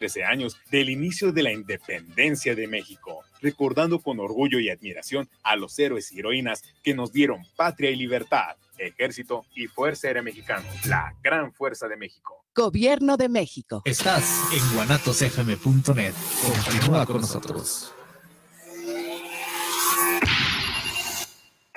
13 años del inicio de la independencia de México, recordando con orgullo y admiración a los héroes y heroínas que nos dieron patria y libertad, ejército y fuerza aérea mexicano, la gran fuerza de México. Gobierno de México. Estás en guanatosfm.net. Continúa con nosotros.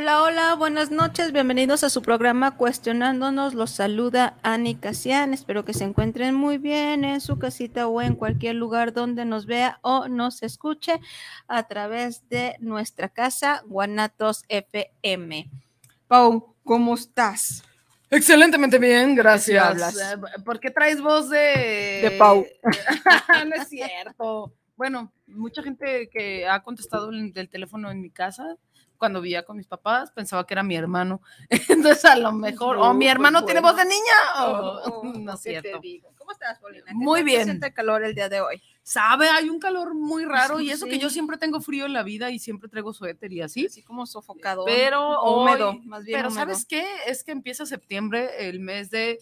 Hola, hola, buenas noches, bienvenidos a su programa Cuestionándonos. Los saluda Ani Casian. Espero que se encuentren muy bien en su casita o en cualquier lugar donde nos vea o nos escuche a través de nuestra casa Guanatos FM. Pau, ¿cómo estás? Excelentemente bien, gracias. Eh, ¿Por qué traes voz de... De Pau. no es cierto. Bueno, mucha gente que ha contestado el- del teléfono en mi casa cuando vivía con mis papás pensaba que era mi hermano. Entonces a lo mejor, o No, mi pues, hermano tiene voz de niña. o- Oh, no es ¿qué te cierto. digo? ¿Cómo estás, Paulina? ¿Qué Muy bien. siente calor el día de hoy? Sabe, hay un calor muy raro y eso que Sí. yo siempre tengo frío en la vida y siempre traigo suéter y así. Así como sofocado. Pero húmedo, hoy- más bien Pero húmedo. ¿sabes qué? Es que empieza septiembre, el mes de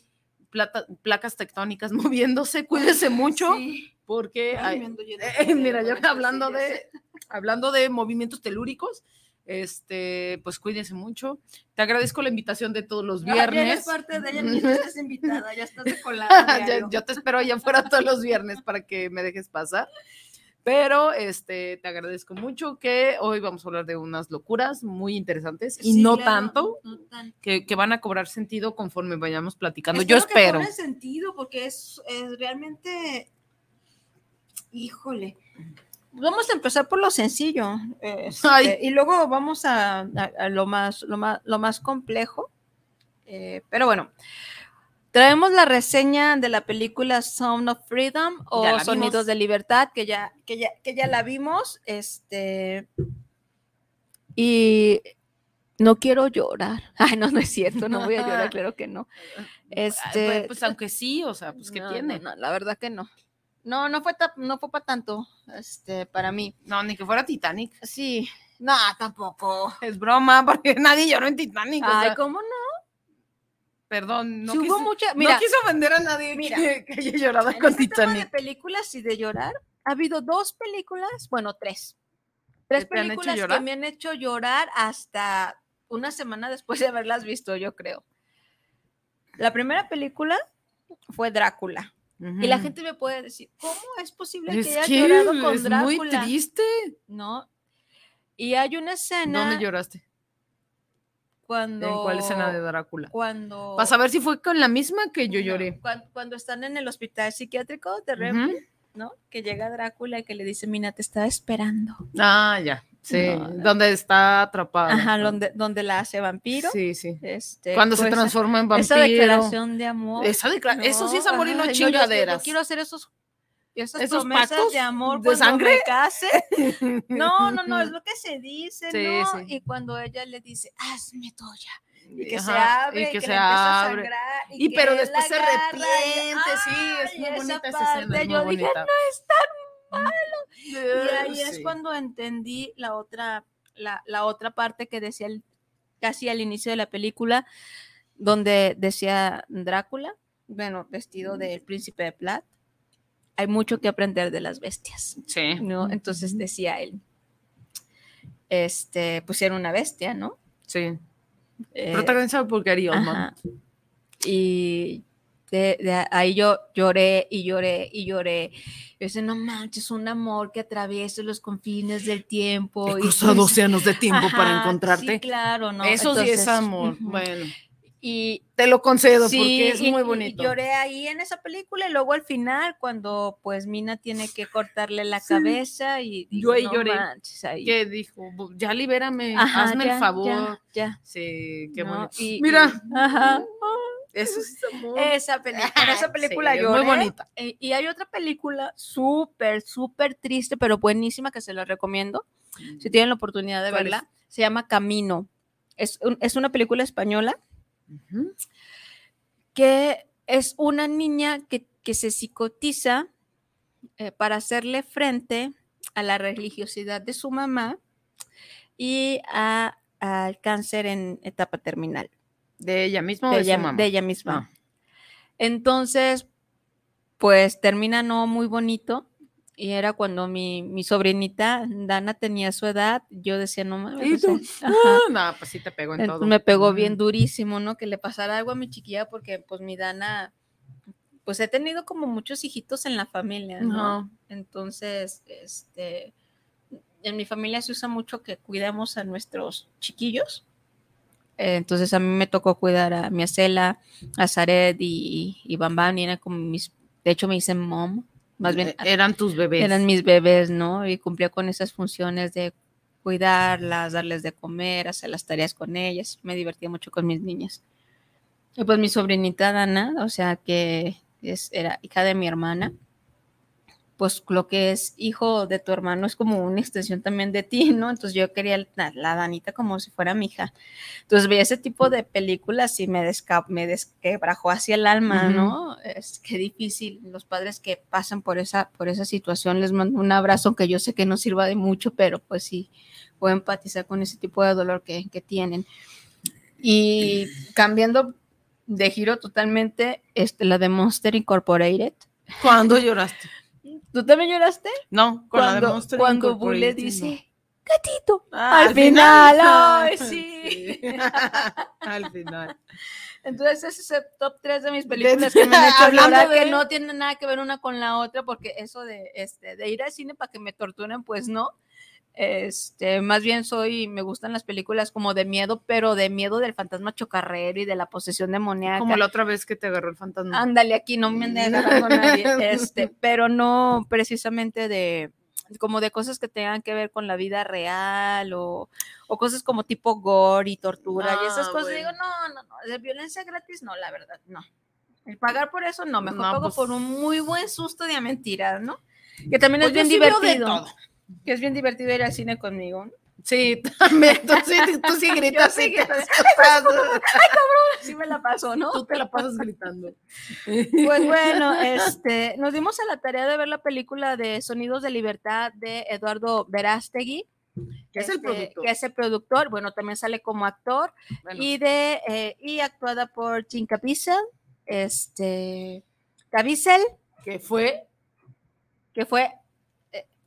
plata- placas tectónicas moviéndose. Cuídese mucho Sí. porque Ay, hay- eh, mira, yo hablando sí, de hablando de movimientos telúricos, este, pues cuídese mucho. Te agradezco la invitación de todos los Ah, ya eres viernes. parte de ella, siquiera estás invitada, ya estás de colada. Ya- yo te espero allá afuera todos los viernes para que me dejes pasar. Pero este, te agradezco mucho que hoy vamos a hablar de unas locuras muy interesantes y Sí, no claro, tanto, no tanto. que, que van a cobrar sentido conforme vayamos platicando. Yo que espero. cobre sentido porque es, es realmente, híjole. Vamos a empezar por lo sencillo este, y luego vamos a, a- a lo más, lo más, lo más complejo. Eh, pero bueno, traemos la reseña de la película Sound of Freedom o Sonidos vimos. de Libertad, que ya, que ya, que ya la vimos. Este, y no quiero llorar. Ay, no, no es cierto, no voy a llorar, claro que no. Este, Pues, pues, aunque sí, o sea, pues que no, tiene. no, no, la verdad que no. No, no fue, no fue para tanto, este, para mí. No, ni que fuera Titanic. Sí, no, tampoco. Es broma, porque nadie lloró en Titanic. o Ay, sea, ¿cómo no? perdón, no, hubo quiso, no quiso ofender a nadie mira, que, que haya llorado en con este tema de Titanic. películas y de llorar, ha habido dos películas, bueno, tres. Tres ¿Que te han hecho películas que me han hecho llorar hasta una semana después de haberlas visto, yo creo. La primera película fue Drácula. Y la gente me puede decir, ¿cómo es posible es que hayas que llorado con es Drácula? muy triste. No. Y hay una escena ¿Dónde lloraste? cuando. ¿En cuál escena de Drácula? Cuando. Para saber si fue con la misma que yo no, lloré. cuan- Cuando, están en el hospital psiquiátrico de. Renfield, ¿no? Que llega Drácula y que le dice, Mina, te estaba esperando. Ah, ya. Sí, No, donde está atrapada. Ajá, donde, donde la hace vampiro. Sí, sí. Este, Cuando se pues, transforma en vampiro. Esa declaración de amor. Esa decla- eso sí es amor y no ay, yo- yo- chingaderas. Quiero hacer esos, esas ¿Esos promesas pactos de amor de sangre? case. No, no, no, es lo que se dice, Sí, ¿no? sí. Y cuando ella le dice, hazme toya. Y que se abre, y que, se empieza a abre. sangrar. Y que pero después se agarra y- arrepiente, sí, es muy esa bonita esa parte, escena, es muy Yo dije, bonita. no es tan malo. Y ahí es cuando entendí la otra, la, la otra parte que decía el- casi al inicio de la película, donde decía Drácula, bueno, vestido del príncipe de Plat. Hay mucho que aprender de las bestias, Sí. ¿no? Entonces decía él, este, pues era una bestia, ¿no? Sí. Eh, Protagonizado por Gary Oldman. Y de, de ahí yo lloré y lloré y lloré. Yo decía, no manches, un amor que atraviesa los confines del tiempo. He y cruzado pues, océanos de tiempo para encontrarte. Sí, claro, ¿no? Eso sí es amor. Bueno. Y Te lo concedo sí, porque es y- muy y bonito. lloré ahí en esa película y luego al final cuando pues Mina tiene que cortarle la Sí. cabeza y Yo ahí no lloré. manches, ahí. que dijo, "Bu- ya libérame, Ajá, hazme ya, el favor. Ya, ya, Sí, qué ¿no? bonito. Y- Mira, y- ajá. Eso. Esa película, esa película Sí, lloré. muy bonita. Eh, Y hay otra película súper, súper triste, pero buenísima que se la recomiendo. Si tienen la oportunidad de verla, se llama Camino. Es, un- es una película española que es una niña que, que se psicotiza eh, para hacerle frente a la religiosidad de su mamá y a- al cáncer en etapa terminal ¿De ella misma o de de, ella, su mamá? de ella misma. Ah. Entonces, pues termina no muy bonito. Y era cuando mi, mi sobrinita Dana tenía su edad, yo decía, no mames. Ah, no, pues sí te pegó en Entonces, todo. me pegó bien durísimo, ¿no? Que le pasara algo a mi chiquilla, porque pues mi Dana, pues he tenido como muchos hijitos en la familia, ¿no? Entonces, este, en mi familia se usa mucho que cuidamos a nuestros chiquillos. Entonces a mí me tocó cuidar a mi Acela, a Zaret y, y Bambam, y eran como mis, de hecho me dicen mom, más bien Eh, Eran tus bebés. eran mis bebés, ¿no? Y cumplía con esas funciones de cuidarlas, darles de comer, hacer las tareas con ellas. Me divertía mucho con mis niñas. Y pues mi sobrinita Dana, o sea, que es, era hija de mi hermana, pues lo que es hijo de tu hermano es como una extensión también de ti, ¿no? Entonces yo quería la, la Danita como si fuera mi hija. Entonces veía ese tipo de películas y me, desca- me desquebrajó hacia el alma. ¿no? Es que difícil. Los padres que pasan por esa, por esa situación les mando un abrazo, aunque yo sé que no sirva de mucho, pero pues sí, puedo empatizar con ese tipo de dolor que, que tienen. Y cambiando de giro totalmente, este, la de Monster Incorporated. ¿Cuándo lloraste? ¿Tú también lloraste? No, con la de Cuando, Monster cuando Boo le Incorporated, dice, no. gatito. Ah, al final, ay, sí. al final. Entonces ese es el top 3 de mis películas que me han hecho Hablando de- que no tienen nada que ver una con la otra, porque eso de, este, de ir al cine para que me torturen, pues no. Este, más bien soy, me gustan las películas como de miedo, pero de miedo del fantasma chocarrero y de la posesión demoníaca. Como la otra vez que te agarró el fantasma. Ándale, aquí no me ande agarrando nadie, este, pero no precisamente de como de cosas que tengan que ver con la vida real o, o cosas como tipo gore y tortura y esas Ah, cosas. bueno. Digo, no, no, no, de violencia gratis no, la verdad, no. El pagar por eso no, mejor No, pago pues- por un muy buen susto de mentiras, ¿no? Que también Pues es bien veo de divertido. todo. Que es bien divertido ir al cine conmigo. Sí, también. Tú sí, tú sí gritas. Sí y te grito. asustas. Sí me la pasó, ¿no? Tú te la pasas gritando. Pues bueno, este, nos dimos a la tarea de ver la película de Sonidos de Libertad de Eduardo Verástegui. Que es el este, productor. Que es el productor, bueno, también sale como actor Bueno, y de y y actuada por Jim Caviezel, este Caviezel, que fue, que fue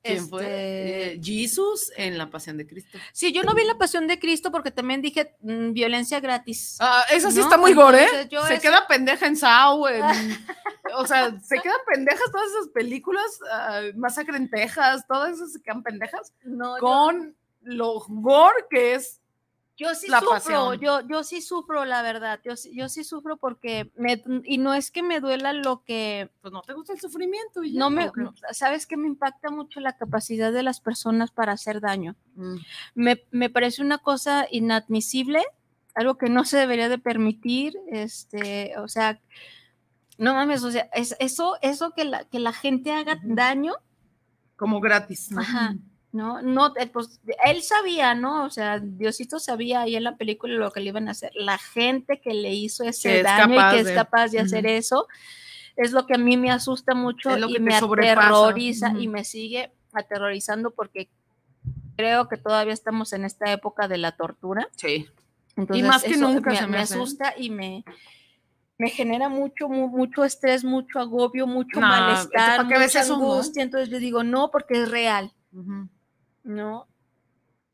¿quién fue? este, Eh, Jesus en la Pasión de Cristo. Sí, yo no vi la Pasión de Cristo porque también dije mm, violencia gratis. Ah, esa sí No, está muy gore, ¿eh? yo Se queda pendeja en Sao, en- o sea, se quedan pendejas todas esas películas, ah, Masacre en Texas, todas esas se quedan pendejas No, yo- con lo gore que es Yo sí la sufro, pasión. yo, yo sí sufro, la verdad. Yo, sí- yo sí sufro porque, me, y no es que me duela lo que, pues no te gusta el sufrimiento y ya, no me, sabes que me impacta mucho la capacidad de las personas para hacer daño. Mm. Me, me parece una cosa inadmisible, algo que no se debería de permitir, este, o sea, no mames, o sea, es, eso, eso que la, que la gente haga daño, como gratis. ¿no? Ajá. ¿No? No, eh, pues, él sabía, ¿no? O sea, Diosito sabía ahí en la película lo que le iban a hacer. La gente que le hizo ese Que daño y que es capaz de hacer eso, es lo que a mí me asusta mucho lo y me aterroriza y me sigue aterrorizando porque creo que todavía estamos en esta época de la tortura. Sí. Entonces, más que nunca me, se me me hace. asusta y me, me genera mucho, mu- mucho estrés, mucho agobio, mucho No, malestar, ¿para qué ves mucha angustia. Entonces yo digo, no, porque es real. ¿No?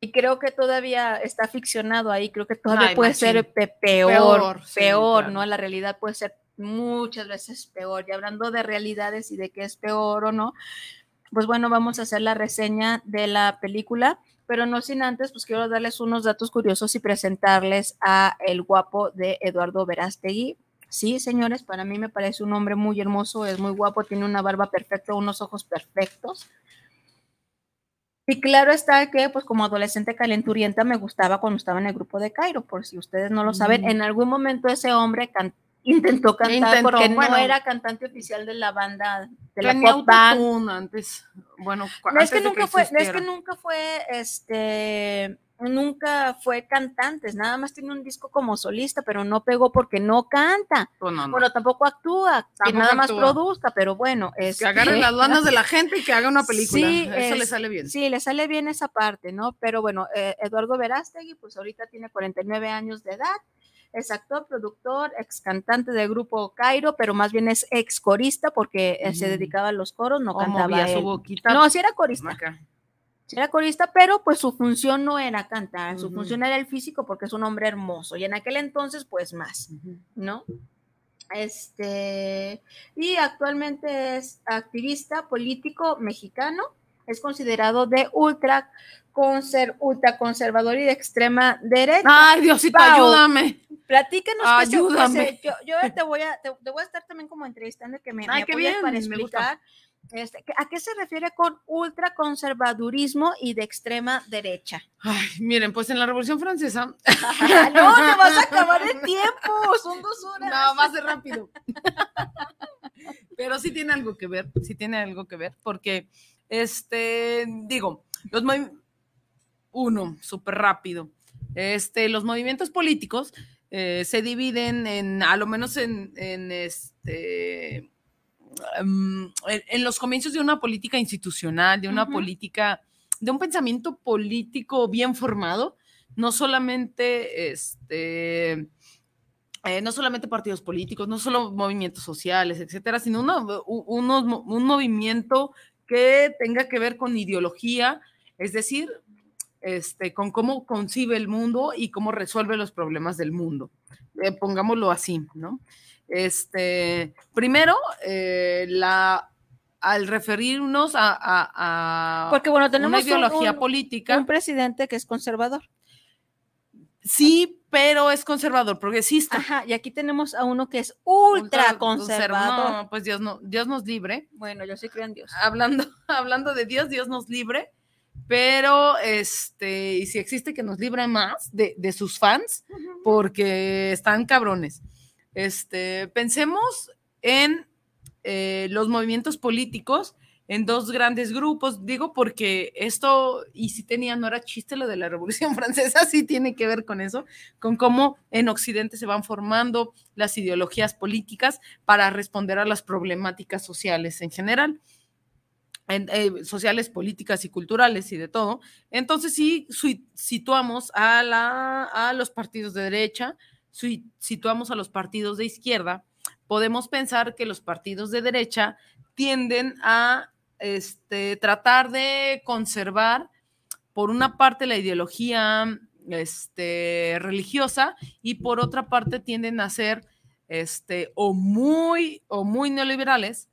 Y creo que todavía está ficcionado ahí, creo que todavía Ay, puede machín. ser pe- peor, Peor, ¿no? La realidad puede ser muchas veces peor. Y hablando de realidades y de qué es peor o no, pues bueno, vamos a hacer la reseña de la película, pero no sin antes, pues quiero darles unos datos curiosos y presentarles a el guapo de Eduardo Verástegui. Sí, señores, para mí me parece un hombre muy hermoso, es muy guapo, tiene una barba perfecta, unos ojos perfectos. Y claro está que, pues como adolescente calenturienta, me gustaba cuando estaba en el grupo de Cairo, por si ustedes no lo saben, Mm. en algún momento ese hombre can- intentó cantar Intentó, porque bueno. no era cantante oficial de la banda, de la pop band. antes. Bueno, No, es que nunca fue, no, es que nunca fue, este, nunca fue cantante, nada más tiene un disco como solista, pero no pegó porque no canta. Pues no, no. Bueno, tampoco actúa, que nada más produzca, pero bueno, es que agarren las lanas de la gente y que haga una película. Sí, Eso le sale bien. Sí, le sale bien esa parte, ¿no? Pero bueno, eh, Eduardo Verástegui, pues ahorita tiene 49 años de edad, es actor, productor, ex cantante del grupo Cairo, pero más bien es ex corista porque eh, se Mm. dedicaba a los coros, no O cantaba movía su él. boquita. No, sí era corista, Acá. Era corista, pero pues su función no era cantar, su función era el físico porque es un hombre hermoso y en aquel entonces pues más. ¿no? Este, y actualmente es activista político mexicano, es considerado de ultra, conser, ultraconservador y de extrema derecha. Ay, Diosito, Pau. ayúdame. Platícanos, se- Ayúdame. se- yo, yo te, voy a, te, te voy a estar también como entrevistando que me, Ay, me qué bien, para me gusta. Este, a qué se refiere con ultraconservadurismo y de extrema derecha. Ay, miren, pues en la Revolución Francesa. no, te vas a acabar el tiempo, son dos horas. No, va a ser rápido. Pero sí tiene algo que ver, sí tiene algo que ver, porque, este, digo, los uno, súper rápido. Este, los movimientos políticos eh, se dividen en, a lo menos en, en este, mm, en, los comienzos de una política institucional, de una Ujú. política, de un pensamiento político bien formado, no solamente este eh, no solamente partidos políticos, no solo movimientos sociales, etcétera, sino una- u- unos mo- un movimiento que tenga que ver con ideología, es decir, este, con cómo concibe el mundo y cómo resuelve los problemas del mundo. Eh, pongámoslo así, ¿no? Este, primero, eh, la, al referirnos a, a- a Porque bueno, una tenemos un- ideología un- política, un presidente que es conservador. sí, pero es conservador, progresista. Ajá, y aquí tenemos a uno que es ultra Ultra conservador. No, pues Dios, no, Dios nos libre. Bueno, yo sí creo en Dios. Hablando, hablando de Dios, Dios nos libre. Pero, este, y si existe que nos libre más de, de sus fans, porque están cabrones. Este, pensemos en eh, los movimientos políticos en dos grandes grupos, digo porque esto, y si tenía, no era chiste lo de la Revolución Francesa, sí tiene que ver con eso, con cómo en Occidente se van formando las ideologías políticas para responder a las problemáticas sociales en general. en, eh, sociales, políticas y culturales y de todo. Entonces sí situamos a, la, a los partidos de derecha, sui- situamos a los partidos de izquierda, podemos pensar que los partidos de derecha tienden a este, tratar de conservar, por una parte, la ideología este, religiosa y por otra parte tienden a ser este, o, muy, o muy neoliberales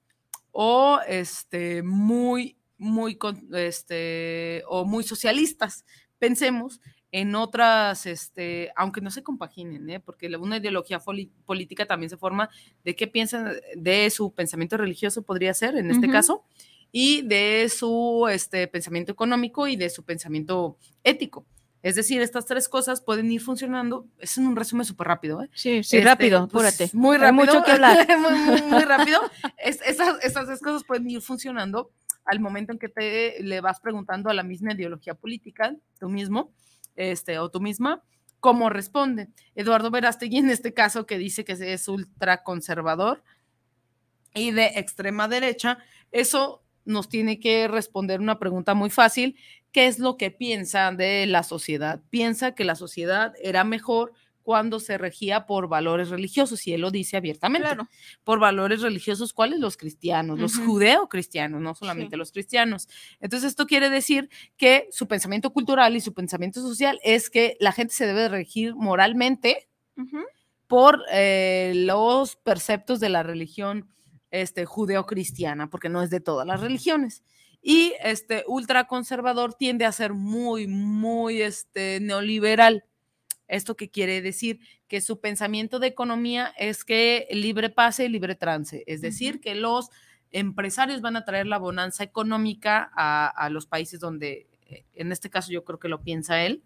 o este, muy, muy, este, o muy socialistas. Pensemos en otras, este, aunque no se compaginen, ¿eh? porque una ideología política también se forma de qué piensan de su pensamiento religioso, podría ser en este Ujú. caso, y de su este, pensamiento económico y de su pensamiento ético. Es decir, estas tres cosas pueden ir funcionando. Es un resumen súper rápido, ¿eh? Sí, sí, Este, rápido, pues, apúrate. Muy Hay rápido. mucho que hablar. muy, muy, muy rápido. Es- esas, esas tres cosas pueden ir funcionando al momento en que te le vas preguntando a la misma ideología política, tú mismo, este, o tú misma, cómo responde. Eduardo Verástegui, en este caso, que dice que es ultraconservador y de extrema derecha, eso nos tiene que responder una pregunta muy fácil, ¿qué es lo que piensa de la sociedad? Piensa que la sociedad era mejor cuando se regía por valores religiosos, y él lo dice abiertamente, Claro. por valores religiosos, ¿cuáles? Los cristianos, los Ujú. judeo-cristianos, no solamente los cristianos. Entonces, esto quiere decir que su pensamiento cultural y su pensamiento social es que la gente se debe de regir moralmente por eh, los preceptos de la religión este, judeo-cristiana, porque no es de todas las religiones. Y este ultraconservador tiende a ser muy, muy este, neoliberal. ¿Esto qué quiere decir? Que su pensamiento de economía es que libre pase y libre trance, es decir, que los empresarios van a traer la bonanza económica a, a, los países donde, eh, en este caso yo creo que lo piensa él.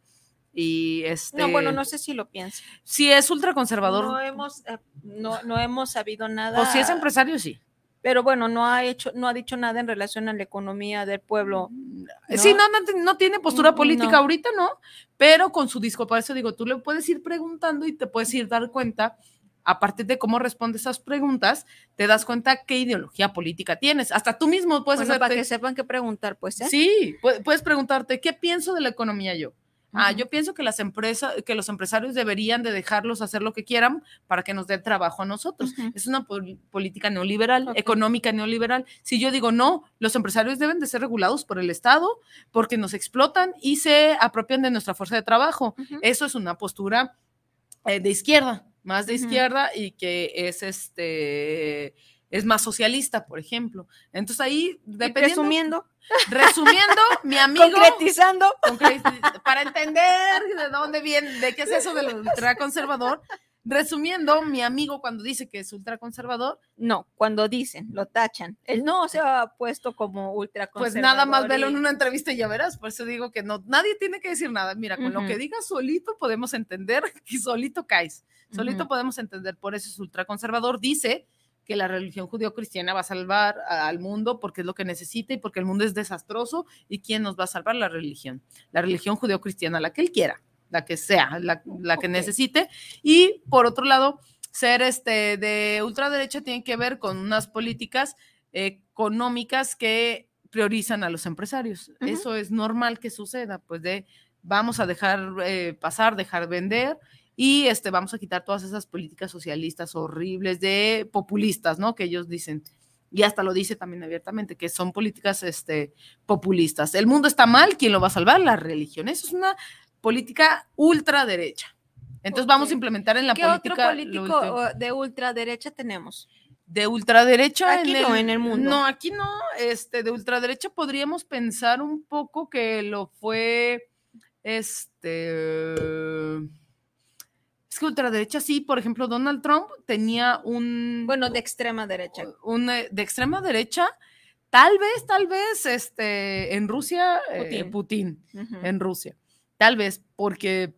Y este, no, bueno, no sé si lo piensa. Si es ultraconservador. No hemos, eh, no, no hemos sabido nada. O si es empresario, sí pero bueno, no ha hecho, no ha dicho nada en relación a la economía del pueblo. ¿no? Sí, no, no, no, tiene postura política no. ahorita, ¿no? Pero con su disco, por eso digo, tú le puedes ir preguntando y te puedes ir dar cuenta, a partir de cómo responde esas preguntas, te das cuenta qué ideología política tienes. Hasta tú mismo puedes bueno, hacerte... para que sepan qué preguntar, pues. ¿eh? Sí, puedes preguntarte, ¿qué pienso de la economía yo? Ah, yo pienso que las empresas, que los empresarios deberían de dejarlos hacer lo que quieran para que nos dé trabajo a nosotros. Uh -huh. Es una pol política neoliberal, okay. económica neoliberal. Si yo digo no, los empresarios deben de ser regulados por el Estado porque nos explotan y se apropian de nuestra fuerza de trabajo. Uh -huh. Eso es una postura eh, de izquierda, más de uh -huh. izquierda y que es este es más socialista, por ejemplo. Entonces ahí, dependiendo. Resumiendo. Resumiendo, mi amigo. Concretizando. Para entender de dónde viene, de qué es eso del ultraconservador. Resumiendo, mi amigo cuando dice que es ultraconservador. No, cuando dicen, lo tachan. Él no se ha puesto como ultraconservador. Pues nada más velo en una entrevista y ya verás. Por eso digo que no, nadie tiene que decir nada. Mira, con uh -huh. lo que digas solito podemos entender y solito caes. Solito uh -huh. podemos entender. Por eso es ultraconservador. Dice que la religión judío-cristiana va a salvar al mundo porque es lo que necesita y porque el mundo es desastroso y quién nos va a salvar la religión. La religión judío-cristiana, la que él quiera, la que sea, la, la que necesite. Y por otro lado, ser este de ultraderecha tiene que ver con unas políticas económicas que priorizan a los empresarios. Uh -huh. Eso es normal que suceda, pues de vamos a dejar eh, pasar, dejar vender y este, vamos a quitar todas esas políticas socialistas horribles de populistas, ¿no? Que ellos dicen, y hasta lo dice también abiertamente, que son políticas este, populistas. El mundo está mal, ¿quién lo va a salvar? La religión. Eso es una política ultraderecha. Entonces okay. vamos a implementar en la ¿Qué política. otro político de ultraderecha tenemos? De ultraderecha aquí en no, el, en el mundo. No, aquí no. Este, de ultraderecha podríamos pensar un poco que lo fue este es que ultraderecha sí, por ejemplo, Donald Trump tenía un... Bueno, de extrema derecha. Un, de extrema derecha, tal vez, tal vez, este, en Rusia, Putin, eh, Putin uh -huh. en Rusia, tal vez, porque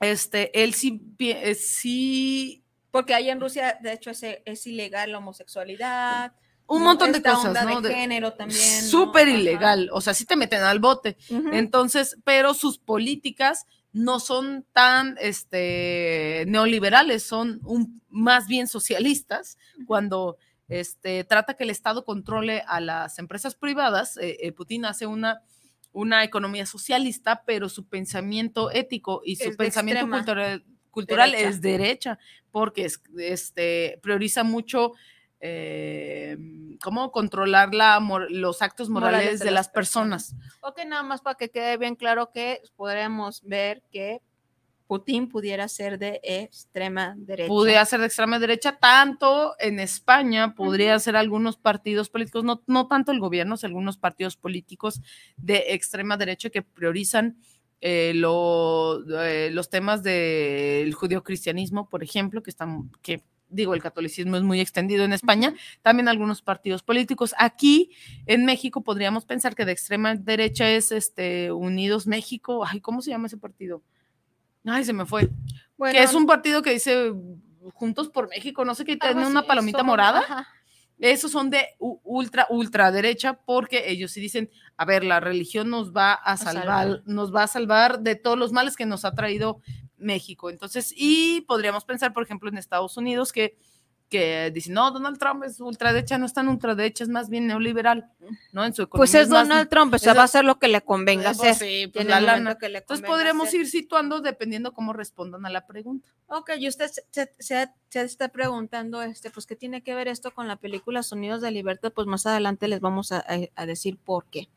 este, él sí, eh, sí... Porque ahí en Rusia, de hecho, es, es ilegal la homosexualidad. Un montón de cosas, onda ¿no? De género también. Súper ¿no? ilegal, o sea, sí te meten al bote. Uh -huh. Entonces, pero sus políticas no son tan este, neoliberales, son un, más bien socialistas, cuando este, trata que el Estado controle a las empresas privadas. Eh, eh, Putin hace una, una economía socialista, pero su pensamiento ético y su es pensamiento cultural, cultural derecha. es derecha, porque es, este, prioriza mucho eh, cómo controlar la, los actos morales, morales de, de, las personas. personas. Ok, nada más para que quede bien claro que podremos ver que Putin pudiera ser de extrema derecha. Pudiera ser de extrema derecha, tanto en España, podría uh -huh. ser algunos partidos políticos, no, no tanto el gobierno, sino algunos partidos políticos de extrema derecha que priorizan eh, lo, eh, los temas del judío-cristianismo, por ejemplo, que están, que digo, el catolicismo es muy extendido en España, también algunos partidos políticos. Aquí en México podríamos pensar que de extrema derecha es este Unidos México, ay, ¿cómo se llama ese partido? Ay, se me fue. Bueno, que es un partido que dice Juntos por México, no sé qué, tiene una palomita morada. Ajá. Esos son de ultra, ultra derecha, porque ellos sí dicen, a ver, la religión nos va a salvar, a salvar, nos va a salvar de todos los males que nos ha traído México. Entonces, y podríamos pensar, por ejemplo, en Estados Unidos que, que dicen, no, Donald Trump es ultraderecha, no es tan ultraderecha, es más bien neoliberal, ¿no? En su economía. Pues es, es Donald más, Trump, o sea, va a hacer lo que le convenga pues, hacer. Sí, pues la lana. Entonces podríamos hacer. ir situando dependiendo cómo respondan a la pregunta. Ok, y usted se, se, se está preguntando, este, pues, ¿qué tiene que ver esto con la película Sonidos de Libertad? Pues más adelante les vamos a, decir por qué.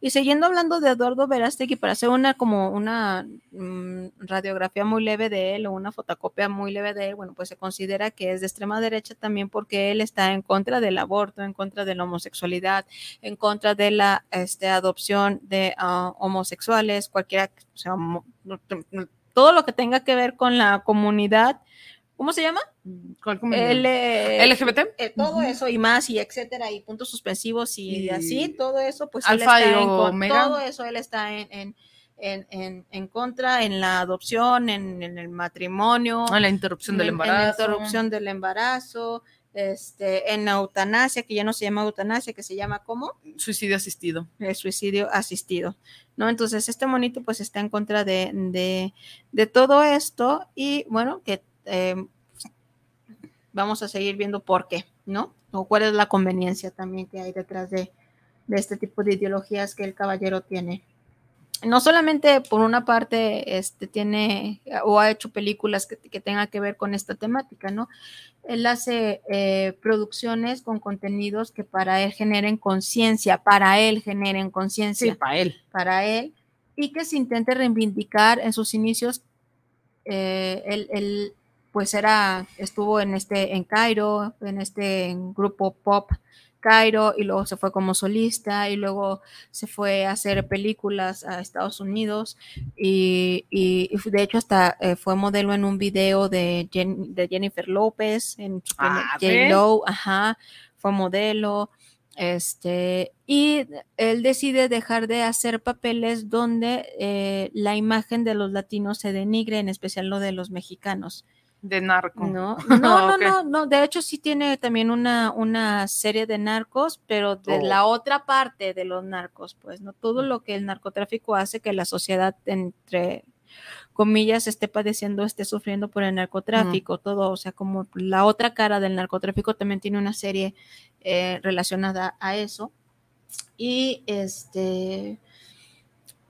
Y siguiendo hablando de Eduardo Verástegui, para hacer una como una mm, radiografía muy leve de él o una fotocopia muy leve de él, bueno, pues se considera que es de extrema derecha también porque él está en contra del aborto, en contra de la homosexualidad, en contra de la este, adopción de ah, homosexuales, cualquiera, o sea, todo lo que tenga que ver con la comunidad, ¿cómo se llama? ¿Cuál? L- LGBT. eh, todo eso y más y etcétera y puntos suspensivos y, Y así todo eso pues alfa él está y en omega. todo eso él está en, en, en, en- en contra en la adopción en, en el matrimonio Ah, la interrupción del en- en la embarazo. interrupción del embarazo este en la eutanasia que ya no se llama eutanasia que se llama cómo Suicidio asistido. el suicidio asistido, ¿no? Entonces, este monito pues está en contra de, de, de todo esto y bueno, que eh, vamos a seguir viendo por qué, ¿no? O cuál es la conveniencia también que hay detrás de, de este tipo de ideologías que el caballero tiene. No solamente por una parte este, tiene o ha hecho películas que, que tengan que ver con esta temática, ¿no? Él hace eh, producciones con contenidos que para él generen conciencia, para él generen Sí, conciencia, para él. para él, y que se intente reivindicar en sus inicios. eh, él, él, pues era, estuvo en este, en Cairo, en este grupo pop Cairo, y luego se fue como solista, y luego se fue a hacer películas a Estados Unidos, y, y- y de hecho hasta eh, fue modelo en un video de, Jen- de Jennifer López, en Ah. J-Lo, ajá, fue modelo, este, y él decide dejar de hacer papeles donde eh, la imagen de los latinos se denigre, en especial lo de los mexicanos. De narco. No, no, no, no, no, de hecho sí tiene también una, una serie de narcos, pero de Oh. la otra parte de los narcos, pues, ¿no? Todo lo que el narcotráfico hace que la sociedad, entre comillas, esté padeciendo, esté sufriendo por el narcotráfico, todo, o sea, como la otra cara del narcotráfico también tiene una serie eh, relacionada a eso. Y este,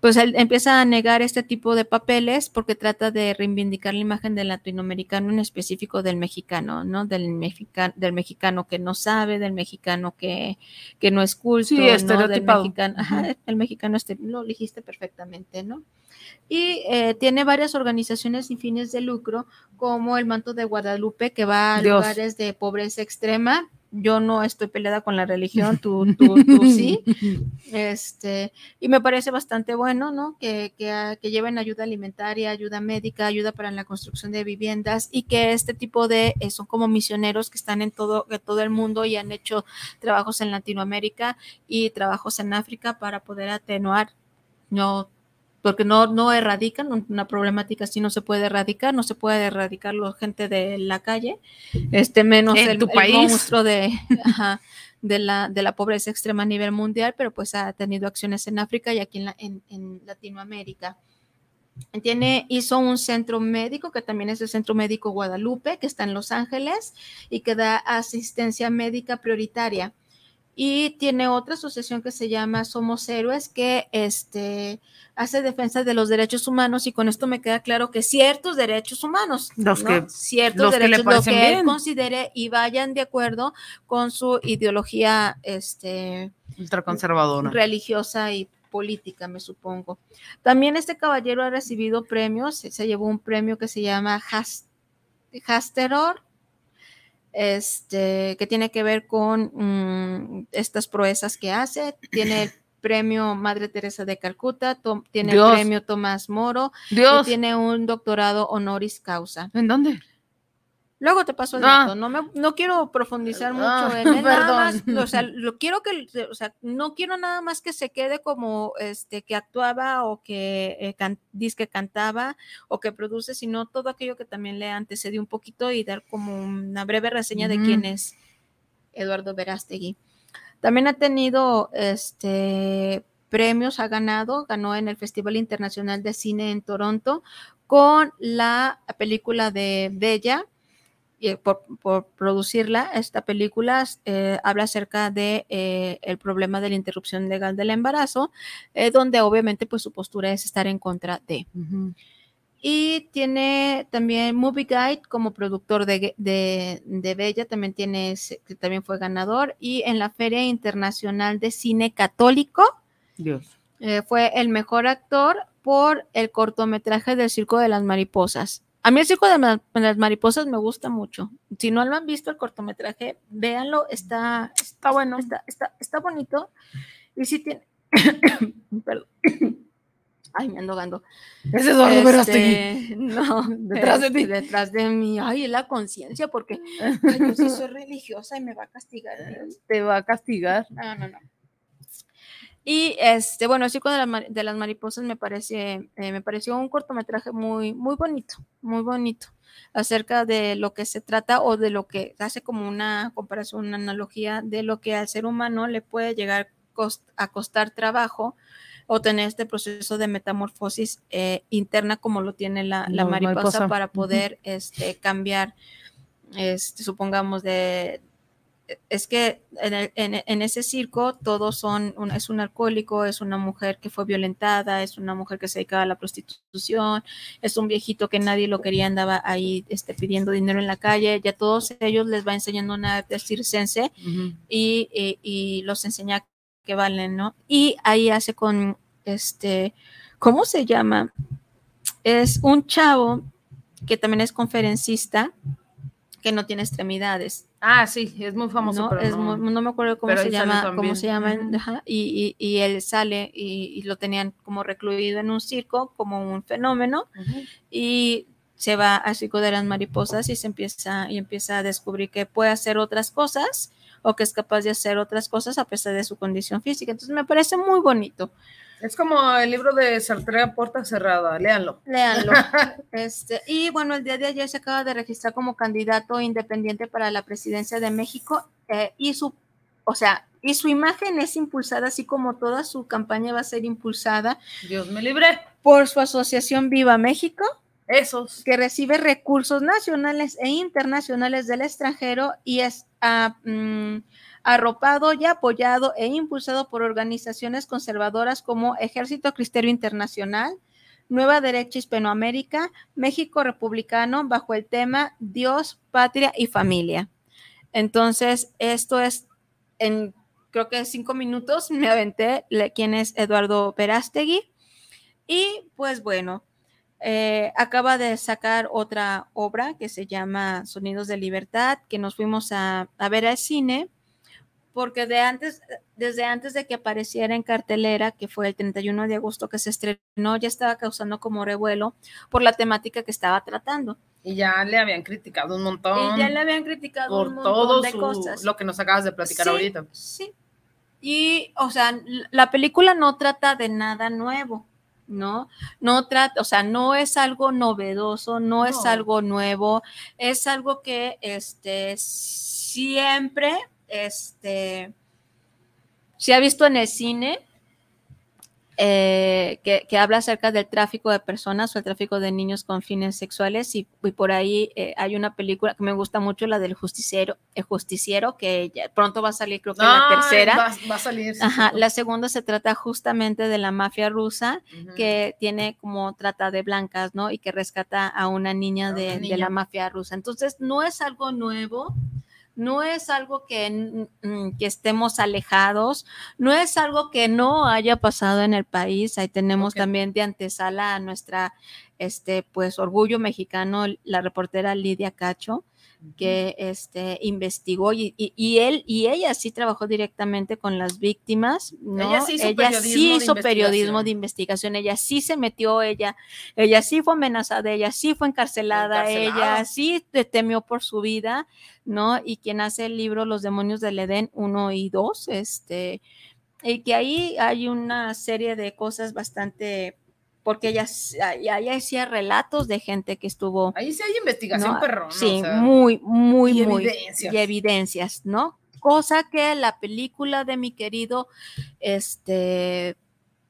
pues él empieza a negar este tipo de papeles porque trata de reivindicar la imagen del latinoamericano, en específico del mexicano, ¿no? Del, mexica- del mexicano que no sabe, del mexicano que, que no es culto, Sí, ¿no? Del mexicano, ajá, el mexicano, este, lo dijiste perfectamente, ¿no? Y eh, tiene varias organizaciones sin fines de lucro, como el Manto de Guadalupe, que va a Dios. lugares de pobreza extrema. Yo no estoy peleada con la religión, tú, tú, tú sí. Este, y me parece bastante bueno, ¿no? Que, que, que lleven ayuda alimentaria, ayuda médica, ayuda para la construcción de viviendas y que este tipo de, eh, son como misioneros que están en todo, en todo el mundo y han hecho trabajos en Latinoamérica y trabajos en África para poder atenuar, no, porque no, no erradican, un- una problemática así no se puede erradicar, no se puede erradicar la gente de la calle, este menos En el, tu el país. monstruo de, ajá, de, la, de la pobreza extrema a nivel mundial, pero pues ha tenido acciones en África y aquí en, la- en- en Latinoamérica. Tiene, hizo un centro médico que también es el Centro Médico Guadalupe, que está en Los Ángeles y que da asistencia médica prioritaria. Y tiene otra asociación que se llama Somos Héroes, que este, hace defensa de los derechos humanos y con esto me queda claro que ciertos derechos humanos, Los ¿no? que- ciertos los que derechos, lo parecen que él considere y vayan de acuerdo con su ideología este, Ultraconservadora. religiosa y política, me supongo. También este caballero ha recibido premios, se llevó un premio que se llama Has- Hasteror, este, que tiene que ver con mm, estas proezas que hace. Tiene el premio Madre Teresa de Calcuta, to- tiene Dios. el premio Tomás Moro y tiene un doctorado honoris causa. ¿En dónde? Luego te paso el Ah. dato. No, me, no quiero profundizar mucho Ah, en él. Nada más, o sea, lo quiero que, o sea, no quiero nada más que se quede como este que actuaba o que eh, can- que cantaba o que produce, sino todo aquello que también le antecedió un poquito y dar como una breve reseña de quién es Eduardo Verástegui. También ha tenido este premios, ha ganado, ganó en el Festival Internacional de Cine en Toronto con la película de Bella, por, por producirla, esta película eh, habla acerca de eh, el problema de la interrupción legal del embarazo, eh, donde obviamente pues su postura es estar en contra de. Y tiene también Movie Guide como productor de, de, de Bella, también tiene, que también fue ganador. Y en la Feria Internacional de Cine Católico, Dios. eh, fue el mejor actor por el cortometraje del Circo de las Mariposas. A mí el Circo de la- de las Mariposas me gusta mucho. Si no lo han visto el cortometraje, véanlo, está, está bueno, está, está, está bonito. Y si tiene... Perdón. Ay, me ando ahogando. Ese Eduardo Este. No, Detrás de este, ti. Detrás de mí. Ay, es la conciencia, porque ay, yo sí soy religiosa y me va a castigar. Dios. Te va a castigar. No, no, no. Y este, bueno, el Circo de, las de las Mariposas me parece, eh, me pareció un cortometraje muy, muy bonito, muy bonito, acerca de lo que se trata o de lo que hace como una comparación, una analogía de lo que al ser humano le puede llegar a costar trabajo o tener este proceso de metamorfosis eh, interna como lo tiene la, mariposa, mariposa. para poder este, cambiar, este, supongamos, de, es que en, el- en- en ese circo todos son, un- es un alcohólico, es una mujer que fue violentada, es una mujer que se dedicaba a la prostitución, es un viejito que nadie lo quería, andaba ahí este, pidiendo dinero en la calle, ya todos ellos les va enseñando una arte circense y, y- y los enseña que valen, ¿no? Y ahí hace con, este, ¿cómo se llama? Es un chavo que también es conferencista, que no tiene extremidades. Ah, sí, es muy famoso, no, pero es no. muy- no me acuerdo cómo se llama, cómo se llama, ajá, y, y- y él sale y, y lo tenían como recluido en un circo, como un fenómeno, y se va al circo de las mariposas y se empieza y empieza a descubrir que puede hacer otras cosas o que es capaz de hacer otras cosas a pesar de su condición física. Entonces me parece muy bonito. Es como el libro de Sartre a puerta cerrada, léanlo. Léanlo. Este, y bueno, el día de ayer se acaba de registrar como candidato independiente para la presidencia de México eh, y su, o sea, y su imagen es impulsada, así como toda su campaña va a ser impulsada Dios me libre. por su asociación Viva México, Esos. que recibe recursos nacionales e internacionales del extranjero y es mm, arropado y apoyado e impulsado por organizaciones conservadoras como Ejército Cristero Internacional, Nueva Derecha Hispanoamérica, México Republicano, bajo el tema Dios, Patria y Familia. Entonces, esto es en creo que cinco minutos me aventé quién es Eduardo Perástegui. Y pues bueno, eh, acaba de sacar otra obra que se llama Sonidos de Libertad, que nos fuimos a ver al cine, porque de antes, desde antes de que apareciera en cartelera, que fue el 31 de agosto que se estrenó, ya estaba causando como revuelo por la temática que estaba tratando. Y ya le habían criticado un montón Y ya le habían criticado por un montón todo de su- cosas. lo que nos acabas de platicar Sí, ahorita. Sí. Y, o sea, la película no trata de nada nuevo, ¿no? No trata, o sea, no es algo novedoso, no, es No. algo nuevo, es algo que, este, siempre, este, se ha visto en el cine, eh, que, que habla acerca del tráfico de personas o el tráfico de niños con fines sexuales y, y por ahí eh, hay una película que me gusta mucho, la del justiciero, el justiciero, que ya pronto va a salir, creo que la tercera. Va, va a salir. sí, Ajá, sí. la segunda se trata justamente de la mafia rusa que tiene como trata de blancas, ¿no? Y que rescata a una niña A una de, de niña. la mafia rusa. Entonces, no es algo nuevo, no es algo que, que estemos alejados, no es algo que no haya pasado en el país. Ahí tenemos también de antesala a nuestra, este, pues, orgullo mexicano, la reportera Lidia Cacho que este, investigó y, y- y él y ella sí trabajó directamente con las víctimas, ¿no? Ella sí hizo Ella periodismo sí de periodismo investigación. de investigación, ella sí se metió, ella, ella sí fue amenazada, ella sí fue encarcelada, Encarcelada. ella sí te- temió por su vida, ¿no? Y quien hace el libro Los demonios del Edén 1 y 2, este, y que ahí hay una serie de cosas bastante, porque ella, ella hacía relatos de gente que estuvo Ahí sí hay investigación no. Sí, o sea, muy, muy, y muy. evidencias. Y evidencias, ¿no? Cosa que la película de mi querido este,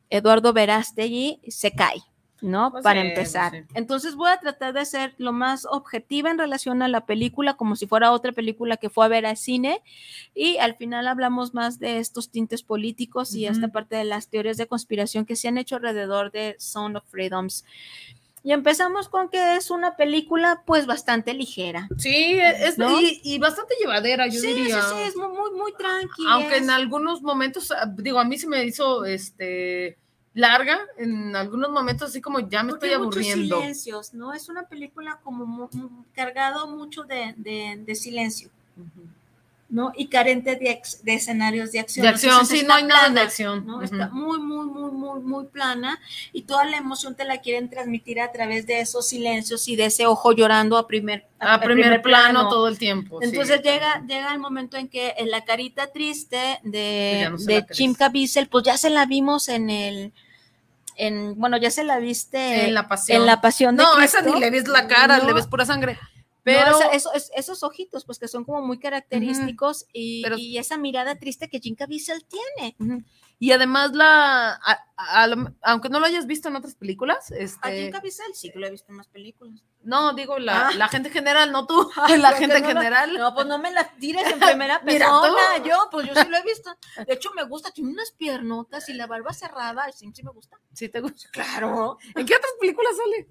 Eduardo Verástegui se cae, ¿no? Pues Para sí, pues empezar. sí. Entonces voy a tratar de ser lo más objetiva en relación a la película, como si fuera otra película que fue a ver al cine. Y al final hablamos más de estos tintes políticos y esta parte de las teorías de conspiración que se han hecho alrededor de Sound of Freedoms. Y empezamos con que es una película pues bastante ligera. Sí, es ¿No? y, y bastante llevadera, yo sí, diría. sí, sí, es muy, muy, muy tranqui. Aunque en algunos momentos, ah, digo, a mí se me hizo este larga, en algunos momentos así como ya me Porque estoy aburriendo. silencios, ¿no? Es una película como mu- cargado mucho de, de- de silencio, ¿no? Y carente de, ex- de escenarios de acción. De acción, Entonces sí, no hay nada de plana, acción. Está muy, muy, muy, muy, muy plana y toda la emoción te la quieren transmitir a través de esos silencios y de ese ojo llorando a primer, A primer, plano, todo el tiempo. sí. Entonces llega, llega el momento en que en la carita triste Pues de, ya no de Caviezel, pues ya se la vimos en el, en, bueno, ya se la viste en la pasión. en la pasión de no, esa ni le ves la cara, No, le ves pura sangre. pero Pero esos ojitos, pues que son como muy característicos y, Pero- y esa mirada triste que Jim Caviezel tiene. Y además la, a- a aunque no lo hayas visto en otras películas, A Jim este, Caviezel sí que lo he visto en más películas. no digo la, Ah. la gente en general, no tú, Ay, la gente en no general. No, pues no me la tires en primera persona. Yo, pues yo sí lo he visto. De hecho, me gusta. Tiene unas piernotas y la barba cerrada. Sí, sí me gusta. Sí te gusta. Claro. ¿En qué otras películas sale?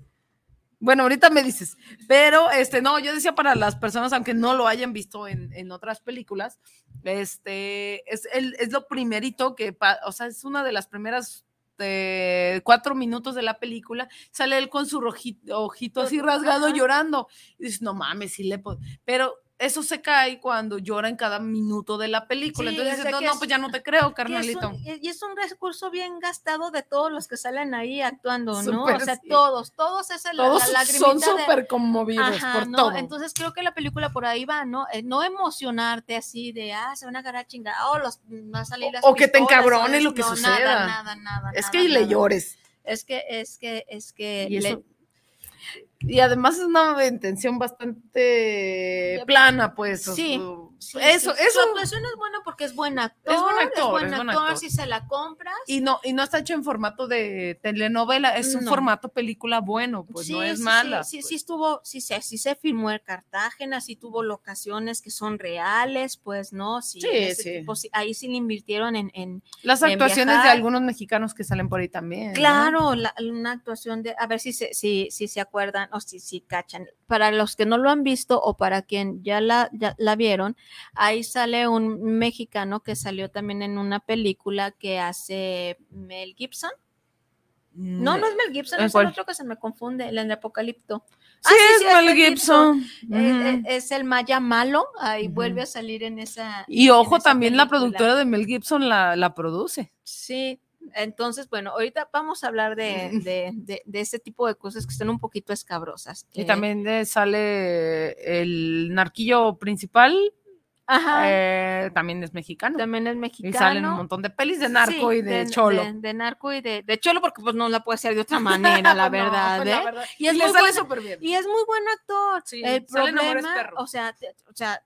Bueno, ahorita me dices, pero este, no, yo decía para las personas, aunque no lo hayan visto en, en otras películas, este, es, el, es lo primerito que, o sea, es una de las primeras eh, cuatro minutos de la película, sale él con su rojito, ojito así rasgado llorando, y dices, no mames, sí le puedo, pero eso se cae cuando llora en cada minuto de la película, Sí, entonces o sea no, no, es- pues ya no te creo, es carnalito. un- y es un recurso bien gastado de todos los que salen ahí actuando, ¿no? Súper, o sea, sí. todos, todos es el, Todos la son de- súper conmovidos Ajá, por ¿no? todo. Entonces creo que la película por ahí va, ¿no? Eh, no emocionarte así de, ah, se van a agarrar chingada, o los, va a salir O- las o que te pistolas, encabrone o lo que no, suceda. Nada, nada, nada. es nada, que le nada. llores. Es que, es que, es que. Y, le- eso- y además es una intención bastante plana, pues. Sí, o- sí, eso, sí. eso. Su actuación es buena porque es buen actor. Es buen actor, es buen actor, actor. si se la compras. Y no, y no está hecho en formato de telenovela, es un No. formato película bueno, pues no Sí, es sí, mala. Sí, sí, pues. sí estuvo, sí, se- sí se filmó en Cartagena, sí tuvo locaciones que son reales, pues, ¿no? Sí, Sí, sí. tipo, sí, ahí sí le invirtieron en, en Las en actuaciones de viajar. algunos mexicanos que salen por ahí también. ¿no? Claro, la- una actuación de, a ver si se, si, si se acuerdan o si, si cachan. Para los que no lo han visto o para quien ya la, ya la vieron, ahí sale un mexicano que salió también en una película que hace Mel Gibson. No, no es Mel Gibson, ¿En es el otro que se me confunde, el de Apocalipto. Sí, Ah, es Mel Gibson. Eh, eh, es el Maya malo, ahí vuelve a salir en esa. y ojo, también la productora de Mel Gibson la, la produce. Sí, entonces, bueno, ahorita vamos a hablar de, de, de- tipo de cosas que están un poquito escabrosas. Y Eh, también sale el narquillo principal, Ajá, eh, también es mexicano. también es Y mexicano. salen un montón de pelis de narco Sí, y de, cholo. De, de narco y de, de cholo, porque pues no la puede hacer de otra manera, la No, pues, la ¿eh? verdad. Y es le muy súper bien. Y es muy buen actor. Sí, el problema, o sea, o sea,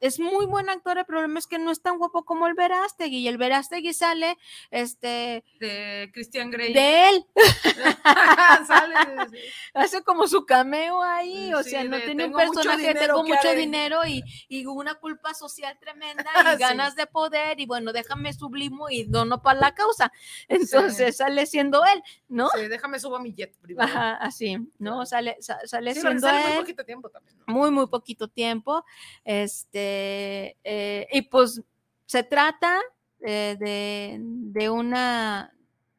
es muy buen actor, el problema es que no es tan guapo como el Verástegui, y el Verástegui sale, este, de Christian Grey. de él, sale. sí. hace como su cameo ahí, o Sí, sea, no de tiene un mucho personaje, dinero, tengo ¿qué mucho haré? dinero y, y una culpa social tremenda y Sí. ganas de poder, y bueno, déjame sublimo y dono para la causa. Entonces sale siendo él, ¿no? Sí, déjame subo a mi jet primero. Ajá, así, ¿no? Sale, sa- sale siendo sale muy él. poquito tiempo también. ¿no? muy, muy poquito tiempo. Este, eh, y pues se trata eh, de, de una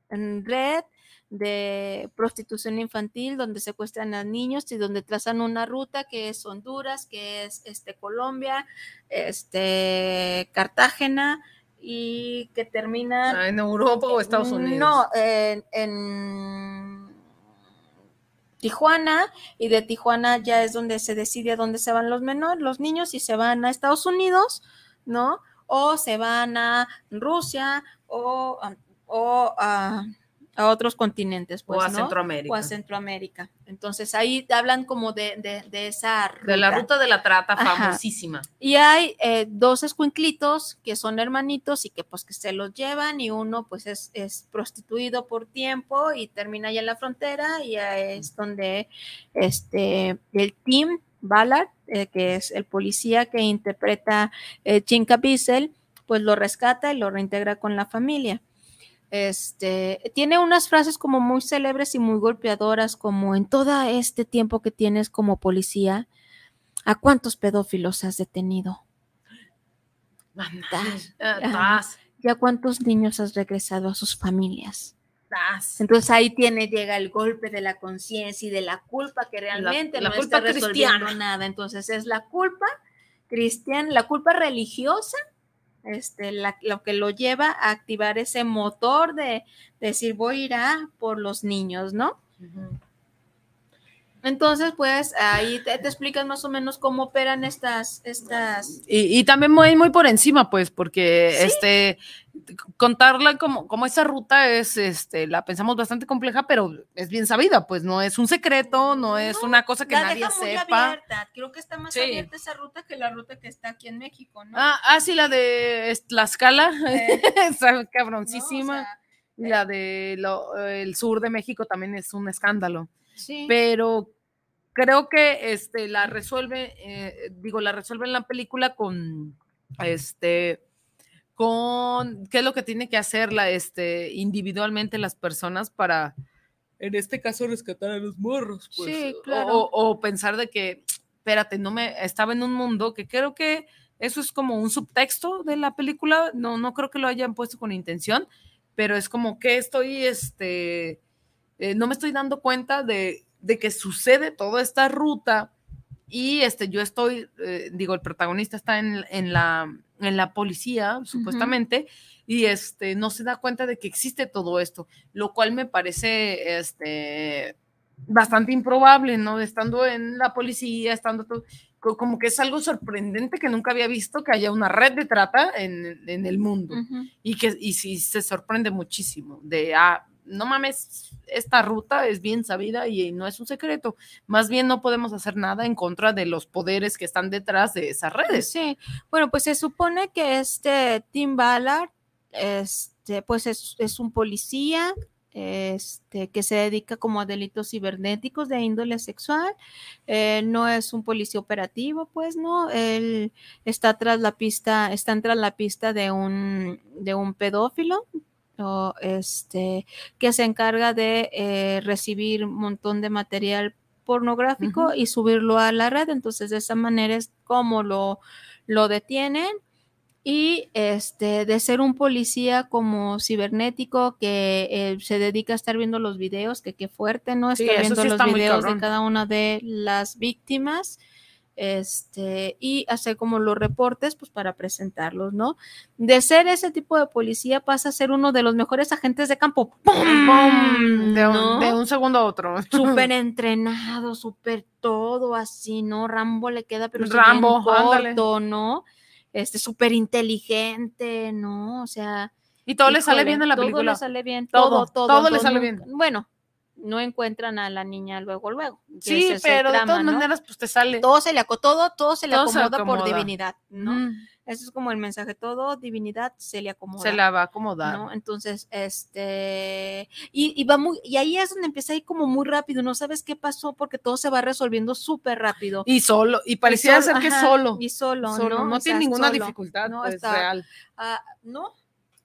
red de prostitución infantil donde secuestran a niños y donde trazan una ruta que es Honduras, que es este Colombia, este Cartagena y que termina Ah, ¿En Europa o Estados Unidos? no, en, en Tijuana y de Tijuana ya es donde se decide a dónde se van los menores, los niños, si se van a Estados Unidos, ¿no? O se van a Rusia o, o a, a otros continentes, pues, o a ¿no? Centroamérica. O a Centroamérica. Entonces ahí hablan como de, de, de esa ruta. De la ruta de la trata Ajá. famosísima. Y hay eh, dos escuinclitos que son hermanitos y que pues que se los llevan y uno pues es, es prostituido por tiempo y termina ya en la frontera y ahí es donde este el team Ballard, eh, que es el policía que interpreta eh, Caviezel, pues lo rescata y lo reintegra con la familia. Este, tiene unas frases como muy célebres y muy golpeadoras, como en todo este tiempo que tienes como policía, ¿a cuántos pedófilos has detenido? Ajá. tas, ¿Y a cuántos niños has regresado a sus familias? Entonces ahí tiene, llega el golpe de la conciencia y de la culpa que realmente la no culpa está resolviendo cristiana. nada. Entonces es la culpa cristiana, la culpa religiosa, este, la- lo que lo lleva a activar ese motor de, decir voy a ir a por los niños, ¿no? Entonces, pues ahí te, te explicas más o menos cómo operan estas, estas. Y, y también muy, muy por encima, pues, porque Sí. este contarla como, como esa ruta es, este, la pensamos bastante compleja, pero es bien sabida, pues no es un secreto, no es una cosa que la nadie deja muy sepa. abierta. Creo que está más Sí. abierta esa ruta que la ruta que está aquí en México, ¿no? Ah, ah, sí, la de Tlaxcala, Eh, está ¿no? O cabroncísima. sea, la de lo- el sur de México también es un escándalo. sí. pero creo que este la resuelve, eh, digo, la resuelve en la película con este con qué es lo que tiene que hacer la, este, individualmente las personas para, en este caso, rescatar a los morros. Pues, Sí, claro. O, o pensar de que, espérate, no me, estaba en un mundo que creo que eso es como un subtexto de la película, no, no creo que lo hayan puesto con intención, pero es como que estoy, este, eh, no me estoy dando cuenta de, de que sucede toda esta ruta y este, yo estoy, eh, digo, el protagonista está en, en la, en la policía, supuestamente, y este, no se da cuenta de que existe todo esto, lo cual me parece este, bastante improbable, ¿no? Estando en la policía, estando todo, co- como que es algo sorprendente que nunca había visto que haya una red de trata en, en el mundo y que y sí se sorprende muchísimo de ah, no mames, esta ruta es bien sabida y no es un secreto. Más bien no podemos hacer nada en contra de los poderes que están detrás de esas redes. Sí, bueno, pues se supone que este Tim Ballard, este, pues es, un policía, este, que se dedica como a delitos cibernéticos de índole sexual. Eh, no es un policía operativo, pues, ¿no? Él está tras la pista, está tras la pista de un, de un pedófilo. O, este, que se encarga de eh, recibir un montón de material pornográfico y subirlo a la red. Entonces, de esa manera es como lo, lo detienen. Y este, de ser un policía como cibernético que eh, se dedica a estar viendo los videos, que qué fuerte, ¿no? Estar viendo sí los videos de cada una de las víctimas. Este, y hacer como los reportes, pues para presentarlos, ¿no? De ser ese tipo de policía pasa a ser uno de los mejores agentes de campo. ¡Pum! ¡Pum! De, un, ¿No? de un segundo a otro. súper entrenado, súper todo así, ¿no? Rambo le queda, pero bien Rambo, ándale. corto, ¿no? Este, súper inteligente, ¿no? O sea. Y todo le sale bien en la todo película. le sale bien, Todo, todo, todo. todo le sale nunca- Bueno, no encuentran a la niña luego, luego. Sí, pero de todas ¿no? maneras, pues te sale. Todo se le, aco- todo, todo se le Todo se acomoda, por divinidad, ¿no? Ujú. Ese es como el mensaje, todo divinidad se le acomoda. Se la va a acomodar. ¿no? Entonces, este, y, y va muy, y ahí es donde empieza a ir como muy rápido, no sabes qué pasó porque todo se va resolviendo súper rápido. Y solo, y parecía ser que ajá, solo. Y solo, solo, ¿no? no, O tiene ninguna solo. dificultad, No, pues, está- real. Ah, no,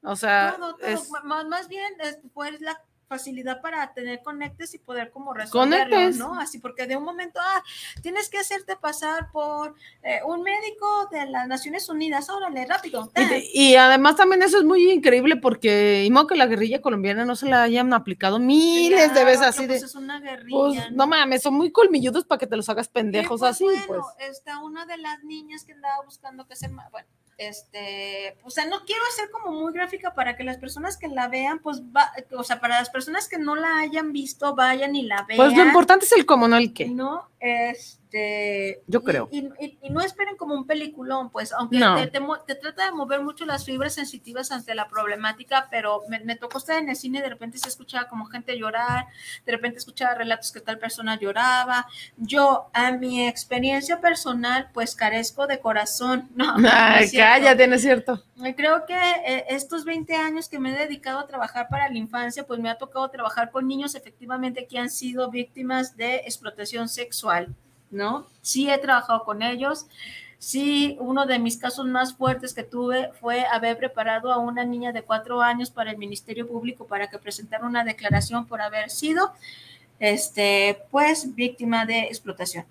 O sea, todo, todo, es- más, bien es pues la facilidad para tener conectes y poder como resolverlo, Conectes. ¿no? Así porque de un momento, ah, tienes que hacerte pasar por eh, un médico de las Naciones Unidas, órale, rápido. Y, además también eso es muy increíble porque, y modo que la guerrilla colombiana no se la hayan aplicado miles de veces así pues, de, es una guerrilla, pues, no mames, son muy colmilludos para que te los hagas Y, pendejos pues, así, bueno, pues. está una de las niñas que andaba buscando que se bueno, este, o sea, no quiero hacer como muy gráfica para que las personas que la vean, pues, va, o sea, para las personas que no la hayan visto, vayan y la vean. Pues lo importante es el cómo, no el qué. No, este. Yo y- creo. Y, y- y no esperen como un peliculón, pues, aunque No. te, te mo- te trata de mover mucho las fibras sensitivas ante la problemática, pero me, me tocó estar en el cine y de repente se escuchaba como gente llorar, de repente escuchaba relatos que tal persona lloraba. Yo, a mi experiencia personal, pues carezco de corazón. No, no Ay, cierto. cállate, no es cierto. Creo que eh, estos 20 años que me he dedicado a trabajar para la infancia, pues me ha tocado trabajar con niños efectivamente que han sido víctimas de explotación sexual, ¿no? Sí he trabajado con ellos, Sí, uno de mis casos más fuertes que tuve fue haber preparado a una niña de cuatro años para el Ministerio Público para que presentara una declaración por haber sido, este, pues, víctima de explotación.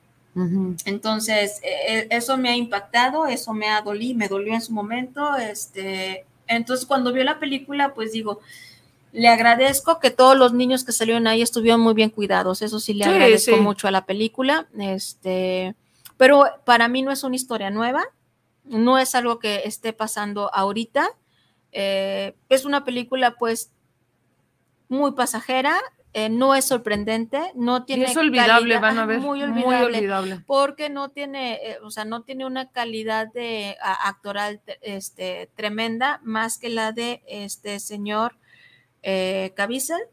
Entonces, e, e, eso me ha impactado, eso me ha dolido, me dolió en su momento. Este, entonces, cuando vio la película, pues digo, le agradezco que todos los niños que salieron ahí estuvieron muy bien cuidados. Eso sí le agradezco mucho a la película. Este, pero para mí no es una historia nueva, no es algo que esté pasando ahorita. Eh, es una película, pues, muy pasajera, eh, no es sorprendente, no tiene. es olvidable, van a ver. Muy olvidable, Porque no tiene, eh, o sea, no tiene una calidad de actoral este, tremenda, más que la de este señor eh, Caviezel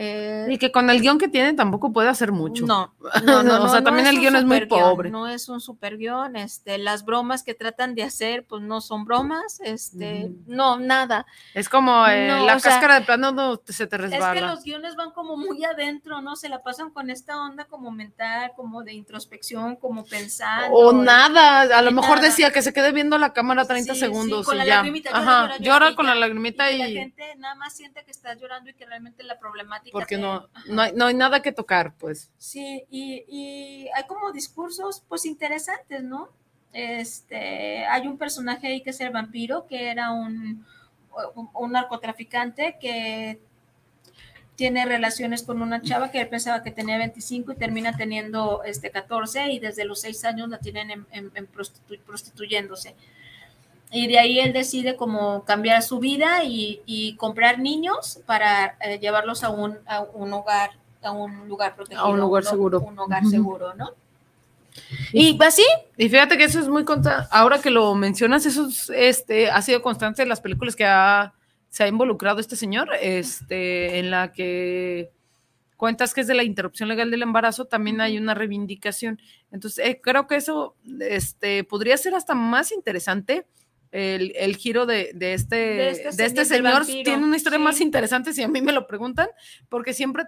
eh, y que con el guion que tiene tampoco puede hacer mucho. No, no, no, o sea, también el guion es muy pobre. No es un super guion, este, las bromas que tratan de hacer, pues no son bromas, este, no, nada. Es como eh, la cáscara de plano no se te resbala. Es que los guiones van como muy adentro, ¿no? Se la pasan con esta onda como mental, como de introspección, como pensando. O nada, a lo mejor decía que se quede viendo la cámara 30 segundos y ya. Ajá, llora, con la lagrimita y, y... La gente nada más siente que estás llorando y que realmente la problemática porque no, no hay, no, hay, nada que tocar, pues. Sí, y, y, hay como discursos, pues, interesantes, ¿no? Este, hay un personaje ahí que es el vampiro, que era un, un, narcotraficante que tiene relaciones con una chava que él pensaba que tenía 25 y termina teniendo este 14 y desde los 6 años la tienen en, en, prostituyéndose y de ahí él decide como cambiar su vida y, comprar niños para eh, llevarlos a un, a un hogar, a un lugar protegido. A un lugar seguro. Un hogar seguro, ¿no? Y así. Y fíjate que eso es muy ahora que lo mencionas, eso este, ha sido constante en las películas que se ha involucrado este señor, este, en la que cuentas que es de la interrupción legal del embarazo, también hay una reivindicación. Entonces, eh, creo que eso este, podría ser hasta más interesante el, giro de, este, de este, este señor tiene una historia más interesante si a mí me lo preguntan, porque siempre,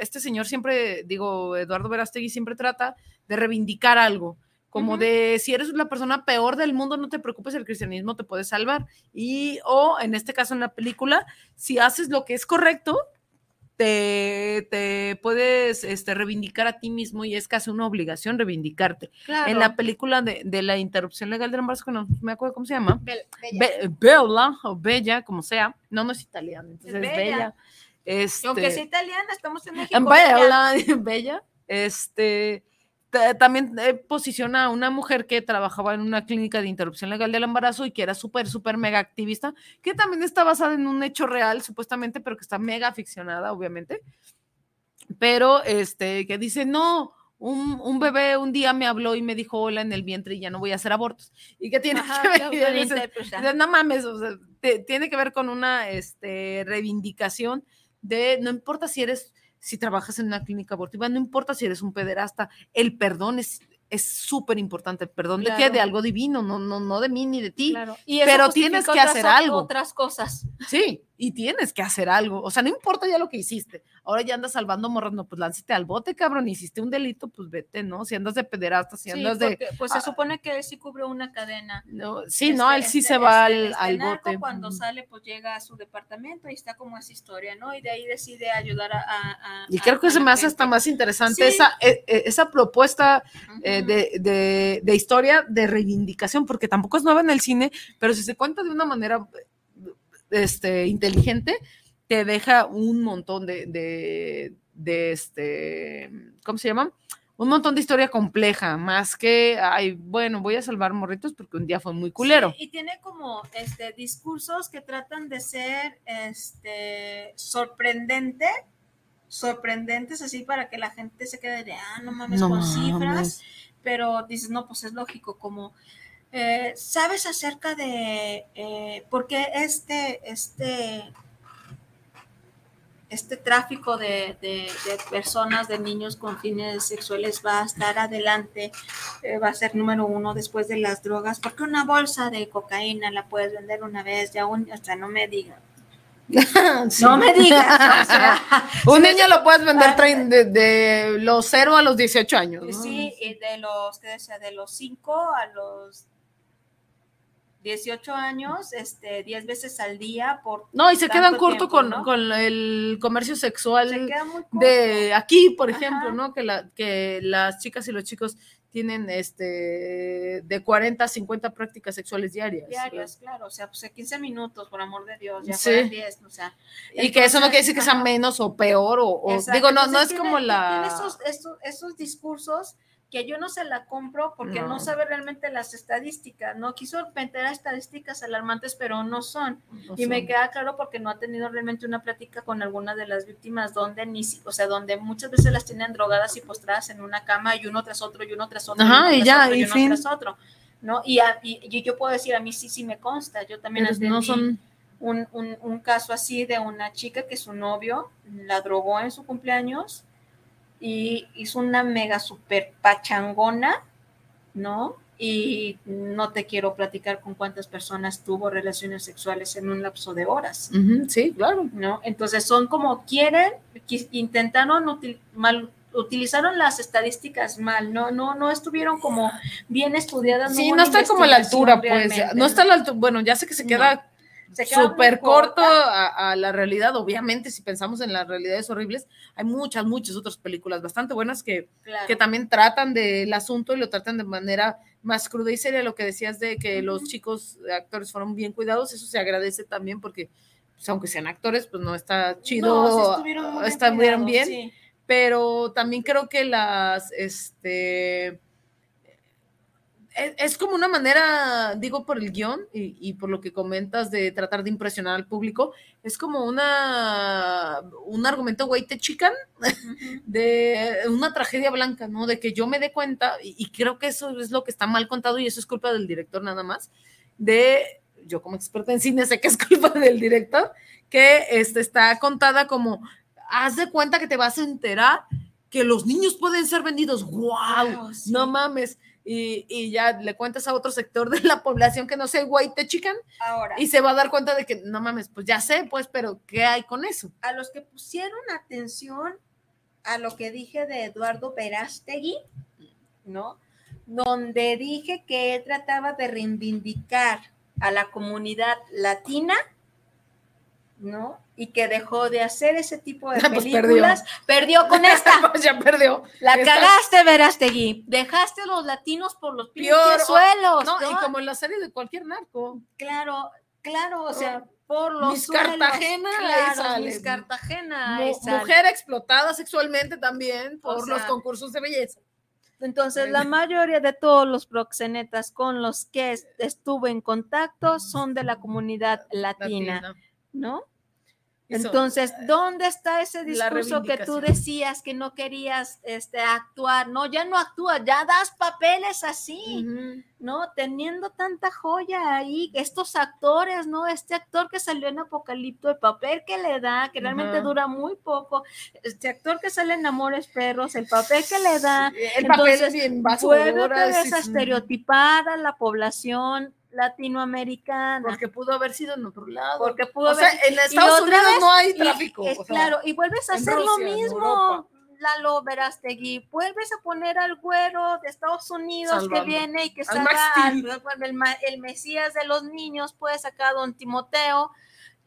este señor siempre, digo, Eduardo Verastegui siempre trata de reivindicar algo, como de si eres la persona peor del mundo, no te preocupes, el cristianismo te puede salvar. Y, o en este caso en la película, si haces lo que es correcto, te, puedes este, reivindicar a ti mismo y es casi una obligación reivindicarte. En la película de, la interrupción legal del embarazo, no me acuerdo cómo se llama. Bella. o Bella, como sea. No, no es italiano, entonces es Bella. Este, aunque sea italiana, estamos en México. Bella, Bella. Este, también eh, posiciona a una mujer que trabajaba en una clínica de interrupción legal del embarazo y que era súper, súper mega activista, que también está basada en un hecho real, supuestamente, pero que está mega ficcionada, obviamente. Pero, este, que dice, no, un, un, bebé un día me habló y me dijo hola en el vientre y ya no voy a hacer abortos. ¿Y qué tiene que ver? no mames, o sea, tiene que ver con una este, reivindicación de, no importa si eres si trabajas en una clínica abortiva, no importa si eres un pederasta, el perdón es es súper importante, el perdón de que de algo divino, no, no, no de mí ni de ti, pero tienes que hacer algo. Otras cosas. Sí, y tienes que hacer algo. O sea, no importa ya lo que hiciste. Ahora ya andas salvando morras, no, pues láncete al bote, cabrón. Hiciste un delito, pues vete, ¿no? Si andas de pederasta, si andas de. Pues se ah, supone que él sí cubre una cadena. No, sí, no, él sí este, se va este, al, este bote. Cuando sale, pues llega a su departamento y está como esa historia, ¿no? Y de ahí decide ayudar a. y creo que se me hace hasta más interesante esa, e, e, esa propuesta eh, de, de historia de reivindicación, porque tampoco es nueva en el cine, pero si se cuenta de una manera este, inteligente, te deja un montón de, de, este, ¿cómo se llama? Un montón de historia compleja, más que, ay, bueno, voy a salvar morritos porque un día fue muy culero. y tiene como este, discursos que tratan de ser este, sorprendente, sorprendentes así para que la gente se quede de, ah, no mames, con cifras, pero dices, no, pues es lógico, como eh, ¿Sabes acerca de eh, por qué este, este, este tráfico de, personas, de niños con fines sexuales va a estar adelante, eh, va a ser número uno después de las drogas? Porque una bolsa de cocaína la puedes vender una vez, ya un, hasta no me digan. Sí. No me digas. o sea, Un niño lo puedes vender Ah, de, de los 0 a los 18 años. ¿no? Sí, y de los, ¿qué decía? De los 5 a los 18 años, este, 10 veces al día por... No, y se quedan corto tiempo, con, ¿no? con el comercio sexual de aquí, por Ajá. ejemplo, ¿no? Que, la, que las chicas y los chicos tienen este de 40 a 50 prácticas sexuales diarias. diarias, claro, o sea, pues a 15 minutos, por amor de Dios, ya Sí. fueran 10, o sea. Y que eso no quiere decir que sea menos o peor, o, o- digo, no, no es tiene- como la... esos, esos, esos discursos que yo no se la compro porque no, No. sabe realmente las estadísticas, ¿no? Quiso meter a estadísticas alarmantes, pero no son. no Y me son- queda claro porque no ha tenido realmente una plática con alguna de las víctimas donde ni, o sea, donde muchas veces las tienen drogadas y postradas en una cama y uno tras otro y uno tras otro Ajá, y, y ya, otro, y uno fin. tras otro, ¿no? Y, a- y- y yo puedo decir, a mí sí, sí me consta, yo también pero no atendí son... un, un- un caso así de una chica que su novio la drogó en su cumpleaños y hizo una mega super pachangona, ¿no? Y no te quiero platicar con cuántas personas tuvo relaciones sexuales en un lapso de horas, sí, claro. ¿no? Entonces son como quieren, intentaron util- mal utilizaron las estadísticas mal, no, no, no estuvieron como bien estudiadas. Sí, no está como a la altura, pues. realmente, No está a la altura. Bueno, ya sé que se No. queda súper corto a, a la realidad. Obviamente, si pensamos en las realidades horribles, hay muchas, muchas otras películas bastante buenas que, Claro. que también tratan del asunto y lo tratan de manera más cruda y seria. Lo que decías de que los chicos actores fueron bien cuidados, eso se agradece también porque, pues, aunque sean actores, pues no está chido, estuvieron cuidados, bien, sí. pero también creo que las, este, es, es como una manera, digo por el guion y, y por lo que comentas de tratar de impresionar al público, es como una, un argumento güey te chican de una tragedia blanca, ¿no? De que yo me dé cuenta, y, y creo que eso es lo que está mal contado y eso es culpa del director nada más, de, yo como experta en cine sé que es culpa del director, que este, está contada como, haz de cuenta que te vas a enterar que los niños pueden ser vendidos, wow, Wow, sí. no mames. Y, y ya le cuentas a otro sector de la población que no sé, güey, te chican, Ahora, y se va a dar cuenta de que, no mames, pues ya sé, pues, pero ¿qué hay con eso? a los que pusieron atención a lo que dije de Eduardo Verástegui, ¿no? Donde dije que él trataba de reivindicar a la comunidad latina, ¿no? Y que dejó de hacer ese tipo de Pues perdió. películas. perdió. con esta. Pues ya perdió. La Esta- cagaste, Verástegui. Dejaste a los latinos por los pinches Peor, o- suelos. No, ¿no? y como en la serie de cualquier narco. Claro, claro, o sea, por los Mis suelos, Cartagena, claro, mis Cartagena, mujer explotada sexualmente también por O sea, los concursos de belleza. Entonces, la mayoría de todos los proxenetas con los que es- estuve en contacto son de la comunidad latina, Latina. ¿no? Entonces, ¿dónde está ese discurso que tú decías que no querías este, actuar? No, ya no actúas, ya das papeles así. ¿no? Teniendo tanta joya ahí, estos actores, ¿no? Este actor que salió en Apocalipto, el papel que le da, que realmente dura muy poco, este actor que sale en Amores Perros, el papel que le da, El papel Entonces, bien basura. otra vez sí, a sí. estereotipar a la población latinoamericana. Porque pudo haber sido en otro lado. Porque pudo o sea, haber- en y Estados Unidos vez- no hay y- tráfico. o sea, claro, y vuelves a hacer Rusia, lo mismo. Lalo Verástegui, vuelves a poner al güero de Estados Unidos Salvando. que viene y que Max al- el, Mesías de los niños, puede sacar a Don Timoteo,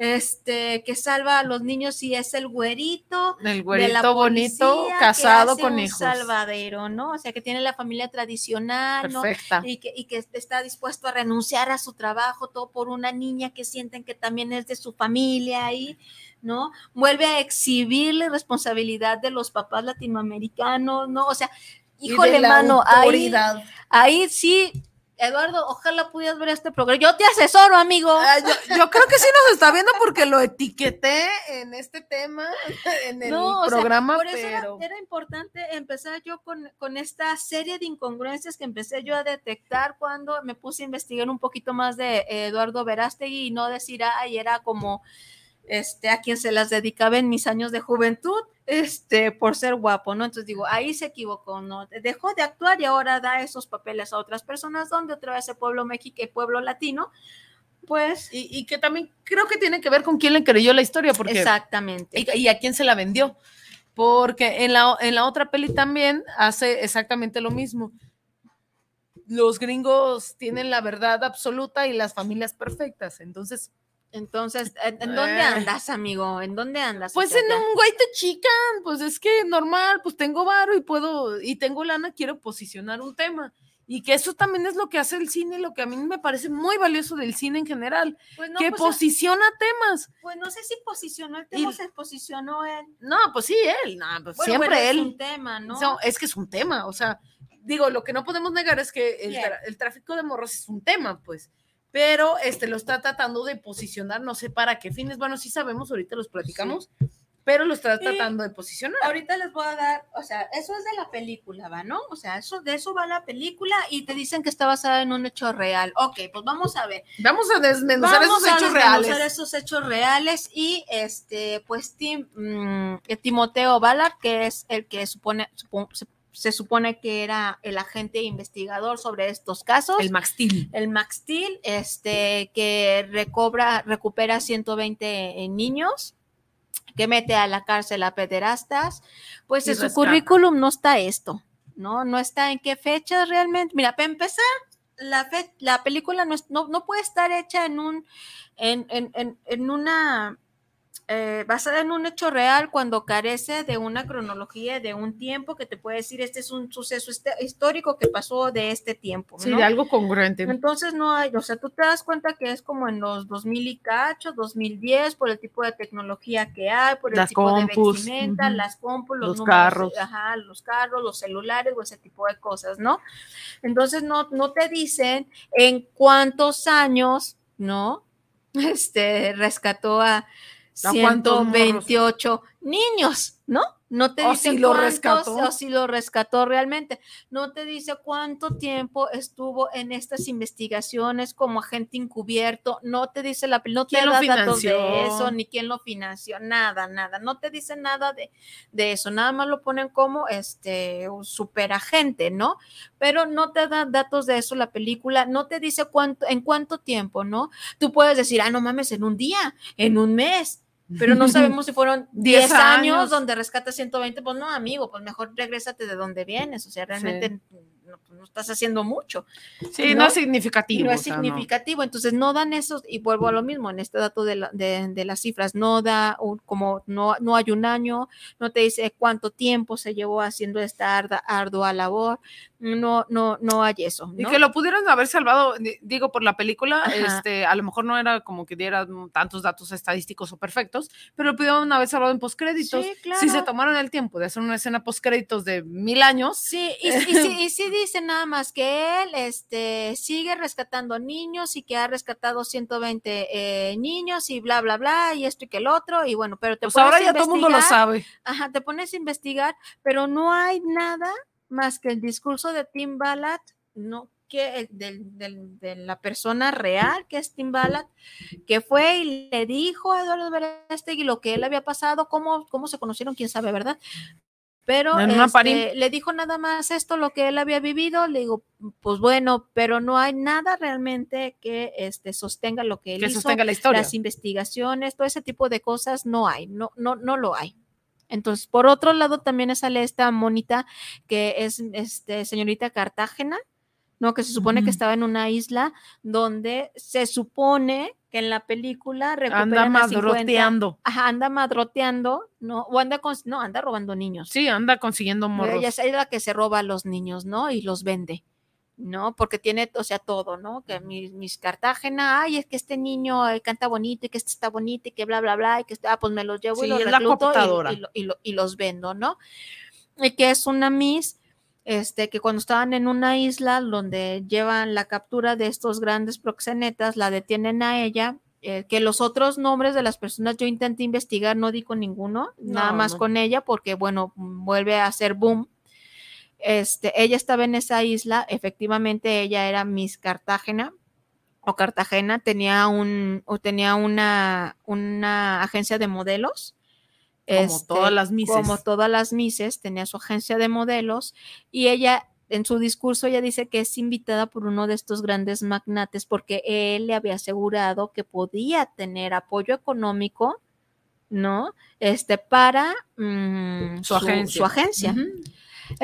este, que salva a los niños y es el güerito El de la güerito bonito, que casado hace con un hijos. salvadero, ¿no? O sea, que tiene la familia tradicional, ¿no? Perfecta. y que, y que está dispuesto a renunciar a su trabajo, todo por una niña que sienten que también es de su familia ahí, ¿no? Vuelve a exhibir la responsabilidad de los papás latinoamericanos, ¿no? O sea, híjole, mano, ahí, ahí sí, Eduardo, ojalá pudieras ver este programa. Yo te asesoro, amigo. Ah, yo, yo creo que sí nos está viendo porque lo etiqueté en este tema, en el No, o sea, programa, por eso era- pero era, importante empezar yo con, con esta serie de incongruencias que empecé yo a detectar cuando me puse a investigar un poquito más de Eduardo Verástegui y no decir, ay, era como este, a quien se las dedicaba en mis años de juventud, este, por ser guapo, ¿no? Entonces digo, ahí se equivocó, ¿no? Dejó de actuar y ahora da esos papeles a otras personas, donde otra vez el pueblo México y pueblo latino, Pues, Y, y que también creo que tiene que ver con quién le creyó la historia, porque exactamente. y, y a quién se la vendió. Porque en la, en la otra peli también hace exactamente lo mismo. Los gringos tienen la verdad absoluta y las familias perfectas. Entonces, Entonces, ¿en, en dónde Eh. andas, amigo? ¿En dónde andas? O pues sea, en ya- un güey te chican, pues es que normal, pues tengo varo y puedo, y tengo lana, quiero posicionar un tema. Y que eso también es lo que hace el cine, lo que a mí me parece muy valioso del cine en general, Pues no, que pues, posiciona temas. pues no sé si posicionó el Y- tema, o se posicionó él. No, pues sí, él, no, pues Bueno, siempre bueno, es él. un tema, ¿no? No, es que es un tema, o sea, digo, lo que no podemos negar es que el, tra- el tráfico de morros es un tema, pues, pero este lo está tratando de posicionar, no sé para qué fines, bueno, sí sabemos, ahorita los platicamos, pero lo está tratando de posicionar. Ahorita les voy a dar, o sea, eso es de la película, ¿va? ¿No? O sea, eso de eso va la película y te dicen que está basada en un hecho real. Ok, pues vamos a ver. Vamos a desmenuzar Vamos esos a hechos desmenuzar reales. esos hechos reales y este, pues Tim, mm, eh, Timoteo Ballard, que es el que supone, supo- se, supone que era el agente investigador sobre estos casos. El Max Steel. el Max Steel, este, que recobra, recupera 120 niños, que mete a la cárcel a pederastas, pues Y en su currículum no está esto, ¿no? No está en qué fechas realmente. Mira, para empezar, la, fe- la película no, es- no, no puede estar hecha en un, en, en, en, en una, eh, basada en un hecho real cuando carece de una cronología, de un tiempo que te puede decir, este es un suceso histórico que pasó de este tiempo. Sí, de algo congruente. Entonces no hay, o sea, tú te das cuenta que es como en los 2000 y cacho, 2010, por el tipo de tecnología que hay, por el Las tipo compus, de vestimenta, ujú. las compus, los, Los números, carros. ajá, los carros, los celulares o ese tipo de cosas, ¿no? Entonces no, no te dicen en cuántos años, ¿no? Este rescató a. 128 niños, ¿no? No te O dice si lo rescató. o si lo rescató realmente. No te dice cuánto tiempo estuvo en estas investigaciones como agente encubierto. No te dice la no te ¿Quién lo da datos de eso, ni quién lo financió, nada, nada. No te dice nada de, de eso. Nada más lo ponen como este un superagente, ¿no? Pero no te da datos de eso la película. No te dice cuánto, en cuánto tiempo, ¿no? Tú puedes decir, ah, no mames, en un día, en un mes. Pero no sabemos si fueron 10 Diez años, años. donde rescatas 120, pues no, amigo, pues mejor regrésate de donde vienes, o sea, realmente no, pues, no estás haciendo mucho. Sí, ¿no? no, es significativo. no es o sea, no. significativo, entonces no dan esos, y vuelvo a lo mismo, en este dato de, la- de- de las cifras, no da un- como, no, no hay un año, no te dice cuánto tiempo se llevó haciendo esta arda- ardua labor, no, no, no hay eso. Y que lo pudieron haber salvado, di- digo, por la película, Ajá. este, a lo mejor no era como que diera tantos datos estadísticos o perfectos, pero lo pudieron haber salvado en postcréditos. Sí, Si se claro. tomaron el tiempo de hacer una escena postcréditos de mil años, Sí, y, y sí, y sí dice nada más que él este, sigue rescatando niños y que ha rescatado 120 eh, niños y bla, bla, bla, y esto y que el otro, y bueno, pero te pues pones ahora ya todo el mundo lo sabe. Ajá, te pones a investigar, pero no hay nada más que el discurso de Tim Ballard, no que del- de la persona real que es Tim Ballard, que fue y le dijo a Eduardo Verástegui lo que él había pasado, cómo, cómo se conocieron, quién sabe, ¿verdad? Pero este, le dijo nada más esto, lo que él había vivido, le digo, pues bueno, pero no hay nada realmente que este, sostenga lo que él Que hizo sostenga la historia. las investigaciones, todo ese tipo de cosas no hay, no, no, no lo hay. Entonces, por otro lado, también sale esta monita que es este, señorita Cartágena, ¿no? Que se supone que estaba en una isla donde se supone que en la película Anda recuperan a 50 madroteando. Ajá, anda madroteando, ¿no? O anda con, no, anda robando niños. Sí, anda consiguiendo morros. Ella es la que se roba a los niños, ¿no? Y los vende, ¿no? Porque tiene, o sea, todo, ¿no? Que mis, mis Cartagena, ay, es que este niño eh, canta bonito y que este está bonito y que bla, bla, bla, y que este, ah, pues me los llevo y los recluto y- cooptadora. y, lo- y lo- y los vendo, ¿no? Y que es una Miss, este, que cuando estaban en una isla donde llevan la captura de estos grandes proxenetas, la detienen a ella. eh, que los otros nombres de las personas yo intenté investigar, no di con ninguno, nada más no. con ella, porque bueno, vuelve a ser boom. Este, ella estaba en esa isla, efectivamente ella era Miss Cartagena o Cartagena, tenía un, o tenía una, una agencia de modelos. Como este, todas las mises. Como todas las mises, tenía su agencia de modelos y ella en su discurso ella dice que es invitada por uno de estos grandes magnates porque él le había asegurado que podía tener apoyo económico, ¿no? Este, para mm, Su agencia. Su agencia.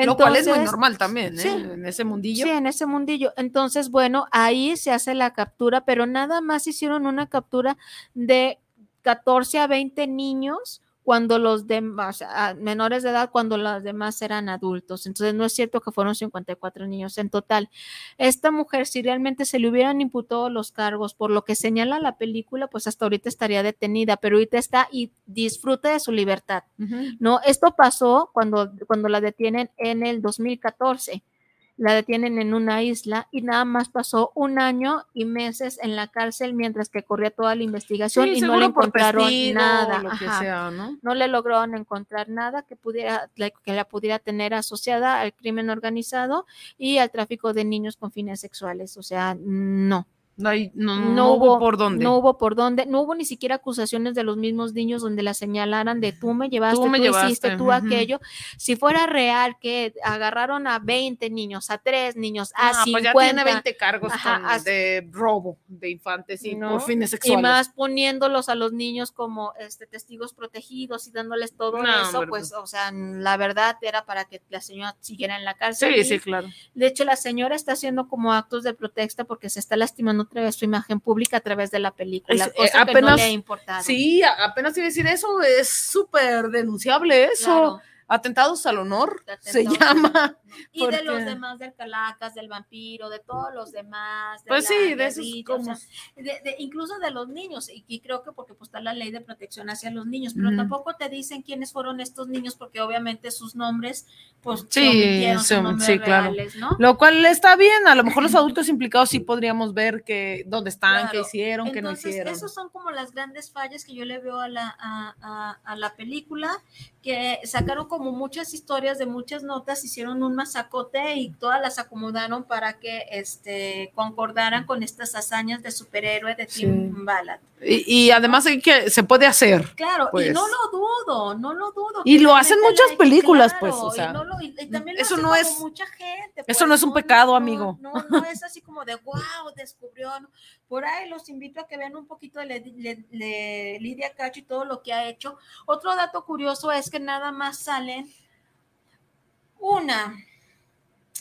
Lo cual es muy normal también, ¿eh? sí. En ese mundillo. Sí, en ese mundillo. Entonces, bueno, ahí se hace la captura, pero nada más hicieron una captura de 14 a 20 niños cuando los demás, menores de edad, cuando los demás eran adultos. Entonces, no es cierto que fueron 54 niños en total. Esta mujer, si realmente se le hubieran imputado los cargos por lo que señala la película, pues hasta ahorita estaría detenida, pero ahorita está y disfruta de su libertad. No, esto pasó cuando, cuando la detienen en el 2014. La detienen en una isla y nada más pasó un año y meses en la cárcel mientras que corría toda la investigación Sí, y no le encontraron testigo, nada. lo que sea, ¿no? No le lograron encontrar nada que pudiera que la pudiera tener asociada al crimen organizado y al tráfico de niños con fines sexuales. O sea, no. No, hay- no, No no hubo hubo- por dónde. No hubo por dónde, no hubo ni siquiera acusaciones de los mismos niños donde la señalaran de tú me llevaste, tú, me hiciste, llevaste, tú aquello. Si fuera real que agarraron a 20 niños, a 3 niños, a Ah, 50, pues ya tiene 20 cargos Ajá, con- as- de robo de infantes y ¿no? por fines y más poniéndolos a los niños como este testigos protegidos y dándoles todo eso, hombre, pues, o sea, la verdad era para que la señora siguiera en la cárcel. Sí, y, sí, claro. De hecho, la señora está haciendo como actos de protesta porque se está lastimando otra vez su imagen pública a través de la película, Es- eh, cosa que no apenas- le ha importado. Sí, apenas iba a decir eso, es súper denunciable eso. Claro. Atentados al honor se llama. Y de los demás del Calacas, del vampiro, de todos los demás. de Pues sí, de esos o como- sea, de- de- incluso de los niños, y, y creo que porque pues está la ley de protección hacia los niños, pero tampoco te dicen quiénes fueron estos niños, porque obviamente sus nombres, pues Sí, sus nombres sí, claro. ¿no? Lo cual está bien, a lo mejor los adultos implicados sí podríamos ver que dónde están, qué hicieron, qué no Entonces, hicieron. esos son como las grandes fallas que yo le veo a la, a, a- a la película, que sacaron como muchas historias de muchas notas, hicieron un masacote y todas las acomodaron para que este, concordaran con estas hazañas de superhéroe de Sí. Tim Ballard. Y, y además hay que se puede hacer. Claro, y Pues. no lo dudo, no lo dudo. Y lo hacen muchas la- películas, claro, pues, o y sea, no lo- y- y también lo eso no como es- mucha gente. eso pues, no es un pecado, amigo. No, no es así como de wow, descubrió. Por ahí los invito a que vean un poquito de, Le- Le- Le- Lidia Cacho y todo lo que ha hecho. Otro dato curioso es que nada más salen una,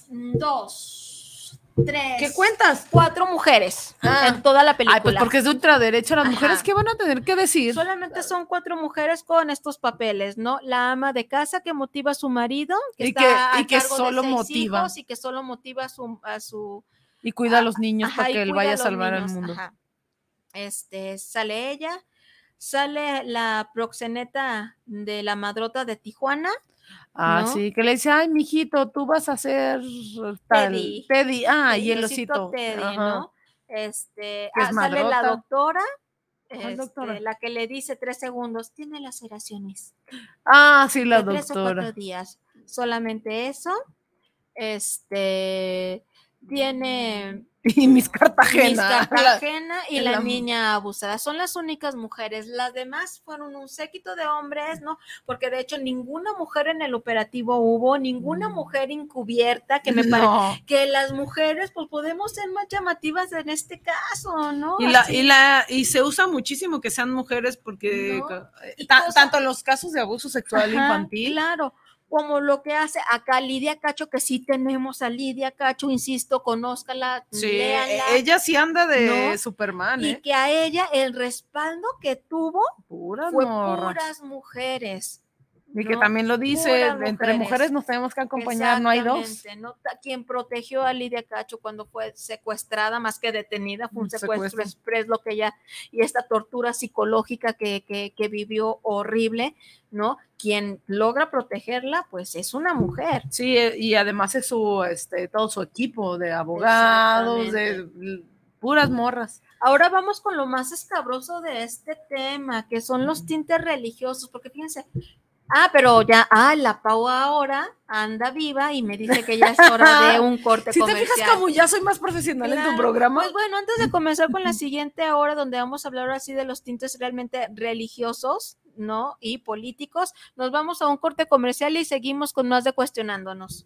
dos, tres, ¿Qué cuentas? cuatro mujeres Ah. en toda la película. Ay, pues porque es de ultraderecha, las Ajá. mujeres, ¿qué van a tener que decir? Solamente son cuatro mujeres con estos papeles, ¿no? La ama de casa que motiva a su marido, que Y está que- a y que de solo seis motiva. hijos y que solo motiva a su, a su Y cuida a los niños ajá, para que él vaya a salvar al niños, mundo. ajá. Este, sale ella, sale la proxeneta de la madrota de Tijuana, Ah, ¿no? sí, que le dice, ay, mijito, tú vas a ser tal. Teddy. Teddy. Ah, y el osito. Teddy, Ajá. ¿no? Este, Que es ah, sale la doctora, ¿Cuál este, doctora? la que le dice tres segundos, tiene laceraciones. Ah, sí, la de tres o doctora. cuatro días. Solamente eso. Este tiene Y Miss Cartagena. Miss la- Cartagena y la, la- niña abusada. Son las únicas mujeres. Las demás fueron un séquito de hombres, ¿no? Porque de hecho ninguna mujer en el operativo hubo, ninguna Mm. mujer encubierta, que me parece No. que las mujeres pues podemos ser más llamativas en este caso, ¿no? Y, la, y, la, y se usa muchísimo que sean mujeres porque No, cosa- tanto en los casos de abuso sexual Ajá, infantil. Claro, como lo que hace acá Lidia Cacho, que sí tenemos a Lidia Cacho, insisto, conózcala, Sí, léanla, ella sí anda de ¿no? Superman, y ¿eh? que a ella el respaldo que tuvo fue puras mujeres. Y que también lo dice, entre mujeres. mujeres nos tenemos que acompañar, no hay dos. ¿no? Quien protegió a Lidia Cacho cuando fue secuestrada, más que detenida, fue un secuestro secuestro. express, lo que ella, y esta tortura psicológica que, que, que vivió horrible, ¿no? Quien logra protegerla, pues es una mujer. Sí, eh, y además es su, este, todo su equipo de abogados, de puras morras. Ahora vamos con lo más escabroso de este tema, que son los tintes religiosos, porque fíjense, ah, pero ya, ah, la Pau ahora anda viva y me dice que ya es hora de un corte Si te comercial. fijas como ya soy más profesional en tu programa, Pues bueno, antes de comenzar con la siguiente hora, donde vamos a hablar así de los tintes realmente religiosos, ¿no? Y políticos, nos vamos a un corte comercial y seguimos con más de cuestionándonos.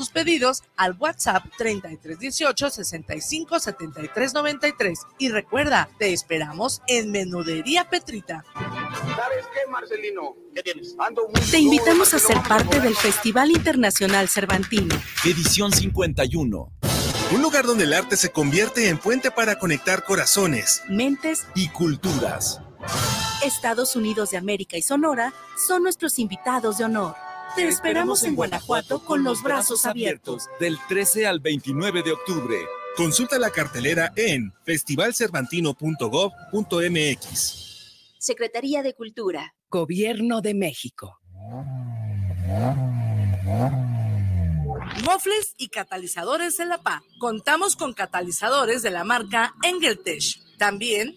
tus pedidos al WhatsApp 3318 65 73 93 y recuerda, te esperamos en Menudería Petrita. ¿Sabes qué, Marcelino? ¿Qué tienes? Ando muy Te invitamos a ser parte del Festival Internacional Cervantino. Edición 51. Un lugar donde el arte se convierte en puente para conectar corazones Mentes, Y culturas. Estados Unidos de América y Sonora son nuestros invitados de honor. Te esperamos en Guanajuato con los brazos abiertos. Del 13 al 29 de octubre. Consulta la cartelera en festivalcervantino.gov.mx. Secretaría de Cultura. Gobierno de México. Mofles y catalizadores en La PA. Contamos con catalizadores de la marca Engeltech. También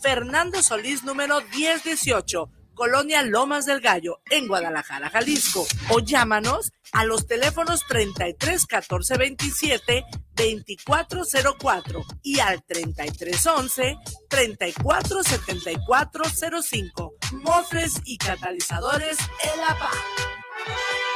Fernando Solís número 1018, Colonia Lomas del Gallo, en Guadalajara, Jalisco. O llámanos a los teléfonos 33 14 27 2404 y al 33 11 34 74 05. Mofres y catalizadores en La Paz.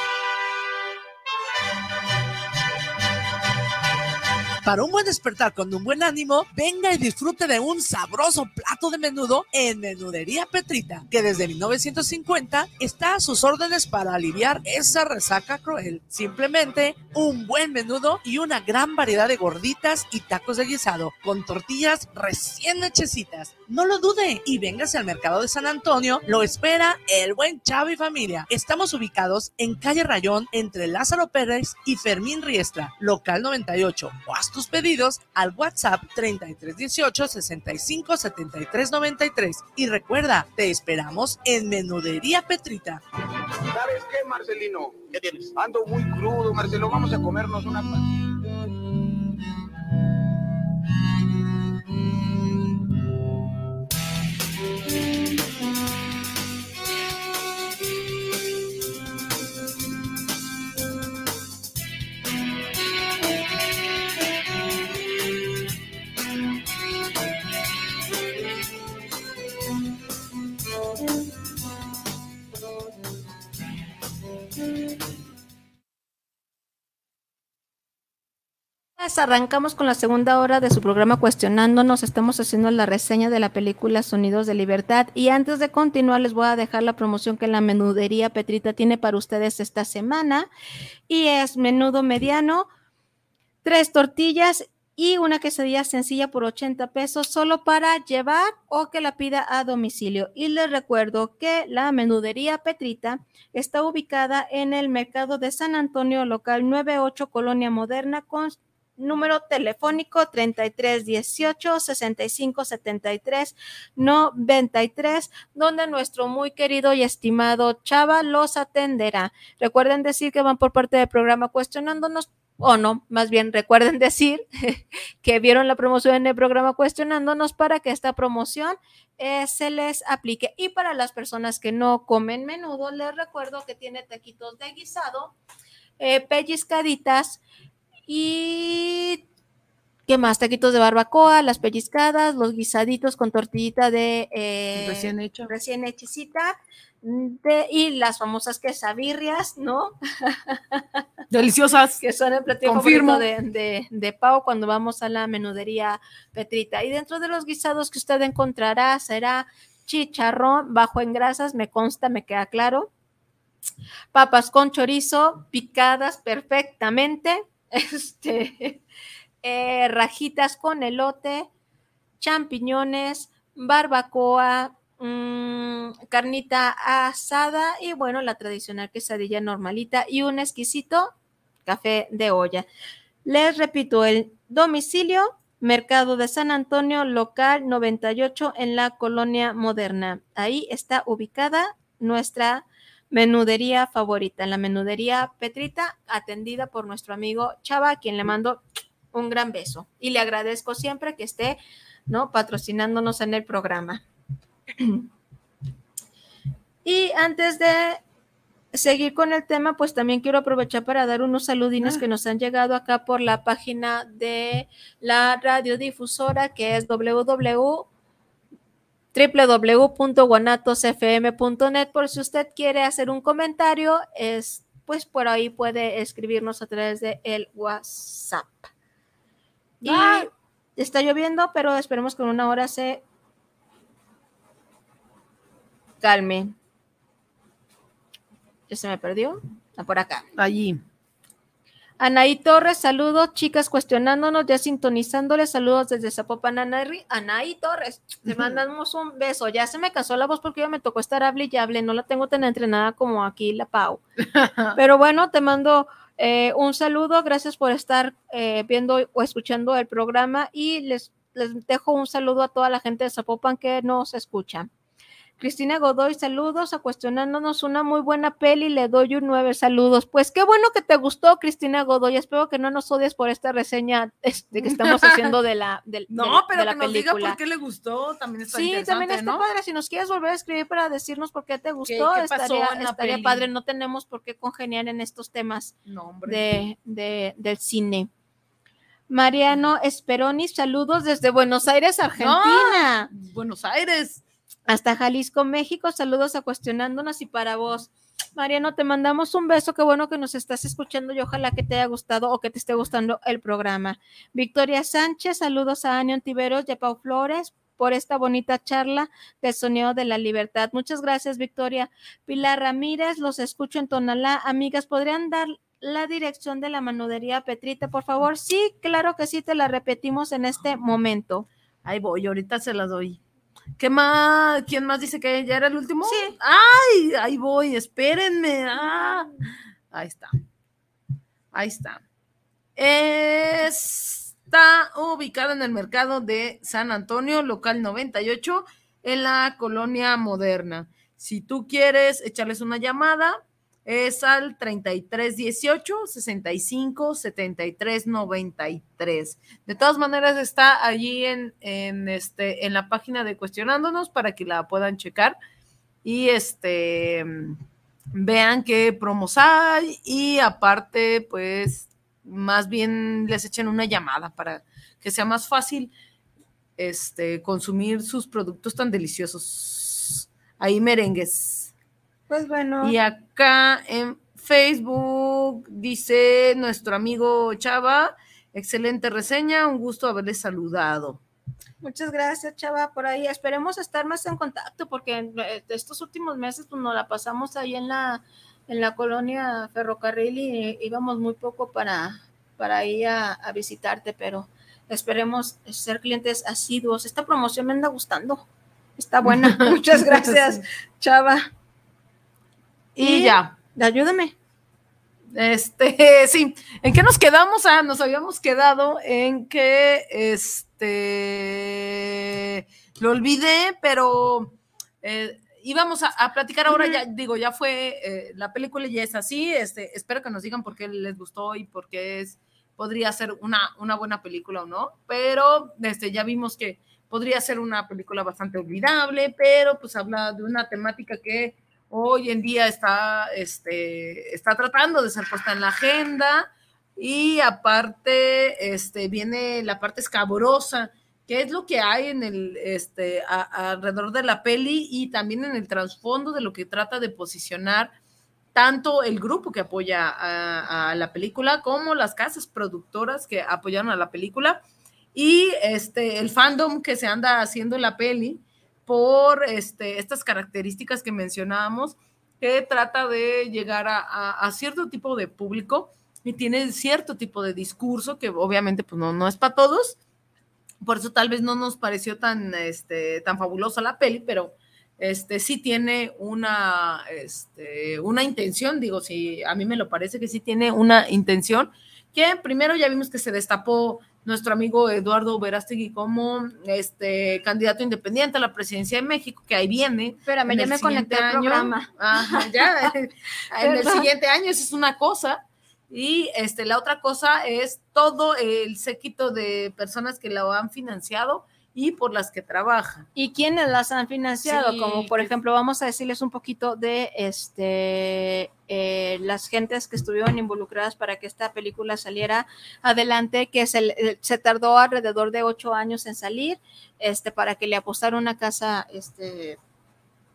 Para un buen despertar con un buen ánimo, venga y disfrute de un sabroso plato de menudo en Menudería Petrita, que desde 1950 está a sus órdenes para aliviar esa resaca cruel. Simplemente un buen menudo y una gran variedad de gorditas y tacos de guisado con tortillas recién hechecitas. No lo dude y véngase al mercado de San Antonio, lo espera el buen Chavo y familia. Estamos ubicados en calle Rayón entre Lázaro Pérez y Fermín Riestra, local 98 o haz tus pedidos al WhatsApp 3318 65 73 93 y recuerda, te esperamos en Menudería Petrita. ¿Sabes qué, Marcelino? ¿Qué tienes? Ando muy crudo, Marcelo. Vamos a comernos una... Arrancamos con la segunda hora de su programa Cuestionándonos. Estamos haciendo la reseña de la película Sonidos de Libertad. Y antes de continuar, les voy a dejar la promoción que la menudería Petrita tiene para ustedes esta semana. Y es menudo mediano, tres tortillas y una quesadilla sencilla por 80 pesos solo para llevar o que la pida a domicilio. Y les recuerdo que la menudería Petrita está ubicada en el mercado de San Antonio, local 98, Colonia Moderna, con número telefónico 3318 6573 93, donde nuestro muy querido y estimado Chava los atenderá. Recuerden decir que van por parte del programa cuestionándonos o no, más bien recuerden decir que vieron la promoción en el programa cuestionándonos para que esta promoción eh, se les aplique. Y para las personas que no comen menudo, les recuerdo que tiene taquitos de guisado, eh, pellizcaditas y ¿Qué más? Taquitos de barbacoa, las pellizcadas, los guisaditos con tortillita de eh, Recién hecho. recién hechicita de- y las famosas quesabirrias, ¿no? Deliciosas. que son el platillo Confirmo. de, de, de Pau cuando vamos a la menudería Petrita. Y dentro de los guisados que usted encontrará será chicharrón bajo en grasas, me consta, me queda claro. Papas con chorizo picadas perfectamente. Este, eh, rajitas con elote, champiñones, barbacoa, mm, carnita asada y bueno, la tradicional quesadilla normalita y un exquisito café de olla. Les repito, el domicilio, Mercado de San Antonio, local 98 en la colonia moderna. Ahí está ubicada nuestra menudería favorita, la menudería Petrita, atendida por nuestro amigo Chava, a quien le mando un gran beso. Y le agradezco siempre que esté ¿no? patrocinándonos en el programa. y antes de seguir con el tema, pues también quiero aprovechar para dar unos saludines que nos han llegado acá por la página de la radiodifusora que es www www.guanatosfm.net por si usted quiere hacer un comentario, es pues por ahí puede escribirnos a través de el WhatsApp. Y Ah. está lloviendo, pero esperemos que en una hora se calme. ¿Ya se me perdió? Ah, por acá. Allí. Anaí Torres, saludos, chicas, cuestionándonos, ya sintonizándoles, saludos desde Zapopan, Anaí, Anaí Torres, te mandamos un beso, ya se me cansó la voz porque ya me tocó estar hable y hable, no la tengo tan entrenada como aquí la Pau, pero bueno, te mando eh, un saludo, gracias por estar eh, viendo o escuchando el programa y les, les dejo un saludo a toda la gente de Zapopan que nos escucha. Cristina Godoy, saludos a cuestionándonos una muy buena peli, le doy un nueve saludos. Pues qué bueno que te gustó, Cristina Godoy. Espero que no nos odies por esta reseña este, que estamos haciendo de la, del- No, del- pero de la que nos diga película. por qué le gustó, también está Sí, interesante, también está ¿no? padre. Si nos quieres volver a escribir para decirnos por qué te gustó, qué estaría, padre. No tenemos por qué congeniar en estos temas No, de, de- del cine. Mariano Esperoni, saludos desde Buenos Aires, Argentina. Buenos Aires. Hasta Jalisco, México. Saludos a Cuestionándonos y para vos. Mariano, te mandamos un beso. Qué bueno que nos estás escuchando y ojalá que te haya gustado o que te esté gustando el programa. Victoria Sánchez, saludos a Anion Tiveros y a Pau Flores por esta bonita charla del sonido de la libertad. Muchas gracias, Victoria. Pilar Ramírez, los escucho en Tonalá. Amigas, ¿podrían dar la dirección de la manudería Petrita, por favor? Sí, claro que sí, te la repetimos en este momento. Ahí voy, ahorita se las doy. ¿Qué más? ¿Quién más dice que ya era el último? Sí. ¡Ay! Ahí voy, espérenme. Ah, ahí está. Ahí está. Está ubicada en el mercado de San Antonio, local 98, en la colonia moderna. Si tú quieres echarles una llamada, es al 3318 65 73 93. De todas maneras, está allí en, en, este, en la página de Cuestionándonos para que la puedan checar y este vean qué promos hay y aparte, pues, más bien les echen una llamada para que sea más fácil este, consumir sus productos tan deliciosos. Ahí merengues. Pues bueno. Y acá en Facebook dice nuestro amigo Chava, excelente reseña, un gusto haberles saludado. Muchas gracias, Chava, por ahí. Esperemos estar más en contacto porque eh, estos últimos meses pues, nos la pasamos ahí en la, en la colonia ferrocarril y íbamos muy poco para, para ir a, a visitarte, pero esperemos ser clientes asiduos. Esta promoción me anda gustando. Está buena. Muchas gracias, Chava. Y ya. Ayúdame. Este, sí, ¿en qué nos quedamos? Ah, nos habíamos quedado en que, este, lo olvidé, pero eh, íbamos a, a platicar ahora, ya digo, ya fue, eh, la película ya es así, este, espero que nos digan por qué les gustó y por qué es, podría ser una, una buena película o no, pero este, ya vimos que podría ser una película bastante olvidable, pero pues habla de una temática que hoy en día está, este, está tratando de ser puesta en la agenda y aparte este, viene la parte escabrosa, que es lo que hay en el, este, alrededor de la peli y también en el trasfondo de lo que trata de posicionar tanto el grupo que apoya a la película como las casas productoras que apoyaron a la película y este, el fandom que se anda haciendo en la peli por este, estas características que mencionábamos, que trata de llegar a, cierto tipo de público y tiene cierto tipo de discurso que obviamente pues no, no es para todos, por eso tal vez no nos pareció tan, este, tan fabulosa la peli, pero este, sí tiene una, este, una intención, digo, sí, a mí me lo parece que sí tiene una intención, que primero ya vimos que se destapó nuestro amigo Eduardo Verástegui como este candidato independiente a la presidencia de México, que ahí viene. Espérame, ya me conecté al programa. Ajá, ya, en el siguiente año, eso es una cosa. Y este, la otra cosa es todo el séquito de personas que lo han financiado y por las que trabaja. ¿Y quiénes las han financiado? Sí, Como por que- ejemplo, vamos a decirles un poquito de este eh, las gentes que estuvieron involucradas para que esta película saliera adelante, que se, se tardó alrededor de ocho años en salir, este, para que le apostara una casa este,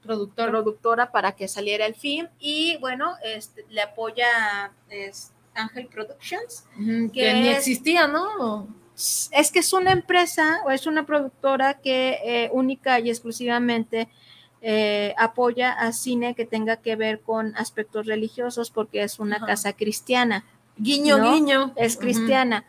Productor. productora para que saliera el film. Y bueno, este, le apoya Ángel Productions. Que Que ni existía, ¿no? Es que es una empresa o es una productora que eh, única y exclusivamente eh, apoya a cine que tenga que ver con aspectos religiosos porque es una Ajá. casa cristiana. Guiño, ¿no? guiño. Es cristiana.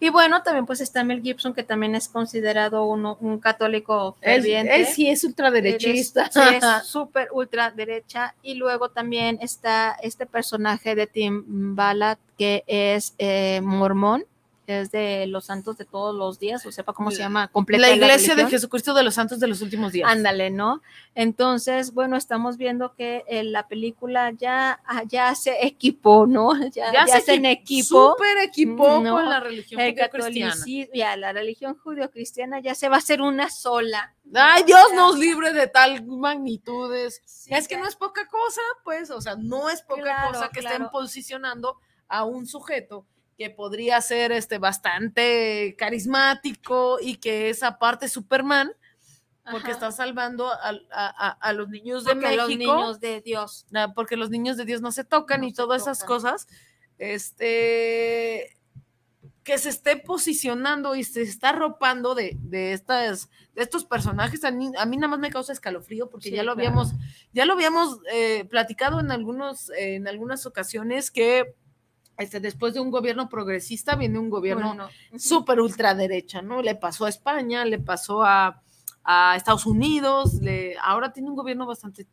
Y bueno, también pues está Mel Gibson, que también es considerado uno- un católico ferviente. él sí es ultraderechista. Sí, es súper ultra derecha. Y luego también está este personaje de Tim Ballard, que es eh, mormón, es de los santos de todos los días, o sepa cómo se llama completa la iglesia de. Jesucristo de los Santos de los últimos días. Ándale, ¿no? Entonces, bueno, estamos viendo que en la película ya, ah, ya se equipó, ¿no? Ya, ya, se en equi- equipo. Súper equipó ¿no? con la religión El judio-cristiana. ya, la religión judío-cristiana ya se va a hacer una sola. Ay. Dios nos libre de tal magnitudes. Sí, es que no es poca cosa, pues, o sea, no es poca Claro, cosa que estén posicionando a un sujeto que podría ser este bastante carismático y que es aparte Superman, porque Ajá. está salvando a, a- a- a los niños de Porque los México. niños de Dios. Ah, porque los niños de Dios no se tocan No y se todas esas cosas, este, que se esté posicionando y se está arropando de, de estas, de estos personajes, a mí, a mí nada más me causa escalofrío porque Sí, ya lo claro. habíamos, ya lo habíamos eh, platicado en algunos, en algunas ocasiones que este, después de un gobierno progresista viene un gobierno Bueno, ujú. súper ultraderecha, ¿no? Le pasó a España, le pasó a, a Estados Unidos, le, ahora tiene un gobierno bastante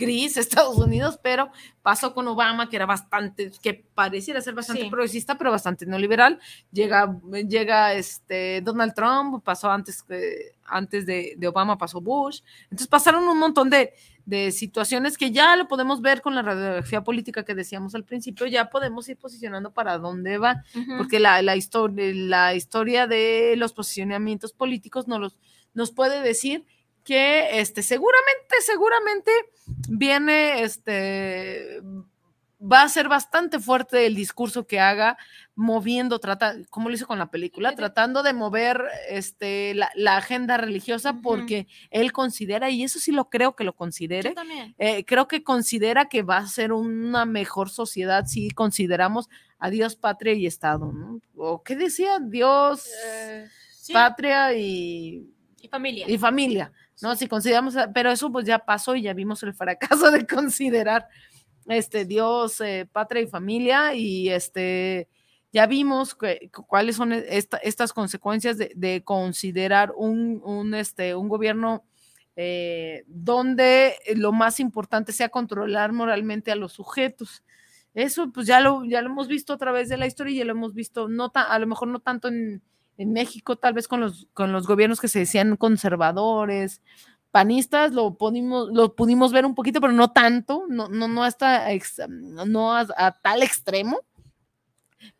gris Estados Unidos, pero pasó con Obama, que era bastante, que pareciera ser bastante Sí. progresista, pero bastante neoliberal. Llega, llega este Donald Trump, pasó antes, que- antes de, de Obama, pasó Bush. Entonces pasaron un montón de, de situaciones que ya lo podemos ver con la radiografía política que decíamos al principio, ya podemos ir posicionando para dónde va porque la, la, historia, la historia de los posicionamientos políticos nos, los, nos puede decir que este, seguramente, seguramente viene, este, va a ser bastante fuerte el discurso que haga, moviendo, trata, como lo hizo con la película, tratando de mover este, la, la agenda religiosa porque él considera, y eso sí lo creo que lo considere, Yo también. eh, creo que considera que va a ser una mejor sociedad si consideramos a Dios, patria y Estado, ¿no? ¿O qué decía? Dios, Eh, sí, patria y, y familia. y familia, ¿no? Si consideramos, pero eso pues ya pasó y ya vimos el fracaso de considerar este Dios, eh, patria y familia y este ya vimos que- cu- cuáles son esta- estas consecuencias de, de considerar un, un, este, un gobierno eh, donde lo más importante sea controlar moralmente a los sujetos. Eso pues ya lo, ya lo hemos visto a través de la historia y ya lo hemos visto, no a lo mejor no tanto en, en México, tal vez con los, con los gobiernos que se decían conservadores, panistas, lo pudimos, lo pudimos ver un poquito, pero no tanto, no, no, no hasta no a, a tal extremo.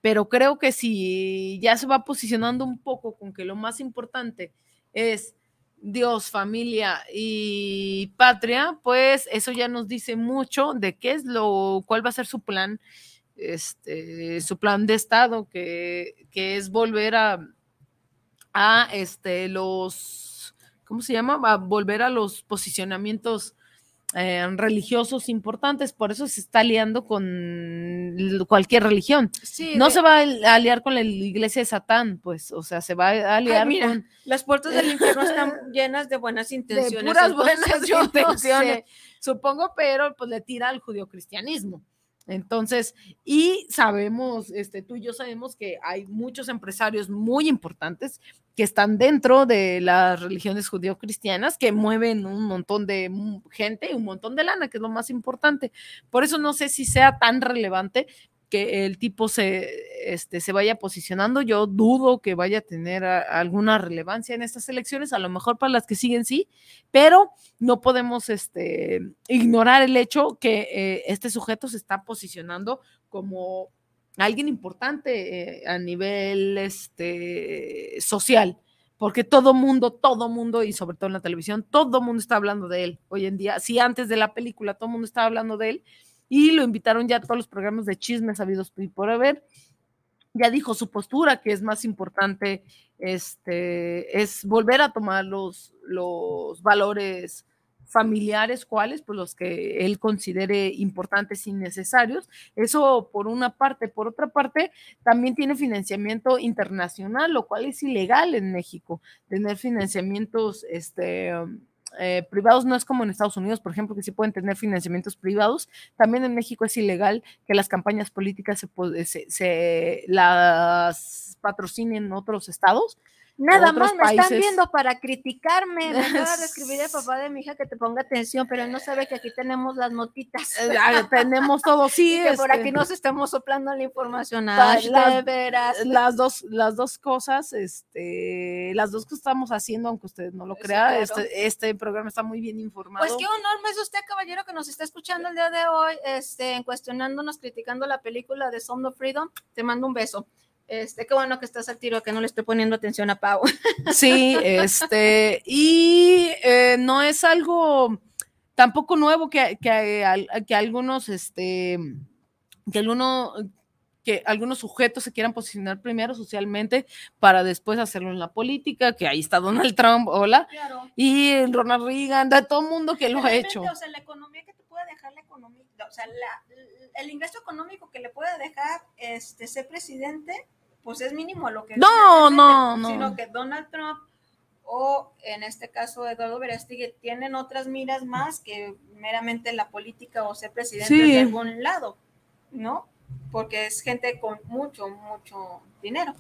Pero creo que si ya se va posicionando un poco con que lo más importante es Dios, familia y patria, pues eso ya nos dice mucho de qué es lo, cuál va a ser su plan, este, su plan de Estado, que, que es volver a, a este, los, ¿cómo se llama? A volver a los posicionamientos eh, religiosos importantes, por eso se está aliando con cualquier religión. Sí, no de- se va a aliar con la iglesia de Satán, pues, o sea, se va a Ay, aliar mira, con las puertas del infierno están llenas de buenas intenciones. de puras buenas no intenciones, sé. supongo, pero pues le tira al judio-cristianismo. Entonces, y sabemos, este, tú y yo sabemos que hay muchos empresarios muy importantes que están dentro de las religiones judío-cristianas que mueven un montón de gente y un montón de lana, que es lo más importante. Por eso no sé si sea tan relevante que el tipo se, este, se vaya posicionando. Yo dudo que vaya a tener alguna relevancia en estas elecciones, a lo mejor para las que siguen sí, pero no podemos este, ignorar el hecho que eh, este sujeto se está posicionando como alguien importante eh, a nivel este, social, porque todo mundo, todo mundo, y sobre todo en la televisión, todo mundo está hablando de él hoy en día. Si antes de la película todo mundo estaba hablando de él, y lo invitaron ya a todos los programas de chismes habidos y por haber, ya dijo su postura, que es más importante, este, es volver a tomar los, los valores familiares, cuáles, pues los que él considere importantes y necesarios. Eso por una parte. Por otra parte, también tiene financiamiento internacional, lo cual es ilegal en México. Tener financiamientos este, um, eh, privados no es como en Estados Unidos, por ejemplo, que sí pueden tener financiamientos privados. También en México es ilegal que las campañas políticas se, se- las patrocinen en otros estados. Nada más me están viendo para criticarme. Me acaba de escribir el papá de mi hija que te ponga atención, pero él no sabe que aquí tenemos las notitas. Eh, tenemos todo, sí. Y que por este, aquí nos estamos soplando la información. Ay, las- veras. las dos, las dos cosas, este, las dos que estamos haciendo, aunque usted no lo Sí, crea, claro. este, este programa está muy bien informado. Pues qué honor me es usted, caballero, que nos está escuchando el día de hoy, este, cuestionándonos, criticando la película de Sound of Freedom. Te mando un beso. Este, qué bueno que estás al tiro, que no le estoy poniendo atención a Pau. Sí, este, y eh, no es algo tampoco nuevo que, que, que algunos, este, que alguno, que algunos sujetos se quieran posicionar primero socialmente para después hacerlo en la política, que ahí está Donald Trump, hola, Claro. y Ronald Reagan, de todo el mundo que lo ha hecho. O sea, la economía que te puede dejar la economía, o sea, la- el ingreso económico que le puede dejar este ser presidente, pues es mínimo lo que No, no, no. sino que Donald Trump o en este caso Eduardo Verástegui tienen otras miras más que meramente la política o ser presidente Sí. de algún lado, ¿no? Porque es gente con mucho, mucho dinero.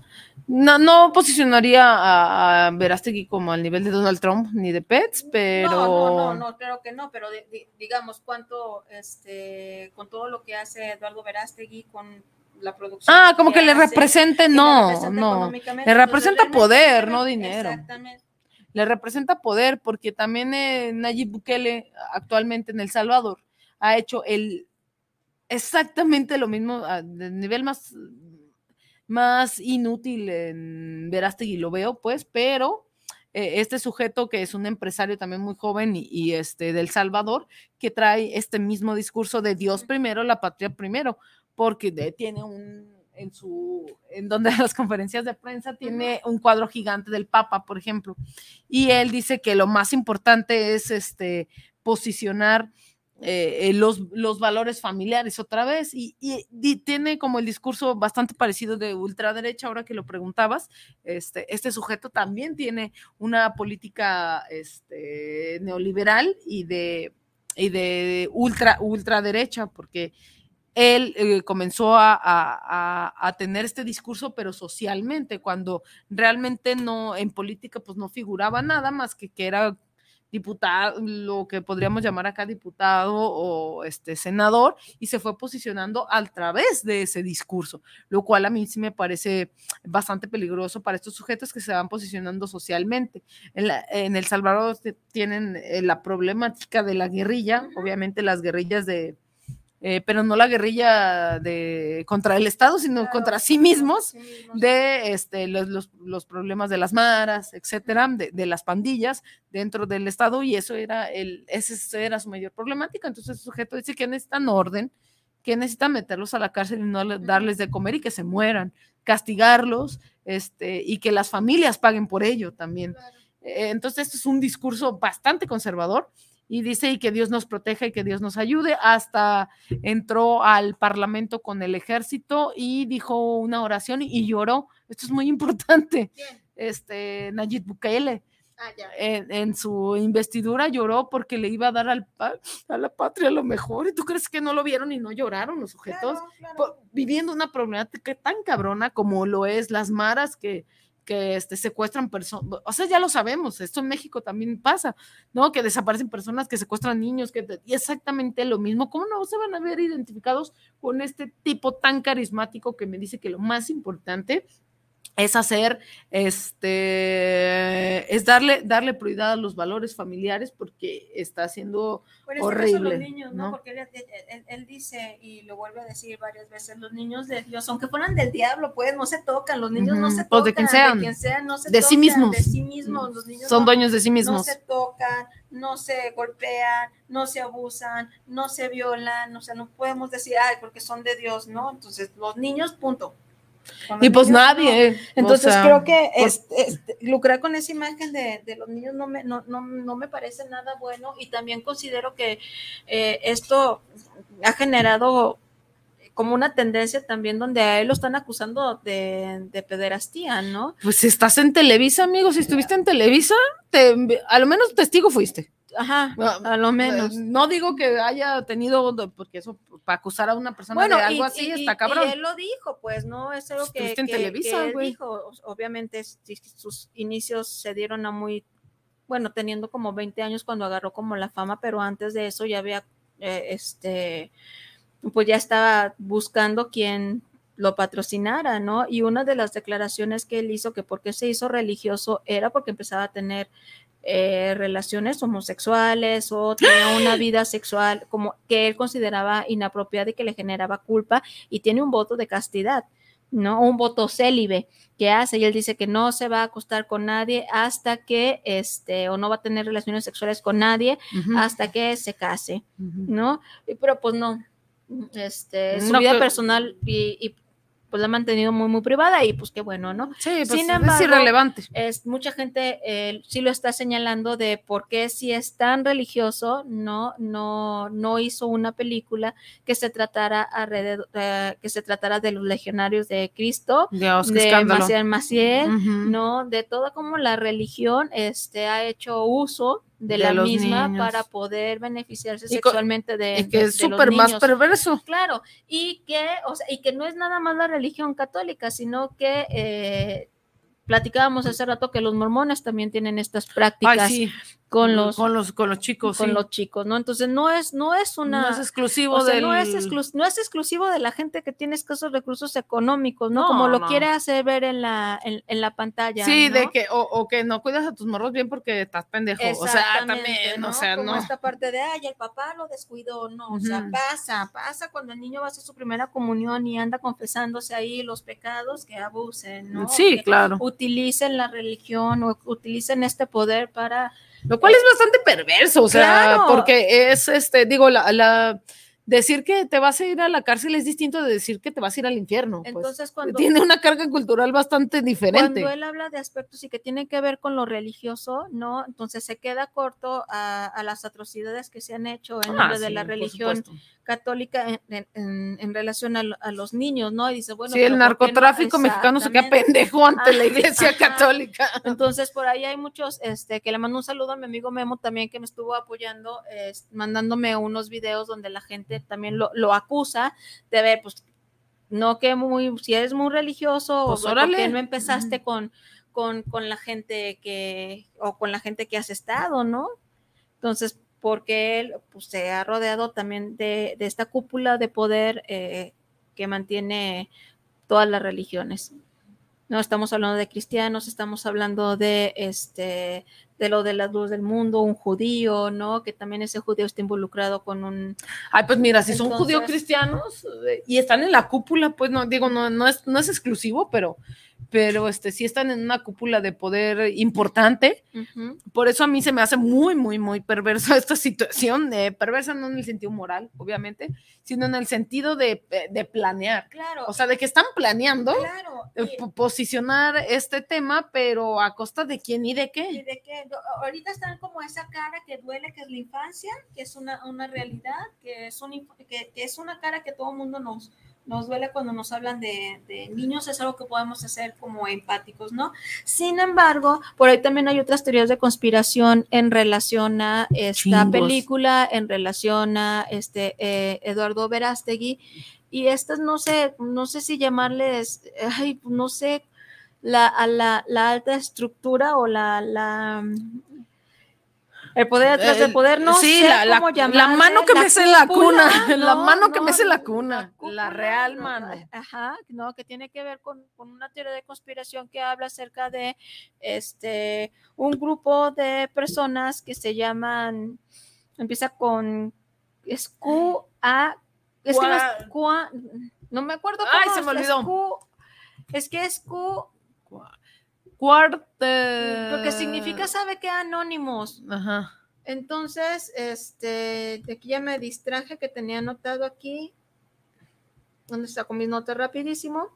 No, no posicionaría a, a Verástegui como al nivel de Donald Trump ni de Pets, pero No, no, no, no, creo que no, pero di- di- digamos, cuánto, este, con todo lo que hace Eduardo Verástegui, con la producción. Ah, como que le hace, represente, le no, representa no. Le representa poder, no dinero. Exactamente. le representa poder, porque también eh, Nayib Bukele actualmente en El Salvador ha hecho el exactamente lo mismo, a- de nivel más, más inútil en Verástegui lo veo, pues, pero eh, este sujeto que es un empresario también muy joven y, y, este del Salvador, que trae este mismo discurso de Dios primero, la patria primero, porque de- tiene un en su en donde las conferencias de prensa tiene un cuadro gigante del Papa, por ejemplo, y él dice que lo más importante es este posicionar eh, eh, los, los valores familiares otra vez. Y, y- y tiene como el discurso bastante parecido de ultraderecha, ahora que lo preguntabas, este, este sujeto también tiene una política este, neoliberal y de, y de ultra, ultraderecha, porque él eh, comenzó a, tener este discurso, pero socialmente, cuando realmente no, en política, pues no figuraba nada más que que era diputado, lo que podríamos llamar acá diputado o este senador, y se fue posicionando a través de ese discurso, lo cual a mí sí me parece bastante peligroso para estos sujetos que se van posicionando socialmente. En, en El Salvador te- tienen eh, la problemática de la guerrilla, obviamente las guerrillas de, eh, pero no la guerrilla de contra el Estado, sino contra sí mismos, de este, los, los- los problemas de las maras, etcétera, de, de las pandillas dentro del Estado, y eso era el, ese era su mayor problemática. Entonces, el sujeto dice que necesitan orden, que necesitan meterlos a la cárcel y no le- darles de comer y que se mueran, castigarlos, este, y que las familias paguen por ello también. Eh, Entonces, esto es un discurso bastante conservador y dice y que Dios nos proteja y que Dios nos ayude. Hasta entró al parlamento con el ejército y dijo una oración y lloró. Esto es muy importante. Este Nayib Bukele. En, en su investidura lloró porque le iba a dar al, a la patria lo mejor. ¿Y tú crees que no lo vieron y no lloraron los sujetos? Viviendo una problemática tan cabrona como lo es las maras que, que este, secuestran personas. O sea, ya lo sabemos, esto en México también pasa, ¿no? Que desaparecen personas, que secuestran niños, que y exactamente lo mismo. ¿Cómo no se van a ver identificados con este tipo tan carismático que me dice que lo más importante es hacer, este, es darle, darle prioridad a los valores familiares porque está haciendo Por eso horrible. los niños, ¿no? ¿no? Porque él, él- él- él dice, y lo vuelve a decir varias veces, los niños de Dios, aunque fueran del diablo, pues no se tocan, los niños no se pues, tocan, de quien sean. quien sea, no se De sí mismos. de sí mismos, los niños Son no- dueños de sí No mismos. se tocan, no se golpean, no se abusan, no se violan, o sea, no podemos decir, ay, porque son de Dios, ¿no? Entonces, los niños, punto. Y pues nadie. no. Entonces o sea, creo que por- es- es- lucrar con esa imagen de, de los niños no me, no, no, no me parece nada bueno y también considero que eh, esto ha generado como una tendencia también donde a él lo están acusando de, de pederastía, ¿no? Pues estás en Televisa, amigo, si estuviste en Televisa, te, a lo menos testigo fuiste. Ajá, a lo menos. Eh, No digo que haya tenido, porque eso, para acusar a una persona de algo y- así, y- está cabrón. Y él lo dijo, pues, ¿no? Es algo que, Estuviste en que- Televisa, que él dijo. Obviamente, sus inicios se dieron a muy, bueno, teniendo como 20 años cuando agarró como la fama, pero antes de eso ya había, eh, este, pues ya estaba buscando quien lo patrocinara, ¿no? Y una de las declaraciones que él hizo, que por qué se hizo religioso, era porque empezaba a tener eh, relaciones homosexuales o tenía una vida sexual como que él consideraba inapropiada y que le generaba culpa y tiene un voto de castidad, ¿no? Un voto célibe que hace y él dice que no se va a acostar con nadie hasta que, este, o no va a tener relaciones sexuales con nadie hasta que se case, Ujú. ¿no? Y- Pero pues no, este, su No, vida personal y, y, pues la ha mantenido muy, muy privada y pues qué bueno, ¿no? Sí, pues Sin es embargo, irrelevante. es, mucha gente eh, sí lo está señalando de por qué si es tan religioso no no no hizo una película que se tratara alrededor eh, que se tratara de los legionarios de Cristo Dios, de. Maciel Maciel no de toda como la religión este ha hecho uso de, De la misma niños. para poder beneficiarse Y sexualmente de Y que de- es súper más perverso. Claro, y que, o sea, y que no es nada más la religión católica, sino que eh, platicábamos hace rato que los mormones también tienen estas prácticas Ay, sí. Con los con los con los chicos, con sí. los chicos, ¿no? Entonces no es no es una no es exclusivo o sea, del no es exclu- no es exclusivo de la gente que tiene escasos recursos económicos, ¿no? Como lo no. quiere hacer ver en la en, en la pantalla. Sí, de que o, o que no cuidas a tus morros bien porque estás pendejo, o sea, también, o sea, Como no. esta parte de, ay, el papá lo descuidó, no, o sea, pasa, pasa cuando el niño va a hacer su primera comunión y anda confesándose ahí los pecados que abusen, ¿no? Sí, Que claro. Utilicen la religión o utilicen este poder para... Lo cual es bastante perverso, o sea, Claro. porque es este, digo, la, la decir que te vas a ir a la cárcel es distinto de decir que te vas a ir al infierno. pues. Entonces, cuando... Tiene una carga cultural bastante diferente. Cuando él habla de aspectos y que tienen que ver con lo religioso, ¿no? Entonces se queda corto a, a las atrocidades que se han hecho en Ah, nombre de la religión supuesto. Católica en, en- en- relación a, a los niños, ¿no? Y dice, bueno, sí, el pero ¿por qué no? narcotráfico mexicano se queda pendejo ante la Ajá, iglesia ajá. católica. Entonces, por ahí hay muchos, este, que le mando un saludo a mi amigo Memo también que me estuvo apoyando, es, mandándome unos videos donde la gente también lo, lo acusa de ver, pues, no que muy, si eres muy religioso, Pues, o por órale. qué no empezaste con, con, con la gente que, o con la gente que has estado, ¿no? Entonces, porque él pues, se ha rodeado también de, de esta cúpula de poder eh, que mantiene todas las religiones. No estamos hablando de cristianos, estamos hablando de este de lo de la luz del mundo, un judío, ¿no? Que también ese judío está involucrado con un Ay, pues mira, si son judíos Entonces- cristianos eh, y están en la cúpula, pues no, digo, no, no es, no es exclusivo, pero, pero este, sí están en una cúpula de poder importante. Por eso a mí se me hace muy, muy, muy perversa esta situación, eh, perversa no en el sentido moral, obviamente, sino en el sentido de, eh, de planear. Claro. O sea, de que están planeando claro. eh, y- po- posicionar este tema, pero a costa de quién y de y qué. de que lo- ahorita están como esa cara que duele, que es la infancia, que es una, una realidad, que es, un, que, que es una cara que todo el mundo nos, nos duele cuando nos hablan de, de niños, es algo que podemos hacer como empáticos, ¿no? Sin embargo, por ahí también hay otras teorías de conspiración en relación a esta Chingos. película, en relación a este eh, Eduardo Verástegui, y estas no sé, no sé si llamarles, ay, no sé, la, a la, la alta estructura o la, la el poder detrás del El- poder, no sí, sé la, la- cómo la llamarle, mano que la mece la cuna, la no, mano que no, mece la cuna, la real no, mano. Ajá, no, que tiene que ver con, con una teoría de conspiración que habla acerca de este un grupo de personas que se llaman, empieza con es Q A es que no es Q no me acuerdo cómo Ay, se me es, es olvidó. Q- es que es Q Cuarte. porque significa sabe que anónimos. Ajá. Entonces, este, de aquí ya me distraje que tenía anotado aquí. ¿Dónde está con mis notas rapidísimo?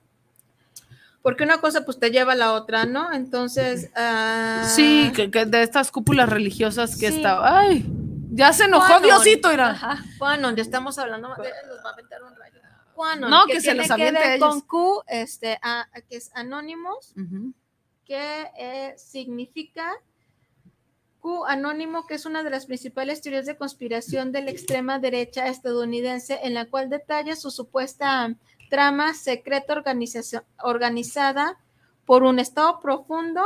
Porque una cosa pues te lleva a la otra, ¿no? Entonces, ah, Sí, que, que de estas cúpulas religiosas que Sí. estaba. Ay, ya se enojó Quanon. Diosito, Ira. Ajá, Quanon, ya estamos hablando, de- nos va a aventar un rayo. Quanon, No, que se tiene los aviente ver a ellos. con Q, este, a- que es Anonymous, Ujú. Que eh, significa Q anónimo, que es una de las principales teorías de conspiración de la extrema derecha estadounidense, en la cual detalla su supuesta trama secreta organizada por un estado profundo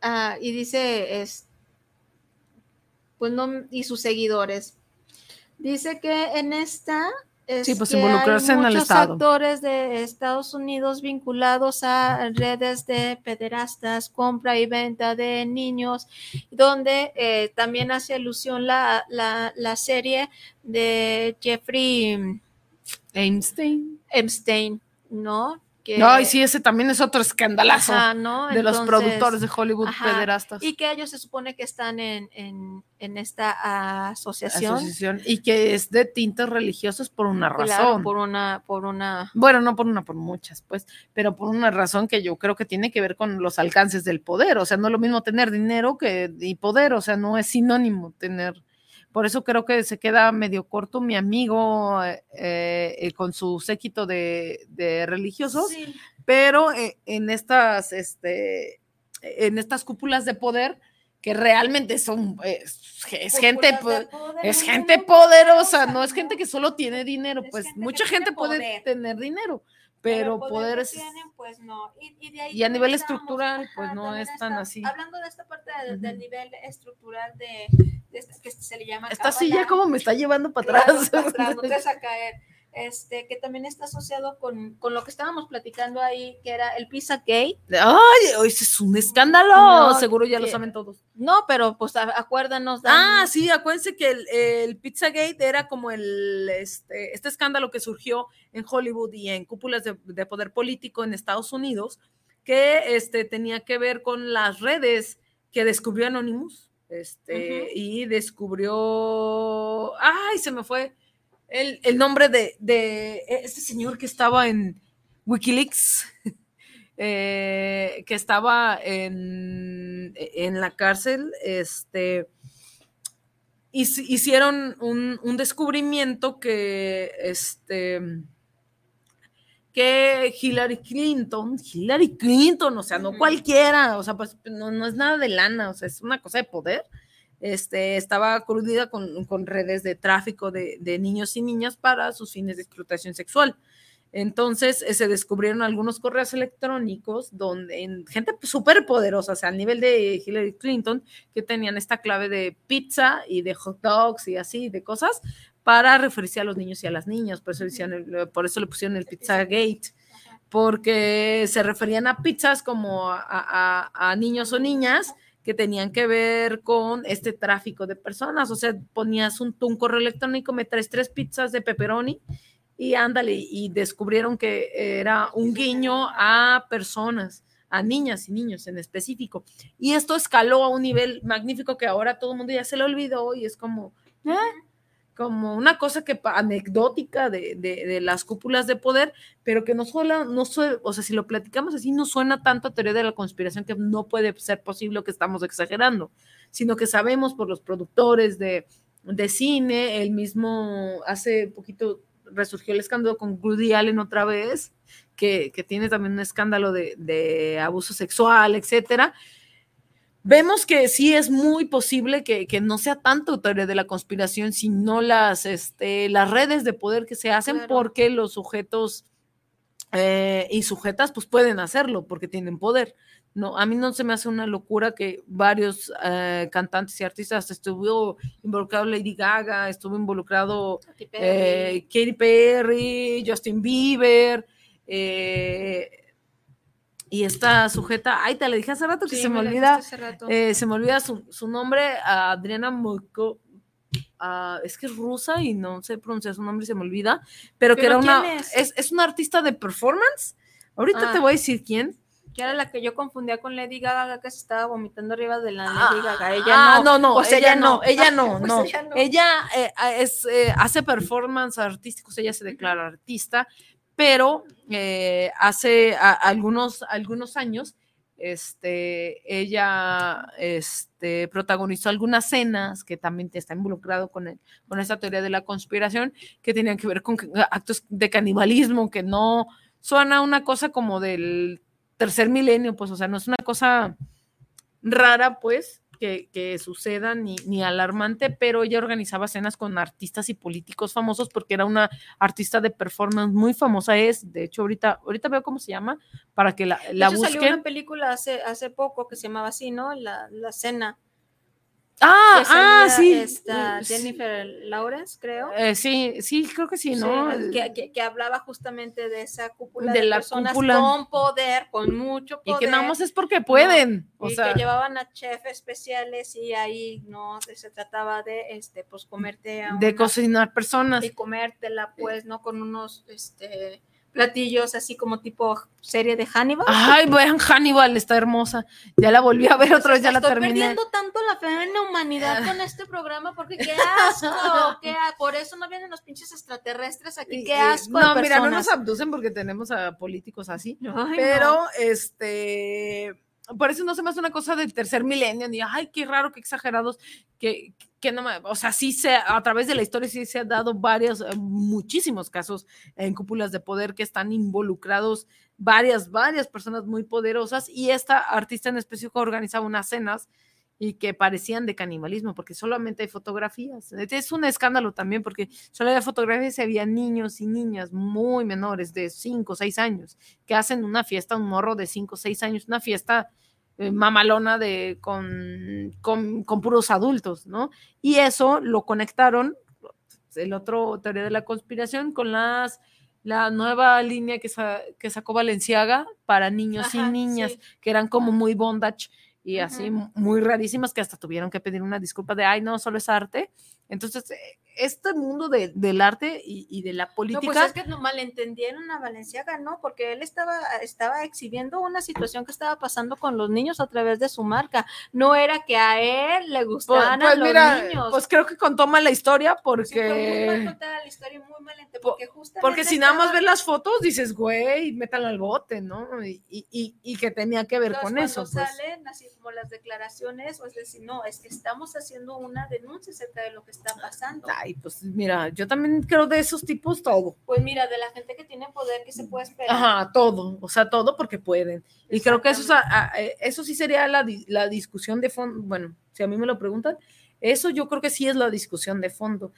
ah, y dice es pues no y sus seguidores. Dice que en esta es Sí, pues, que hay involucrarse en el muchos Estado. actores de Estados Unidos vinculados a redes de pederastas, compra y venta de niños, donde eh, también hace alusión la, la, la serie de Jeffrey Einstein. Epstein, ¿no? Que, Ay, sí, ese también es otro escandalazo Ajá, ¿no? de los productores de Hollywood ajá, pederastas. Y que ellos se supone que están en, en, en esta asociación. asociación y que es de tintes religiosos por una Claro, razón. por una, por una. Bueno, no por una, por muchas, pues, pero por una razón que yo creo que tiene que ver con los alcances del poder. O sea, no es lo mismo tener dinero que y poder, o sea, no es sinónimo tener. Por eso creo que se queda medio corto mi amigo eh, eh, con su séquito de, de religiosos, Sí. pero eh, en estas, este, en estas cúpulas de poder que realmente son, eh, es, es gente, poder es gente poderosa, no es gente que solo tiene dinero, Es pues gente mucha gente puede poder. tener dinero, Pero pero el poder que es... tienen, pues no. Y, y de ahí y a nivel estructural, pues, no también es tan está- así. Hablando de esta parte de- del Ujú. nivel estructural de, de esta- que se le llama. Esta silla cábala. como me está llevando para atrás. para atrás, no te vas a caer. Este, que también está asociado con, con lo que estábamos platicando ahí, que era el Pizza Gate. Ay, ese es un escándalo. No, Seguro ya lo saben todos. No, pero pues acuérdanos. Ah, sí, acuérdense que el, el Pizzagate era como el este, este escándalo que surgió en Hollywood y en cúpulas de, de poder político en Estados Unidos, que este, tenía que ver con las redes que descubrió Anonymous. Este, y descubrió. Ay, se me fue el, el nombre de, de este señor que estaba en Wikileaks. eh, que estaba en, en la cárcel, este, hic- hicieron un, un descubrimiento que, este, que Hillary Clinton, Hillary Clinton, o sea, no cualquiera, o sea, pues no, no es nada de lana, o sea, es una cosa de poder. Este, estaba coludida con, con redes de tráfico de, de niños y niñas para sus fines de explotación sexual. Entonces eh, se descubrieron algunos correos electrónicos donde en gente súper poderosa, o sea, al nivel de Hillary Clinton, que tenían esta clave de pizza y de hot dogs y así, de cosas, para referirse a los niños y a las niñas. Por eso, le hicieron el- por eso le pusieron el Pizza Gate, porque se referían a pizzas como a, a- a niños o niñas que tenían que ver con este tráfico de personas. O sea, ponías un, un correo electrónico, me traes tres pizzas de pepperoni y ándale, y descubrieron que era un guiño a personas, a niñas y niños en específico. Y esto escaló a un nivel magnífico que ahora todo el mundo ya se le olvidó y es como, ¿eh? Como una cosa que anecdótica de, de- de las cúpulas de poder, pero que no suena, no sue- o sea, si lo platicamos así, no suena tanto a teoría de la conspiración que no puede ser posible que estamos exagerando, sino que sabemos por los productores de, de cine, el mismo, hace poquito resurgió el escándalo con Woody Allen otra vez, que, que tiene también un escándalo de, de abuso sexual, etcétera. Vemos que sí es muy posible que, que no sea tanto teoría de la conspiración, sino las, este, las redes de poder que se hacen Claro. porque los sujetos eh, y sujetas pues pueden hacerlo porque tienen poder. No, a mí no se me hace una locura que varios eh, cantantes y artistas estuvo involucrado Lady Gaga, estuvo involucrado Katy eh, Katy Perry, Justin Bieber, eh, y esta sujeta, ay, te le dije hace rato que Sí, se me olvida, eh, se me olvida su, su nombre, Adriana Moko, ah, es que es rusa y no sé pronunciar su nombre se me olvida, pero que ¿Pero era una, es? es, es una artista de performance, ahorita Ah. te voy a decir quién. Que era la que yo confundía con Lady Gaga, que se estaba vomitando arriba de la Ah, Lady Gaga. Ella ah, no. no, no, Pues ella, no, ella no, Pues no. ella no. Ella eh, es, eh, hace performance artísticos, ella se declara artista, pero eh, hace algunos, algunos años, este, ella este, protagonizó algunas cenas que también está involucrado con, el- con esa teoría de la conspiración que tenían que ver con actos de canibalismo, que no suena una cosa como del tercer milenio, pues, o sea, no es una cosa rara, pues, que, que suceda ni, ni alarmante, pero ella organizaba cenas con artistas y políticos famosos porque era una artista de performance muy famosa, es, de hecho, ahorita, ahorita veo cómo se llama, para que la, De la hecho, salió busquen. una película hace, hace poco que se llamaba así, ¿no? La, la cena. Ah, ah, sí. esta sí. Jennifer Lawrence, creo. Eh, sí, sí, creo que sí, ¿no? Sí, que, que- que hablaba justamente de esa cúpula De de, la personas cúpula. con poder, con mucho y poder. que nada más es porque pueden. ¿no? O y sea, que llevaban a chefs especiales y ahí no se trataba de este pues comerte a de una- cocinar personas. y comértela pues no con unos este platillos así como tipo serie de Hannibal. Ay, vean, Hannibal está hermosa. Ya la volví a ver otra vez, ya la Estoy terminé. perdiendo tanto la fe en la humanidad con este programa porque qué asco, qué por eso no vienen los pinches extraterrestres aquí, qué asco. de No, mira, no nos abducen porque tenemos a políticos así. Ay, pero, no. este, por eso no se me hace una cosa del tercer milenio, ni, ay, qué raro, qué exagerados, que, que no o sea, sí se, a través de la historia sí se han dado varios, eh, muchísimos casos en cúpulas de poder que están involucrados varias, varias personas muy poderosas y esta artista en específico organizaba unas cenas y que parecían de canibalismo, porque solamente hay fotografías. Es un escándalo también, porque solo había fotografías y había niños y niñas muy menores, de 5 o 6 años, que hacen una fiesta, un morro de 5 o 6 años, una fiesta mamalona de, con, con, con puros adultos, ¿no? Y eso lo conectaron, el otro teoría de la conspiración, con las la nueva línea que, sa- que sacó Valenciaga para niños Ajá, y niñas, sí. que eran como muy bondage y así muy rarísimas que hasta tuvieron que pedir una disculpa de, ay, no, solo es arte. Entonces, eh, este mundo de- del arte y, y de la No, política... pues es que no malentendieron a Valenciaga, ¿no? Porque él estaba, estaba exhibiendo una situación que estaba pasando con los niños a través de su marca. No era que a él le pues, gustaban pues a los mira, niños. pues creo que contó mal la historia Sí, fue muy mal porque... contada la historia, muy mal ente- Po- porque justamente Porque si nada más ves las fotos, dices, güey, métanlo al bote, ¿no? Y, y- que tenía que ver Entonces, con eso. Pues. salen así como las declaraciones, o es decir, no, es que estamos haciendo una denuncia acerca de lo que está pasando. Ay, pues mira, yo también creo de esos tipos todo. Pues mira, de la gente que tiene poder, que se puede esperar? Ajá, todo, o sea, todo porque pueden. Y creo que eso, es a- a- eh, eso sí sería la, la discusión de fondo, bueno, si a mí me lo preguntan, Eso yo creo que sí es la discusión de fondo,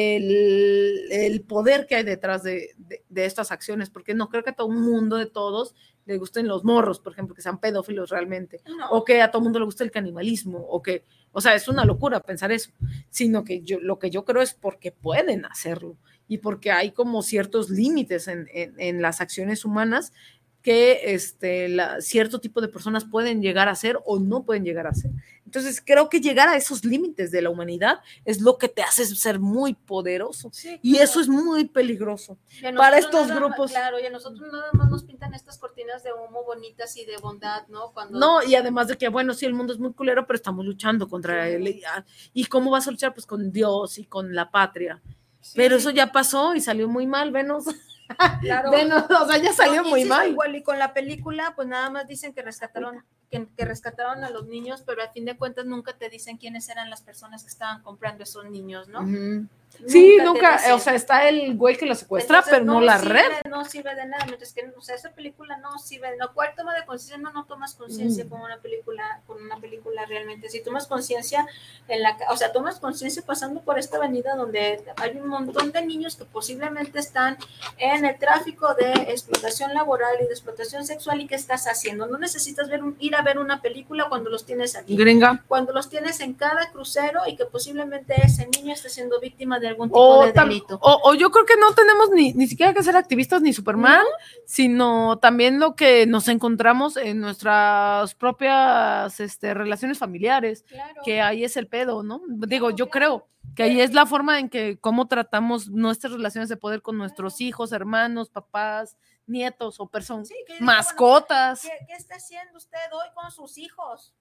el, el poder que hay detrás de, de- de estas acciones, porque no creo que todo el mundo de todos le gusten los morros, por ejemplo, que sean pedófilos realmente, No. o que a todo mundo le guste el canibalismo, o que, o sea, es una locura pensar eso, sino que yo lo que yo creo es porque pueden hacerlo y porque hay como ciertos límites en, en- en las acciones humanas que este, la- cierto tipo de personas pueden llegar a hacer o no pueden llegar a hacer. Entonces, creo que llegar a esos límites de la humanidad es lo que te hace ser muy poderoso. Sí, Y claro. eso es muy peligroso. Para estos nada grupos. Claro, y a nosotros nada más nos pintan estas cortinas de humo bonitas y de bondad, ¿no? Cuando No, y además de que, bueno, sí, el mundo es muy culero, pero estamos luchando contra Sí. él. Y, ah, ¿Y cómo vas a luchar? Pues con Dios y con la patria. Sí. Pero eso ya pasó y salió muy mal, venos. Claro. O sea, ya salió No, muy mal. Igual y con la película, pues nada más dicen que rescataron, que, que rescataron a los niños, pero al fin de cuentas nunca te dicen quiénes eran las personas que estaban comprando esos niños, ¿no? Sí, nunca, o sea, está el güey que lo secuestra, Entonces, pero no, la sirve, red. No sirve de nada, mientras que, o sea, esa película no sirve. Lo cual toma de conciencia, no, no tomas conciencia con una película, con una película realmente. Si tomas conciencia en la, o sea, tomas conciencia pasando por esta avenida donde hay un montón de niños que posiblemente están en el tráfico de explotación laboral y de explotación sexual y qué estás haciendo. No necesitas ver un- ir a ver una película cuando los tienes aquí Gringa. cuando los tienes en cada crucero y que posiblemente ese niño esté siendo víctima de algún tipo O, de delito. o- o yo creo que no tenemos ni, ni siquiera que ser activistas ni Superman, sino también lo que nos encontramos en nuestras propias este, relaciones familiares, Claro. que ahí es el pedo, ¿no? Digo, Claro, yo claro. creo que ahí es la forma en que cómo tratamos nuestras relaciones de poder con nuestros hijos, hermanos, papás, nietos o personas, Sí, mascotas. ¿qué, qué está haciendo usted hoy con sus hijos?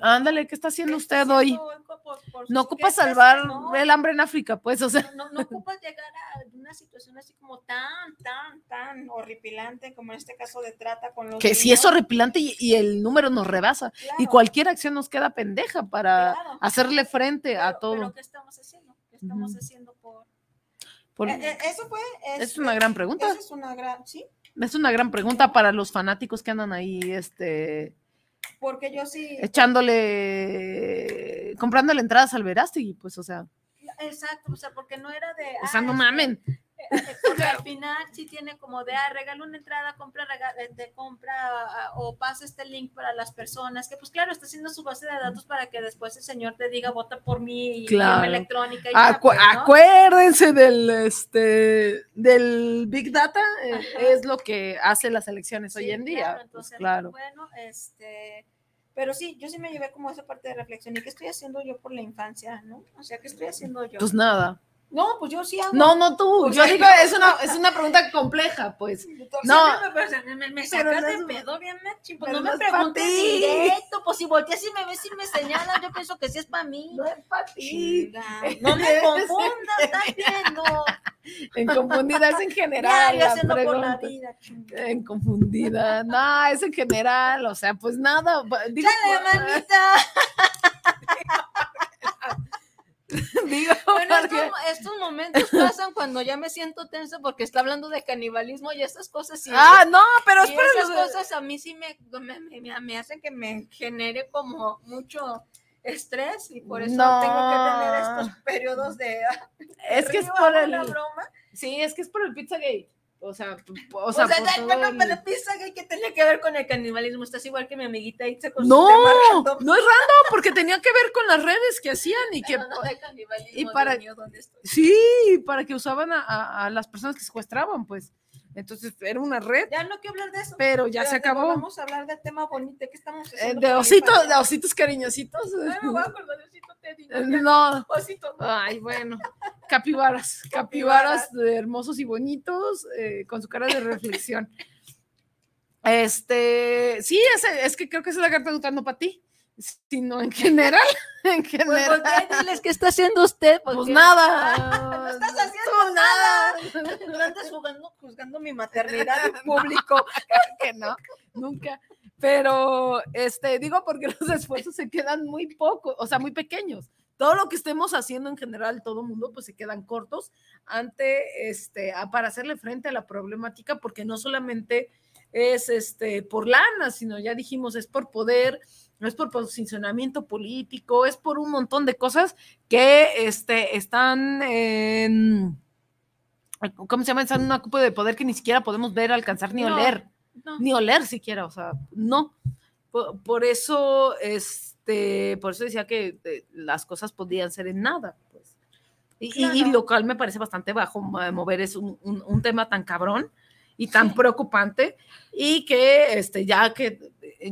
Ándale, ¿qué está haciendo ¿Qué está usted hoy? por- por- No ocupa salvar el hambre en África, pues, o sea. No, no, no ocupas llegar a una situación así como tan, tan, tan horripilante como en este caso de trata con los que si niños. es horripilante y, y el número nos rebasa y cualquier acción nos queda pendeja para Claro. hacerle frente a todo. Pero ¿qué estamos haciendo? ¿Qué estamos haciendo por...? Por- Eh, eh, eso fue... es una gran pregunta. Esa es una gran... Sí, Es una gran pregunta para los fanáticos que andan ahí, este, porque yo sí... echándole, comprándole entradas al Verástegui, pues, o sea, Exacto, o sea, porque no era de... o sea, ah, no mamen. Eh, Porque al final sí tiene como de, ah, regala una entrada, compra, rega- de, compra ah, o pasa este link para las personas, que pues claro, está haciendo su base de datos para que después el señor te diga, vota por mí y Claro. electrónica. Y Acu- pues, ¿no? Acuérdense del, este, del Big Data, eh, Ajá. es lo que hace las elecciones hoy en día. Claro, pues, entonces, claro. bueno, este... Pero sí, yo sí me llevé como esa parte de reflexión. ¿Y qué estoy haciendo yo por la infancia, no? O sea, ¿qué estoy haciendo yo? Pues nada. No, pues yo sí hago. No, no tú. Yo digo, es una, es una pregunta compleja, pues. No, No. me, me, sacas de pedo, bien, Mechi, pues no me preguntes directo, pues si volteas y me ves y me señalas, yo pienso que sí es para mí. No es para ti. No me confundas, estás viendo. En confundida es en general. La por la vida. En confundida. No, es en general. O sea, pues nada. Digo, manita. digo, Bueno, porque- estos, momentos pasan cuando ya me siento tensa porque está hablando de canibalismo y estas cosas sí. Ah, no, pero y espérate. esas cosas a mí sí me, me, me- me hacen que me genere como mucho estrés y por eso No. tengo que tener estos periodos de Es que es por el. broma. Sí, es que es por el Pizzagate. O sea, o O sea, sea, todo bueno, el- pero pizza que tenía que ver con el canibalismo, estás igual que mi amiguita Itza con No, su tema random. no es random, porque tenía que ver con las redes que hacían y que. No, no, canibalismo, y para- Dios mío, ¿dónde estoy? Sí, para que usaban a, a- a las personas que secuestraban, pues. Entonces era una red, Ya no quiero hablar de eso. pero ya se acabó. Vamos a hablar del tema bonito que estamos Eh, de ositos, de ositos cariñositos. Ay, me voy a acordar de Osito Teddy. Eh. No, Osito. no. Ay, bueno. Capibaras, capibaras de hermosos y bonitos, eh, con su cara de reflexión. Este, sí, ese- es que creo que esa es la carta no para ti, sino en general, en Pues general. voltea y diles, ¿qué está haciendo usted? Pues nada. No estás haciendo nada. No andes jugando, juzgando mi maternidad en público. Claro que no, nunca. Pero, este, digo porque los esfuerzos se quedan muy pocos, o sea, muy pequeños. Todo lo que estemos haciendo en general, todo mundo, pues se quedan cortos ante, este, a- para hacerle frente a la problemática, porque no solamente es este, por lana, sino ya dijimos, es por poder, no es por posicionamiento político, es por un montón de cosas que este, están en, ¿cómo se llama? Están en una cúpula de poder que ni siquiera podemos ver, alcanzar ni No, oler, no. ni oler siquiera, o sea, no. Por, por eso, este, por eso decía que eh, las cosas podían ser en nada, pues. Y, y- y Claro. lo cual me parece bastante bajo mo- mover es un, un- un tema tan cabrón y tan preocupante y que este ya que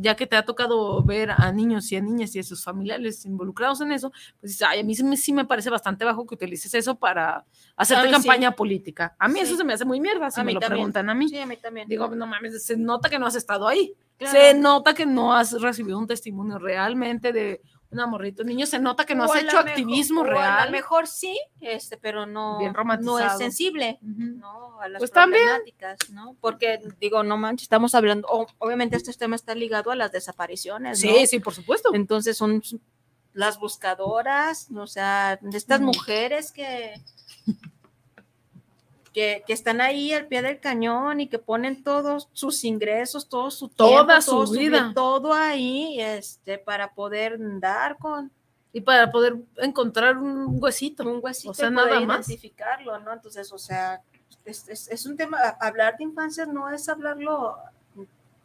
ya que te ha tocado ver a niños y a niñas y a sus familiares involucrados en eso, pues ay, a mí sí me, sí me parece bastante bajo que utilices eso para hacerte sí. campaña política. A mí eso se me hace muy mierda si A me mí lo también. preguntan a mí. Sí, a mí también. Digo, no mames, se nota que no has estado ahí. Claro. Se nota que no has recibido un testimonio realmente de una morrita niño, se nota que no O has hecho mejor- activismo o A real. lo mejor sí, este, pero no, Bien no es sensible. ¿no? A las Pues también. problemáticas, ¿no? Porque, digo, no manches, estamos hablando, o- obviamente este tema está ligado a las desapariciones, ¿no? Sí, sí, por supuesto. Entonces son las buscadoras, o sea, de estas mujeres que, que, que están ahí al pie del cañón y que ponen todos sus ingresos, todo su Toda tiempo, su todo vida. todo ahí, este, para poder dar con Y para poder encontrar un huesito. un huesito O sea, y poder nada más. identificarlo, ¿no? Entonces, o sea, es, es- es un tema, hablar de infancia no es hablarlo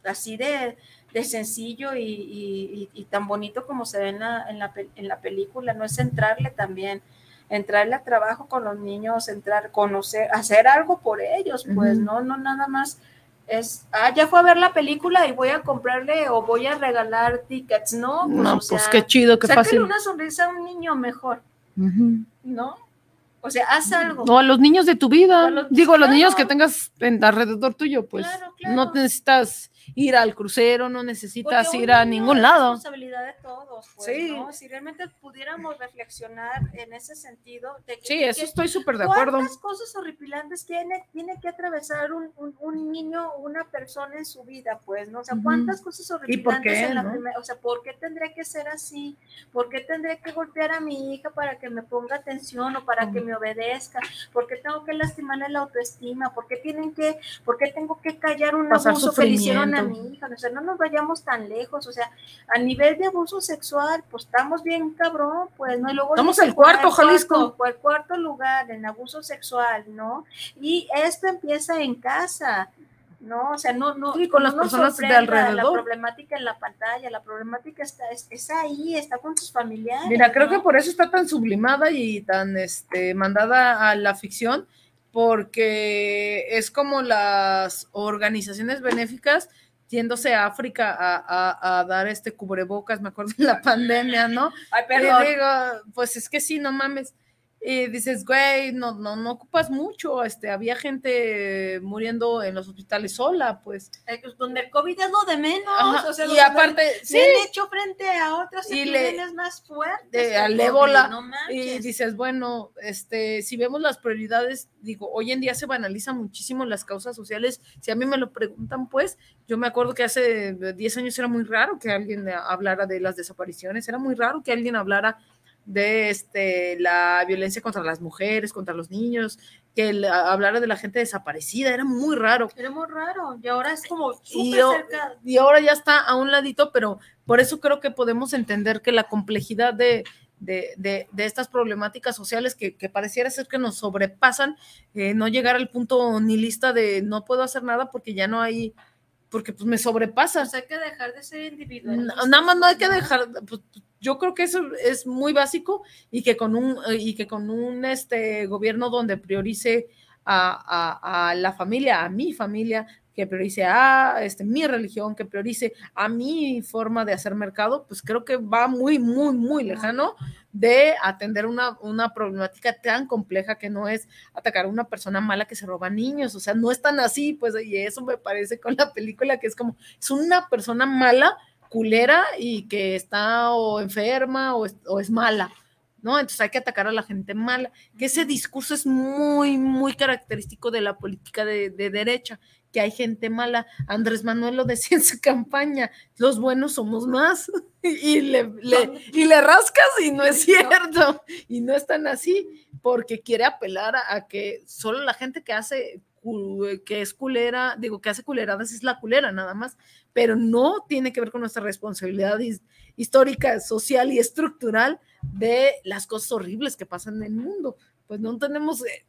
así de, de sencillo y, y- y- tan bonito como se ve en la, en, la, en la película, no es entrarle también, entrarle a trabajo con los niños, entrar, conocer, hacer algo por ellos, pues, no, no nada más es, ah, ya fue a ver la película y voy a comprarle o voy a regalar tickets, ¿no? Pues, No, o pues sea, qué chido, qué fácil. una sonrisa a un niño mejor. ¿no? O sea, haz algo. O a los niños de tu vida. O a los- Digo, a los niños que tengas en alrededor tuyo, pues Claro, claro. no necesitas ir al crucero, no necesitas ir a ningún es lado. responsabilidad de todos, pues, Sí. ¿no? Si realmente pudiéramos reflexionar en ese sentido, de que, Sí, de eso que estoy súper de acuerdo. ¿Cuántas cosas horripilantes tiene, tiene que atravesar un, un, un niño o una persona en su vida? Pues, ¿no? O sea. ¿cuántas cosas horripilantes qué, en la no? primera? O sea, ¿por qué tendré que ser así? ¿Por qué tendré que golpear a mi hija para que me ponga atención o para que me obedezca? ¿Por qué tengo que lastimarle la autoestima? ¿Por qué tienen que, por qué tengo que callar un Pasar abuso que le hicieron a mi hija? O sea, no nos vayamos tan lejos, o sea, a nivel de abuso sexual, pues estamos bien cabrón, pues, ¿no? Y luego Estamos el cuarto, Jalisco. cuarto, el cuarto lugar en abuso sexual, ¿no? Y esto empieza en casa, ¿no? O sea, no, no, Sí, con no las nos personas de alrededor. La problemática en la pantalla, la problemática está, es, es ahí, está con tus familiares. Mira, creo ¿no? que por eso está tan sublimada y tan este, mandada a la ficción, porque es como las organizaciones benéficas yéndose a África a, a- a dar este cubrebocas, me acuerdo de la pandemia, ¿no? Ay, Y perdón. digo, pues es que sí, no mames. Y dices, güey, no, no, no ocupas mucho, este, había gente muriendo en los hospitales sola, pues. Eh, pues, donde el COVID es lo de menos, Ajá, o sea, y aparte, se sí. han hecho frente a otras le- epidemias más fuertes. de que al ébola no y dices, bueno, este, si vemos las prioridades, digo, hoy en día se banalizan muchísimo las causas sociales. Si a mí me lo preguntan, pues, yo me acuerdo que hace 10 años era muy raro que alguien hablara de las desapariciones, era muy raro que alguien hablara de este, la violencia contra las mujeres, contra los niños, que el- hablara de la gente desaparecida, era muy raro. Era muy raro, y ahora es como súper cerca. y ahora ya está a un ladito, pero por eso creo que podemos entender que la complejidad de, de, de- de estas problemáticas sociales que, que pareciera ser que nos sobrepasan, eh, no llegar al punto ni lista de no puedo hacer nada porque ya no hay, porque pues me sobrepasa. Pues hay que dejar de ser individualistas. N- Nada más no hay que dejar, pues, yo creo que eso es muy básico y que con un, y que con un este, gobierno donde priorice a, a- a la familia, a mi familia, que priorice a este, mi religión, que priorice a mi forma de hacer mercado, pues creo que va muy, muy, muy lejano de atender una, una problemática tan compleja que no es atacar a una persona mala que se roba niños, o sea, no es tan así, pues, y eso me parece con la película que es como, es una persona mala, culera y que está o enferma o es, o es mala, ¿no? Entonces hay que atacar a la gente mala, que ese discurso es muy, muy característico de la política de, de derecha, que hay gente mala. Andrés Manuel lo decía en su campaña, los buenos somos más, y le, le- y le rascas y no es cierto, y no es tan así, porque quiere apelar a, a que solo la gente que hace que es culera, digo, que hace culeradas es la culera nada más, pero no tiene que ver con nuestra responsabilidad histórica, social y estructural de las cosas horribles que pasan en el mundo. Pues no tenemos, eh,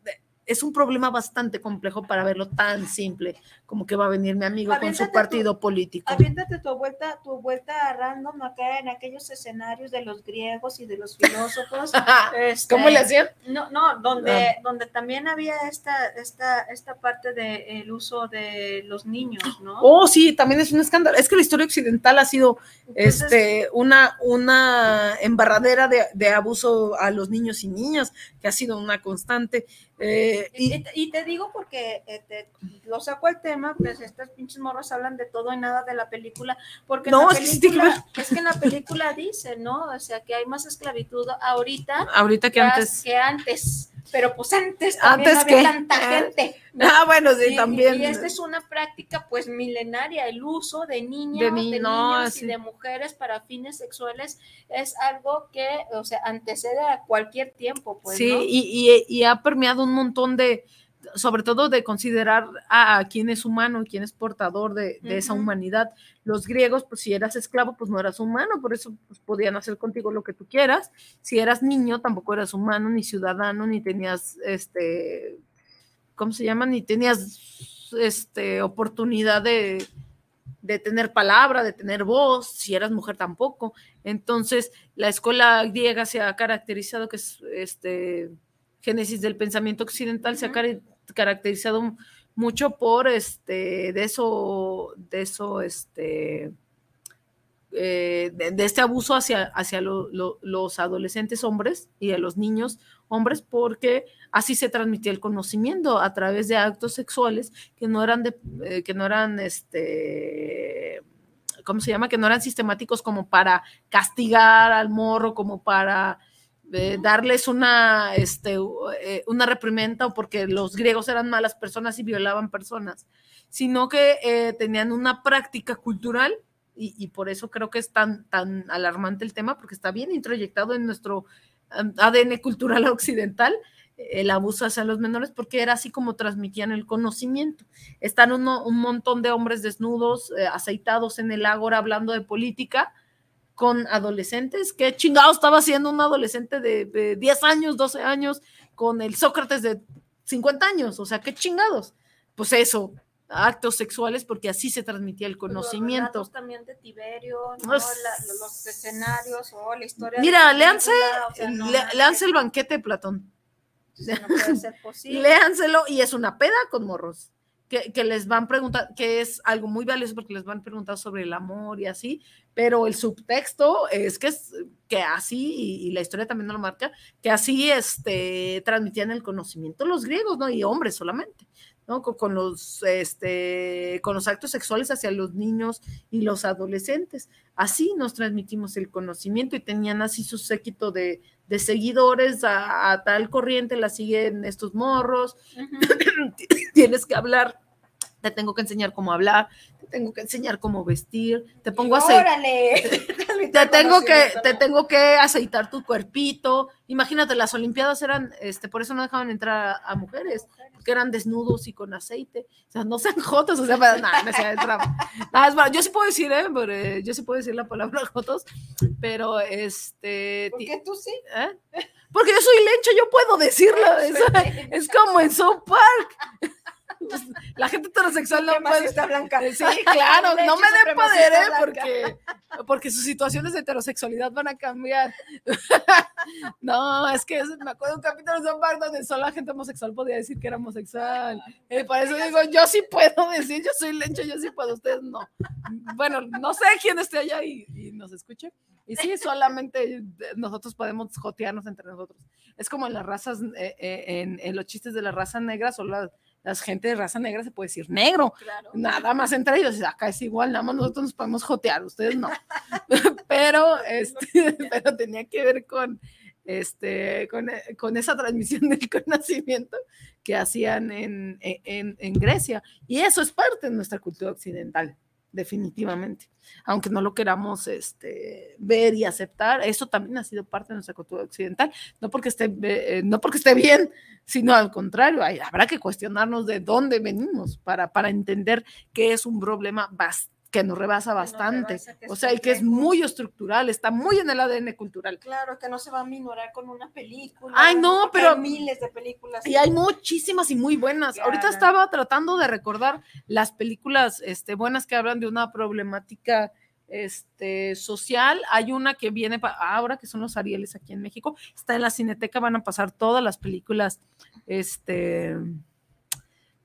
es un problema bastante complejo para verlo tan simple como que va a venir mi amigo con su partido político. Aviéntate tu vuelta, tu vuelta random acá en aquellos escenarios de los griegos y de los filósofos. este, ¿Cómo le hacían? No, no, donde, ah. donde también había esta, esta, esta parte del uso de los niños, ¿no? Oh, sí, también es un escándalo. Es que la historia occidental ha sido este, una, una embarradera de, de abuso a los niños y niñas, que ha sido una constante. Eh, y, te digo porque eh, lo saco el tema, pues estas pinches morros hablan de todo y nada de la película, porque no, es, que en la película dice, ¿no? O sea, que hay más esclavitud ahorita, ahorita que antes. Que antes pero pues antes también antes había tanta gente. Ah, bueno, sí, también. Y esta es una práctica pues milenaria, el uso de niños, de, niños y de mujeres para fines sexuales es algo que, o sea, antecede a cualquier tiempo, pues. Sí, y, y ha permeado un montón de, sobre todo de considerar a, quién es humano, quién es portador de, esa humanidad. Los griegos, pues si eras esclavo, pues no eras humano, por eso pues, podían hacer contigo lo que tú quieras. Si eras niño, tampoco eras humano, ni ciudadano, ni tenías, este, ¿cómo se llama? Ni tenías, este, oportunidad de, de tener palabra, de tener voz, si eras mujer tampoco. Entonces, la escuela griega se ha caracterizado que es, este, génesis del pensamiento occidental, se ha caracterizado mucho por este, de eso, de eso, este, eh, de, este abuso hacia, hacia los adolescentes hombres y a los niños hombres, porque así se transmitía el conocimiento a través de actos sexuales que no eran de, eh, que no eran este ¿cómo se llama? Que no eran sistemáticos como para castigar al morro, como para darles una, este, eh, una reprimenda o porque los griegos eran malas personas y violaban personas, sino que eh, tenían una práctica cultural y, por eso creo que es tan, tan alarmante el tema, porque está bien introyectado en nuestro ADN cultural occidental el abuso hacia los menores, porque era así como transmitían el conocimiento. Están un montón de hombres desnudos, eh, aceitados en el ágora hablando de política, con adolescentes. ¿Qué chingado estaba haciendo un adolescente de, 10 años, 12 años con el Sócrates de 50 años? O sea, qué chingados. Pues eso, actos sexuales, porque así se transmitía el conocimiento. Los también de Tiberio, pues los escenarios o la historia. Mira, léanse, el banquete de Platón. Léanselo y es una peda con morros que, les van preguntar, que es algo muy valioso porque les van a preguntar sobre el amor y así, pero el subtexto es que, es, que así, y, la historia también lo marca, que así este, transmitían el conocimiento los griegos, ¿no? Y hombres solamente. ¿No? Con, los, este, con los actos sexuales hacia los niños y los adolescentes. Así nos transmitimos el conocimiento y tenían así su séquito de, de seguidores a, tal corriente, la siguen estos morros, tienes que hablar, te tengo que enseñar cómo hablar, te tengo que enseñar cómo vestir, te pongo a te tengo que te tengo que aceitar tu cuerpito. Imagínate, las olimpiadas eran este por eso no dejaban entrar a, mujeres, porque eran desnudos y con aceite. O sea, no sean jotos, o sea, para, nada, me nada, yo sí puedo decir, ¿eh? yo sí puedo decir la palabra jotos, pero este ¿Por qué tú sí? ¿eh? Porque yo soy lencho, yo puedo decirlo. Es, es como en South Park. Heterosexual no puede. estar blanca. Sí, claro, no me den poder, ¿eh? porque, porque sus situaciones de heterosexualidad van a cambiar. No, es que me acuerdo de un capítulo de South donde solo la gente homosexual podía decir que era homosexual. Y por eso digo, yo sí puedo decir, yo soy lencho, yo sí puedo, ustedes no. Bueno, no sé quién esté allá y, nos escuche. Y sí, solamente nosotros podemos jotearnos entre nosotros. Es como en las razas, eh, eh, en, en, los chistes de la raza negra, solo la, la gente de raza negra se puede decir negro. Nada más entre ellos, acá es igual, nada más nosotros nos podemos jotear, ustedes no. pero, este, pero tenía que ver con, este, con, con, esa transmisión del conocimiento que hacían en, en, en, Grecia. Y eso es parte de nuestra cultura occidental. Definitivamente. Aunque no lo queramos este, ver y aceptar, eso también ha sido parte de nuestra cultura occidental, no porque esté, eh, no porque esté bien, sino al contrario, hay, habrá que cuestionarnos de dónde venimos para, para entender que es un problema bastante que nos rebasa bastante, rebasa, o sea, y que es muy estructural, está muy en el ADN cultural. Claro, que no se va a minorar con una película. Ay, no, pero- hay miles de películas. Y hay muchísimas y muy buenas. Ahorita estaba tratando de recordar las películas este, buenas que hablan de una problemática este, social. Hay una que viene ahora, que son los Arieles aquí en México. Está en la Cineteca, van a pasar todas las películas, este,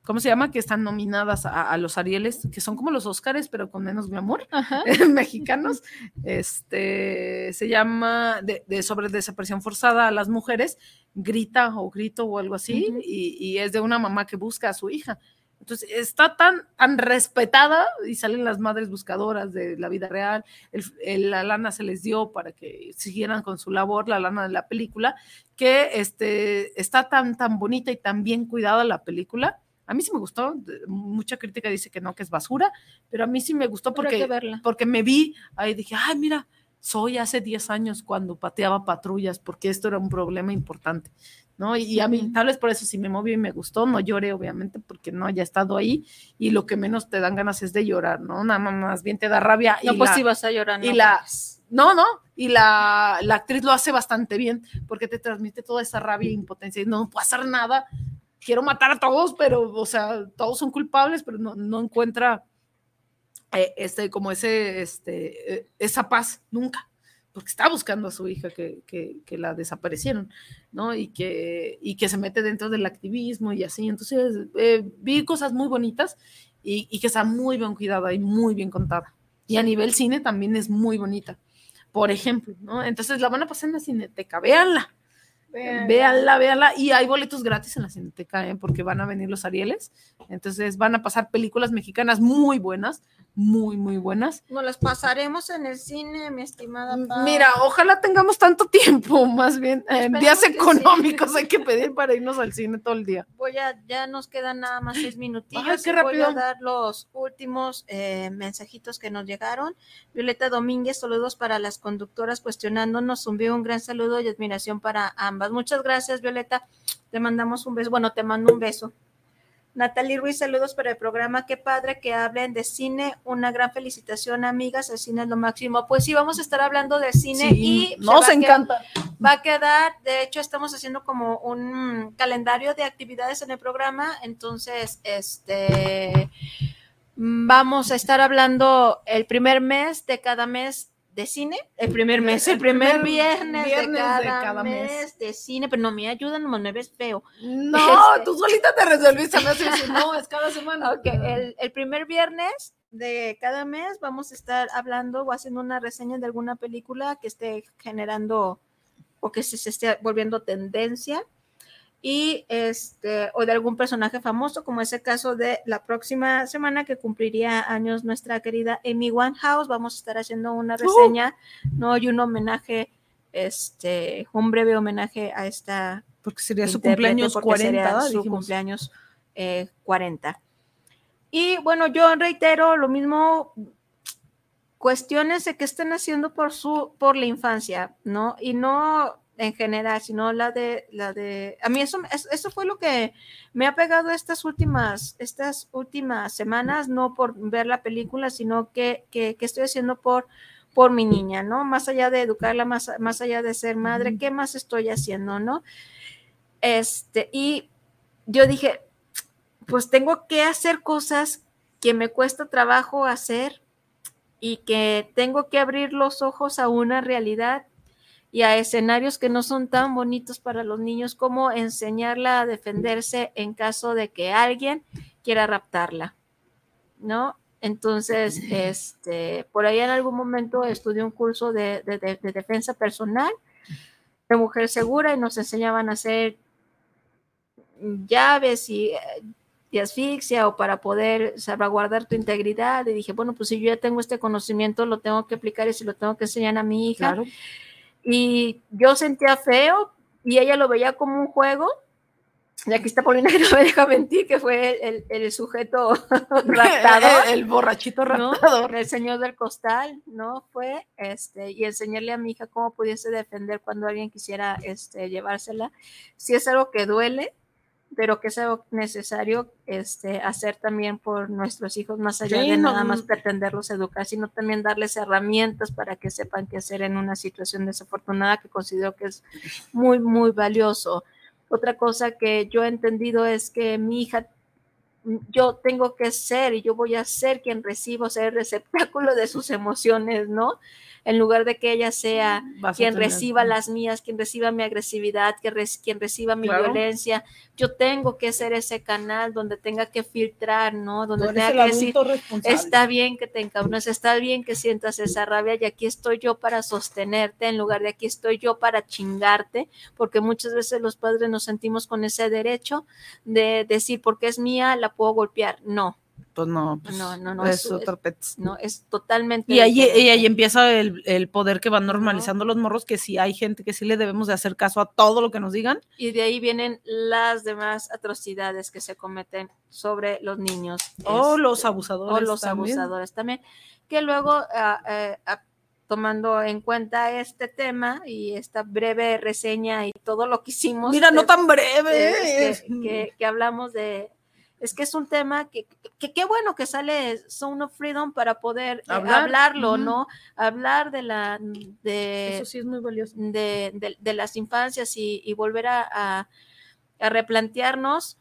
¿cómo se llama? Que están nominadas a, a los Arieles, que son como los Óscares, pero con menos glamour, mexicanos. Este, se llama de, de sobre desaparición forzada a las mujeres, grita o grito o algo así, Ujú. y, y es de una mamá que busca a su hija. Entonces, está tan, tan respetada y salen las madres buscadoras de la vida real. El- el- la lana se les dio para que siguieran con su labor, la lana de la película, que este, está tan, tan bonita y tan bien cuidada la película. A mí sí me gustó. Mucha crítica dice que no, que es basura, pero a mí sí me gustó porque, verla. porque me vi ahí dije, ay, mira, soy hace 10 años cuando pateaba patrullas, porque esto era un problema importante, ¿no? Y, y a mí, tal vez por eso sí me movió y me gustó, no lloré, obviamente, porque no haya estado ahí, y lo que menos te dan ganas es de llorar, ¿no? Nada más bien te da rabia. No, y pues la- sí vas a llorar. y no la- manches. no, no, y la, la actriz lo hace bastante bien, porque te transmite toda esa rabia e impotencia, y no puedo hacer nada, quiero matar a todos, pero, o sea, todos son culpables, pero no, no encuentra eh, este, como ese, este, eh, esa paz nunca, porque está buscando a su hija que, que, que la desaparecieron, ¿no? Y que, y que se mete dentro del activismo y así. Entonces, eh, vi cosas muy bonitas y, y que está muy bien cuidada y muy bien contada. Y a nivel cine también es muy bonita, por ejemplo, ¿no? Entonces la van a pasar en la cineteca, véanla. Véanla, véanla. Y hay boletos gratis en la Cineteca, ¿eh? porque van a venir los Arieles. Entonces van a pasar películas mexicanas muy buenas, muy, muy buenas. Nos las pasaremos en el cine, mi estimada. Pau. Mira, ojalá tengamos tanto tiempo, más bien. eh, días que sí. económicos hay que pedir para irnos al cine todo el día. Voy a, ya nos quedan nada más seis minutillos. Ay, qué Voy a dar los últimos eh, mensajitos que nos llegaron. Violeta Domínguez, saludos para las conductoras cuestionándonos. Un gran saludo y admiración para ambas. Muchas gracias, Violeta. Te mandamos un beso. Bueno, te mando un beso. Natalie Ruiz, saludos para el programa. Qué padre que hablen de cine. Una gran felicitación, amigas. El cine es lo máximo. Pues sí, vamos a estar hablando de cine Sí, y nos encanta. Va a quedar, de hecho, estamos haciendo como un calendario de actividades en el programa, entonces, este, vamos a estar hablando el primer mes de cada mes de cine, el primer mes, el El primer viernes, viernes de, cada de cada mes, mes. de cine, pero no me ayudan, no me ves feo. No, Este- tú solita te resolviste. No, es cada semana. Ok, el, el primer viernes de cada mes vamos a estar hablando o haciendo una reseña de alguna película que esté generando o que se, se esté volviendo tendencia y este o de algún personaje famoso como es el caso de la próxima semana que cumpliría años nuestra querida Amy Winehouse vamos a estar haciendo una reseña no y un homenaje este un breve homenaje a esta Porque sería su cumpleaños porque 40. sería su dijimos. cumpleaños eh, 40. Y bueno, yo reitero lo mismo, cuestiones que estén haciendo por su, por la infancia, ¿no? Y no en general, sino la de, la de, a mí eso, es- eso fue lo que me ha pegado estas últimas, estas últimas semanas, no por ver la película, sino que, que, que estoy haciendo por, por mi niña, ¿no? Más allá de educarla, más, más allá de ser madre, ¿qué más estoy haciendo, no? Este, y yo dije, pues tengo que hacer cosas que me cuesta trabajo hacer y que tengo que abrir los ojos a una realidad y a escenarios que no son tan bonitos para los niños como enseñarla a defenderse en caso de que alguien quiera raptarla, ¿no? Entonces, este, por ahí en algún momento estudié un curso de, de- de- de defensa personal de mujer segura y nos enseñaban a hacer llaves y, y asfixia o para poder salvaguardar tu integridad. Y dije, bueno, pues si yo ya tengo este conocimiento, lo tengo que aplicar y se lo tengo que enseñar a mi hija. Y yo sentía feo y ella lo veía como un juego Y aquí está Paulina que no me deja mentir, que fue el, el sujeto raptador. el borrachito ¿no? raptador. El señor del costal, ¿no? Fue, este, y enseñarle a mi hija cómo pudiese defender cuando alguien quisiera, este, llevársela. Si es algo que duele, pero que es algo necesario, este, hacer también por nuestros hijos, más allá Sí, de no, nada más mm. pretenderlos educar, sino también darles herramientas para que sepan qué hacer en una situación desafortunada que considero que es muy, muy valioso. Otra cosa que yo he entendido es que mi hija, yo tengo que ser y yo voy a ser quien reciba, o sea, el receptáculo de sus emociones, ¿no? En lugar de que ella sea Vas quien reciba las mías, quien reciba mi agresividad, que quien reciba mi Claro. violencia. Yo tengo que ser ese canal donde tenga que filtrar, ¿no? Donde tenga que decir, está bien que te encabrones, está bien que sientas esa rabia y aquí estoy yo para sostenerte en lugar de aquí estoy yo para chingarte, porque muchas veces los padres nos sentimos con ese derecho de decir, porque es mía, la puedo golpear. No, Pues no, pues no, no, no. es es- otro pets. no, es totalmente. Y ahí, y ahí empieza el, el poder que van normalizando los morros, que sí hay gente que sí le debemos de hacer caso a todo lo que nos digan. Y de ahí vienen las demás atrocidades que se cometen sobre los niños. O este, los abusadores. o los también. abusadores también, que luego, ah, eh, ah, tomando en cuenta este tema y esta breve reseña y todo lo que hicimos. Mira, no tan breve. que, que- que hablamos de... Es que es un tema que que qué bueno que sale Zone of Freedom para poder eh, Hablar, hablarlo. ¿no? Hablar de la de, Eso sí es muy valioso. de, de- de las infancias y, y volver a, a- a replantearnos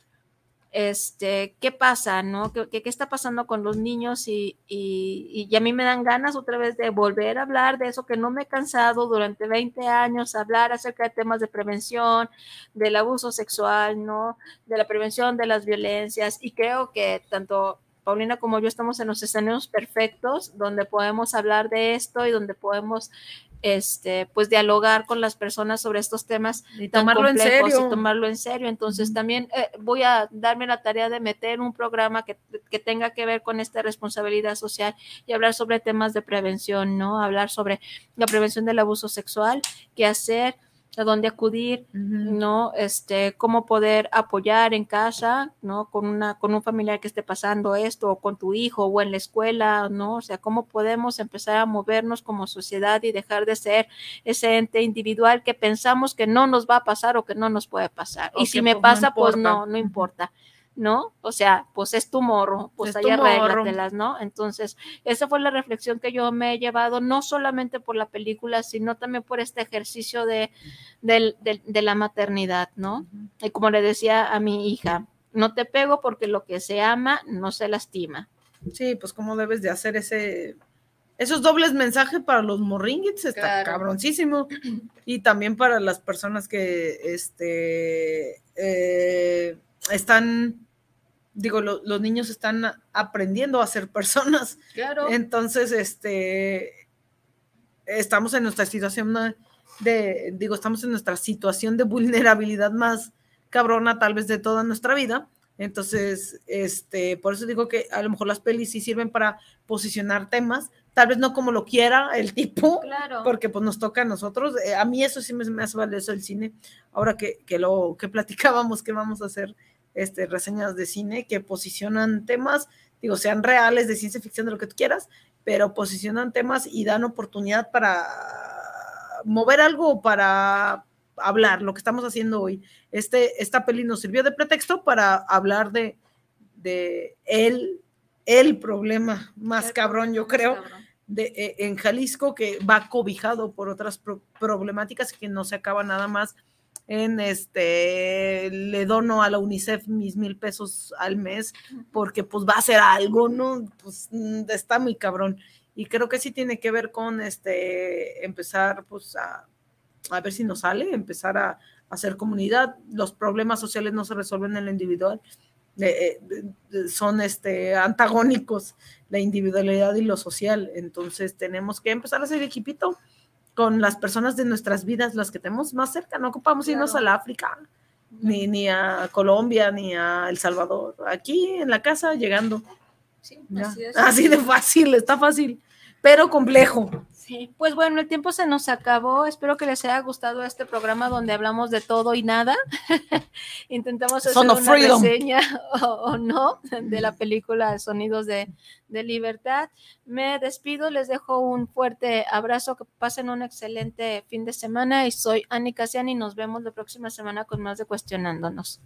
este, qué pasa, ¿no? ¿Qué, qué- qué está pasando con los niños? Y, y- y a mí me dan ganas otra vez de volver a hablar de eso que no me he cansado durante 20 años, hablar acerca de temas de prevención, del abuso sexual, ¿no? De la prevención de las violencias. Y creo que tanto Paulina como yo estamos en los escenarios perfectos donde podemos hablar de esto y donde podemos este, pues dialogar con las personas sobre estos temas Y tan tomarlo en serio. y tomarlo en serio. Entonces también eh, voy a darme la tarea de meter un programa que, que tenga que ver con esta responsabilidad social y hablar sobre temas de prevención, ¿no? Hablar sobre la prevención del abuso sexual, qué hacer, a dónde acudir, ¿no? Este, cómo poder apoyar en casa, ¿no? Con una, con un familiar que esté pasando esto, o con tu hijo, o en la escuela, ¿no? O sea, cómo podemos empezar a movernos como sociedad y dejar de ser ese ente individual que pensamos que no nos va a pasar o que no nos puede pasar. O y si me pues, no pasa, pues no, no importa. ¿No? O sea, pues es tu morro, pues Es ahí arréglatelas, ¿no? Entonces, esa fue la reflexión que yo me he llevado, no solamente por la película, sino también por este ejercicio de, del- de la maternidad, ¿no? Y como le decía a mi hija, no te pego porque lo que se ama no se lastima. Sí, pues cómo debes de hacer ese esos dobles mensajes para los morringuits está Claro. cabroncísimo y también para las personas que este eh, están digo lo- los niños están aprendiendo a ser personas Claro. entonces este estamos en nuestra situación de digo estamos en nuestra situación de vulnerabilidad más cabrona tal vez de toda nuestra vida entonces, este, por eso digo que a lo mejor las pelis sí sirven para posicionar temas, tal vez no como lo quiera el tipo, Claro. porque pues nos toca a nosotros. Eh, a mí eso sí me, me hace valioso el cine. Ahora que, que lo que platicábamos que vamos a hacer este, reseñas de cine que posicionan temas, digo, sean reales de ciencia ficción, de lo que tú quieras, pero posicionan temas y dan oportunidad para mover algo, para hablar, lo que estamos haciendo hoy. Este, esta peli nos sirvió de pretexto para hablar de, de el, el problema más cabrón, yo creo, de, eh, en Jalisco, que va cobijado por otras pro- problemáticas que no se acaba nada más en este, le dono a la UNICEF mis mil pesos al mes, porque pues va a hacer algo, ¿no? Pues mm, está muy cabrón. Y creo que sí tiene que ver con este, empezar pues a, a ver si nos sale, empezar a, hacer comunidad. Los problemas sociales no se resuelven en lo individual, eh, eh, son este, antagónicos, la individualidad y lo social. Entonces tenemos que empezar a hacer equipito con las personas de nuestras vidas, las que tenemos más cerca. No ocupamos irnos a la África, ni, ni a Colombia, ni a El Salvador. Aquí en la casa, llegando. Sí, así es. Así de fácil, está fácil, pero complejo. Sí, pues bueno, el tiempo se nos acabó. Espero que les haya gustado este programa donde hablamos de todo y nada. Intentamos hacer una freedom. reseña o, o no de la película Sonidos de, de Libertad. Me despido, les dejo un fuerte abrazo, que pasen un excelente fin de semana y soy Ani Casiani y nos vemos la próxima semana con más de Cuestionándonos.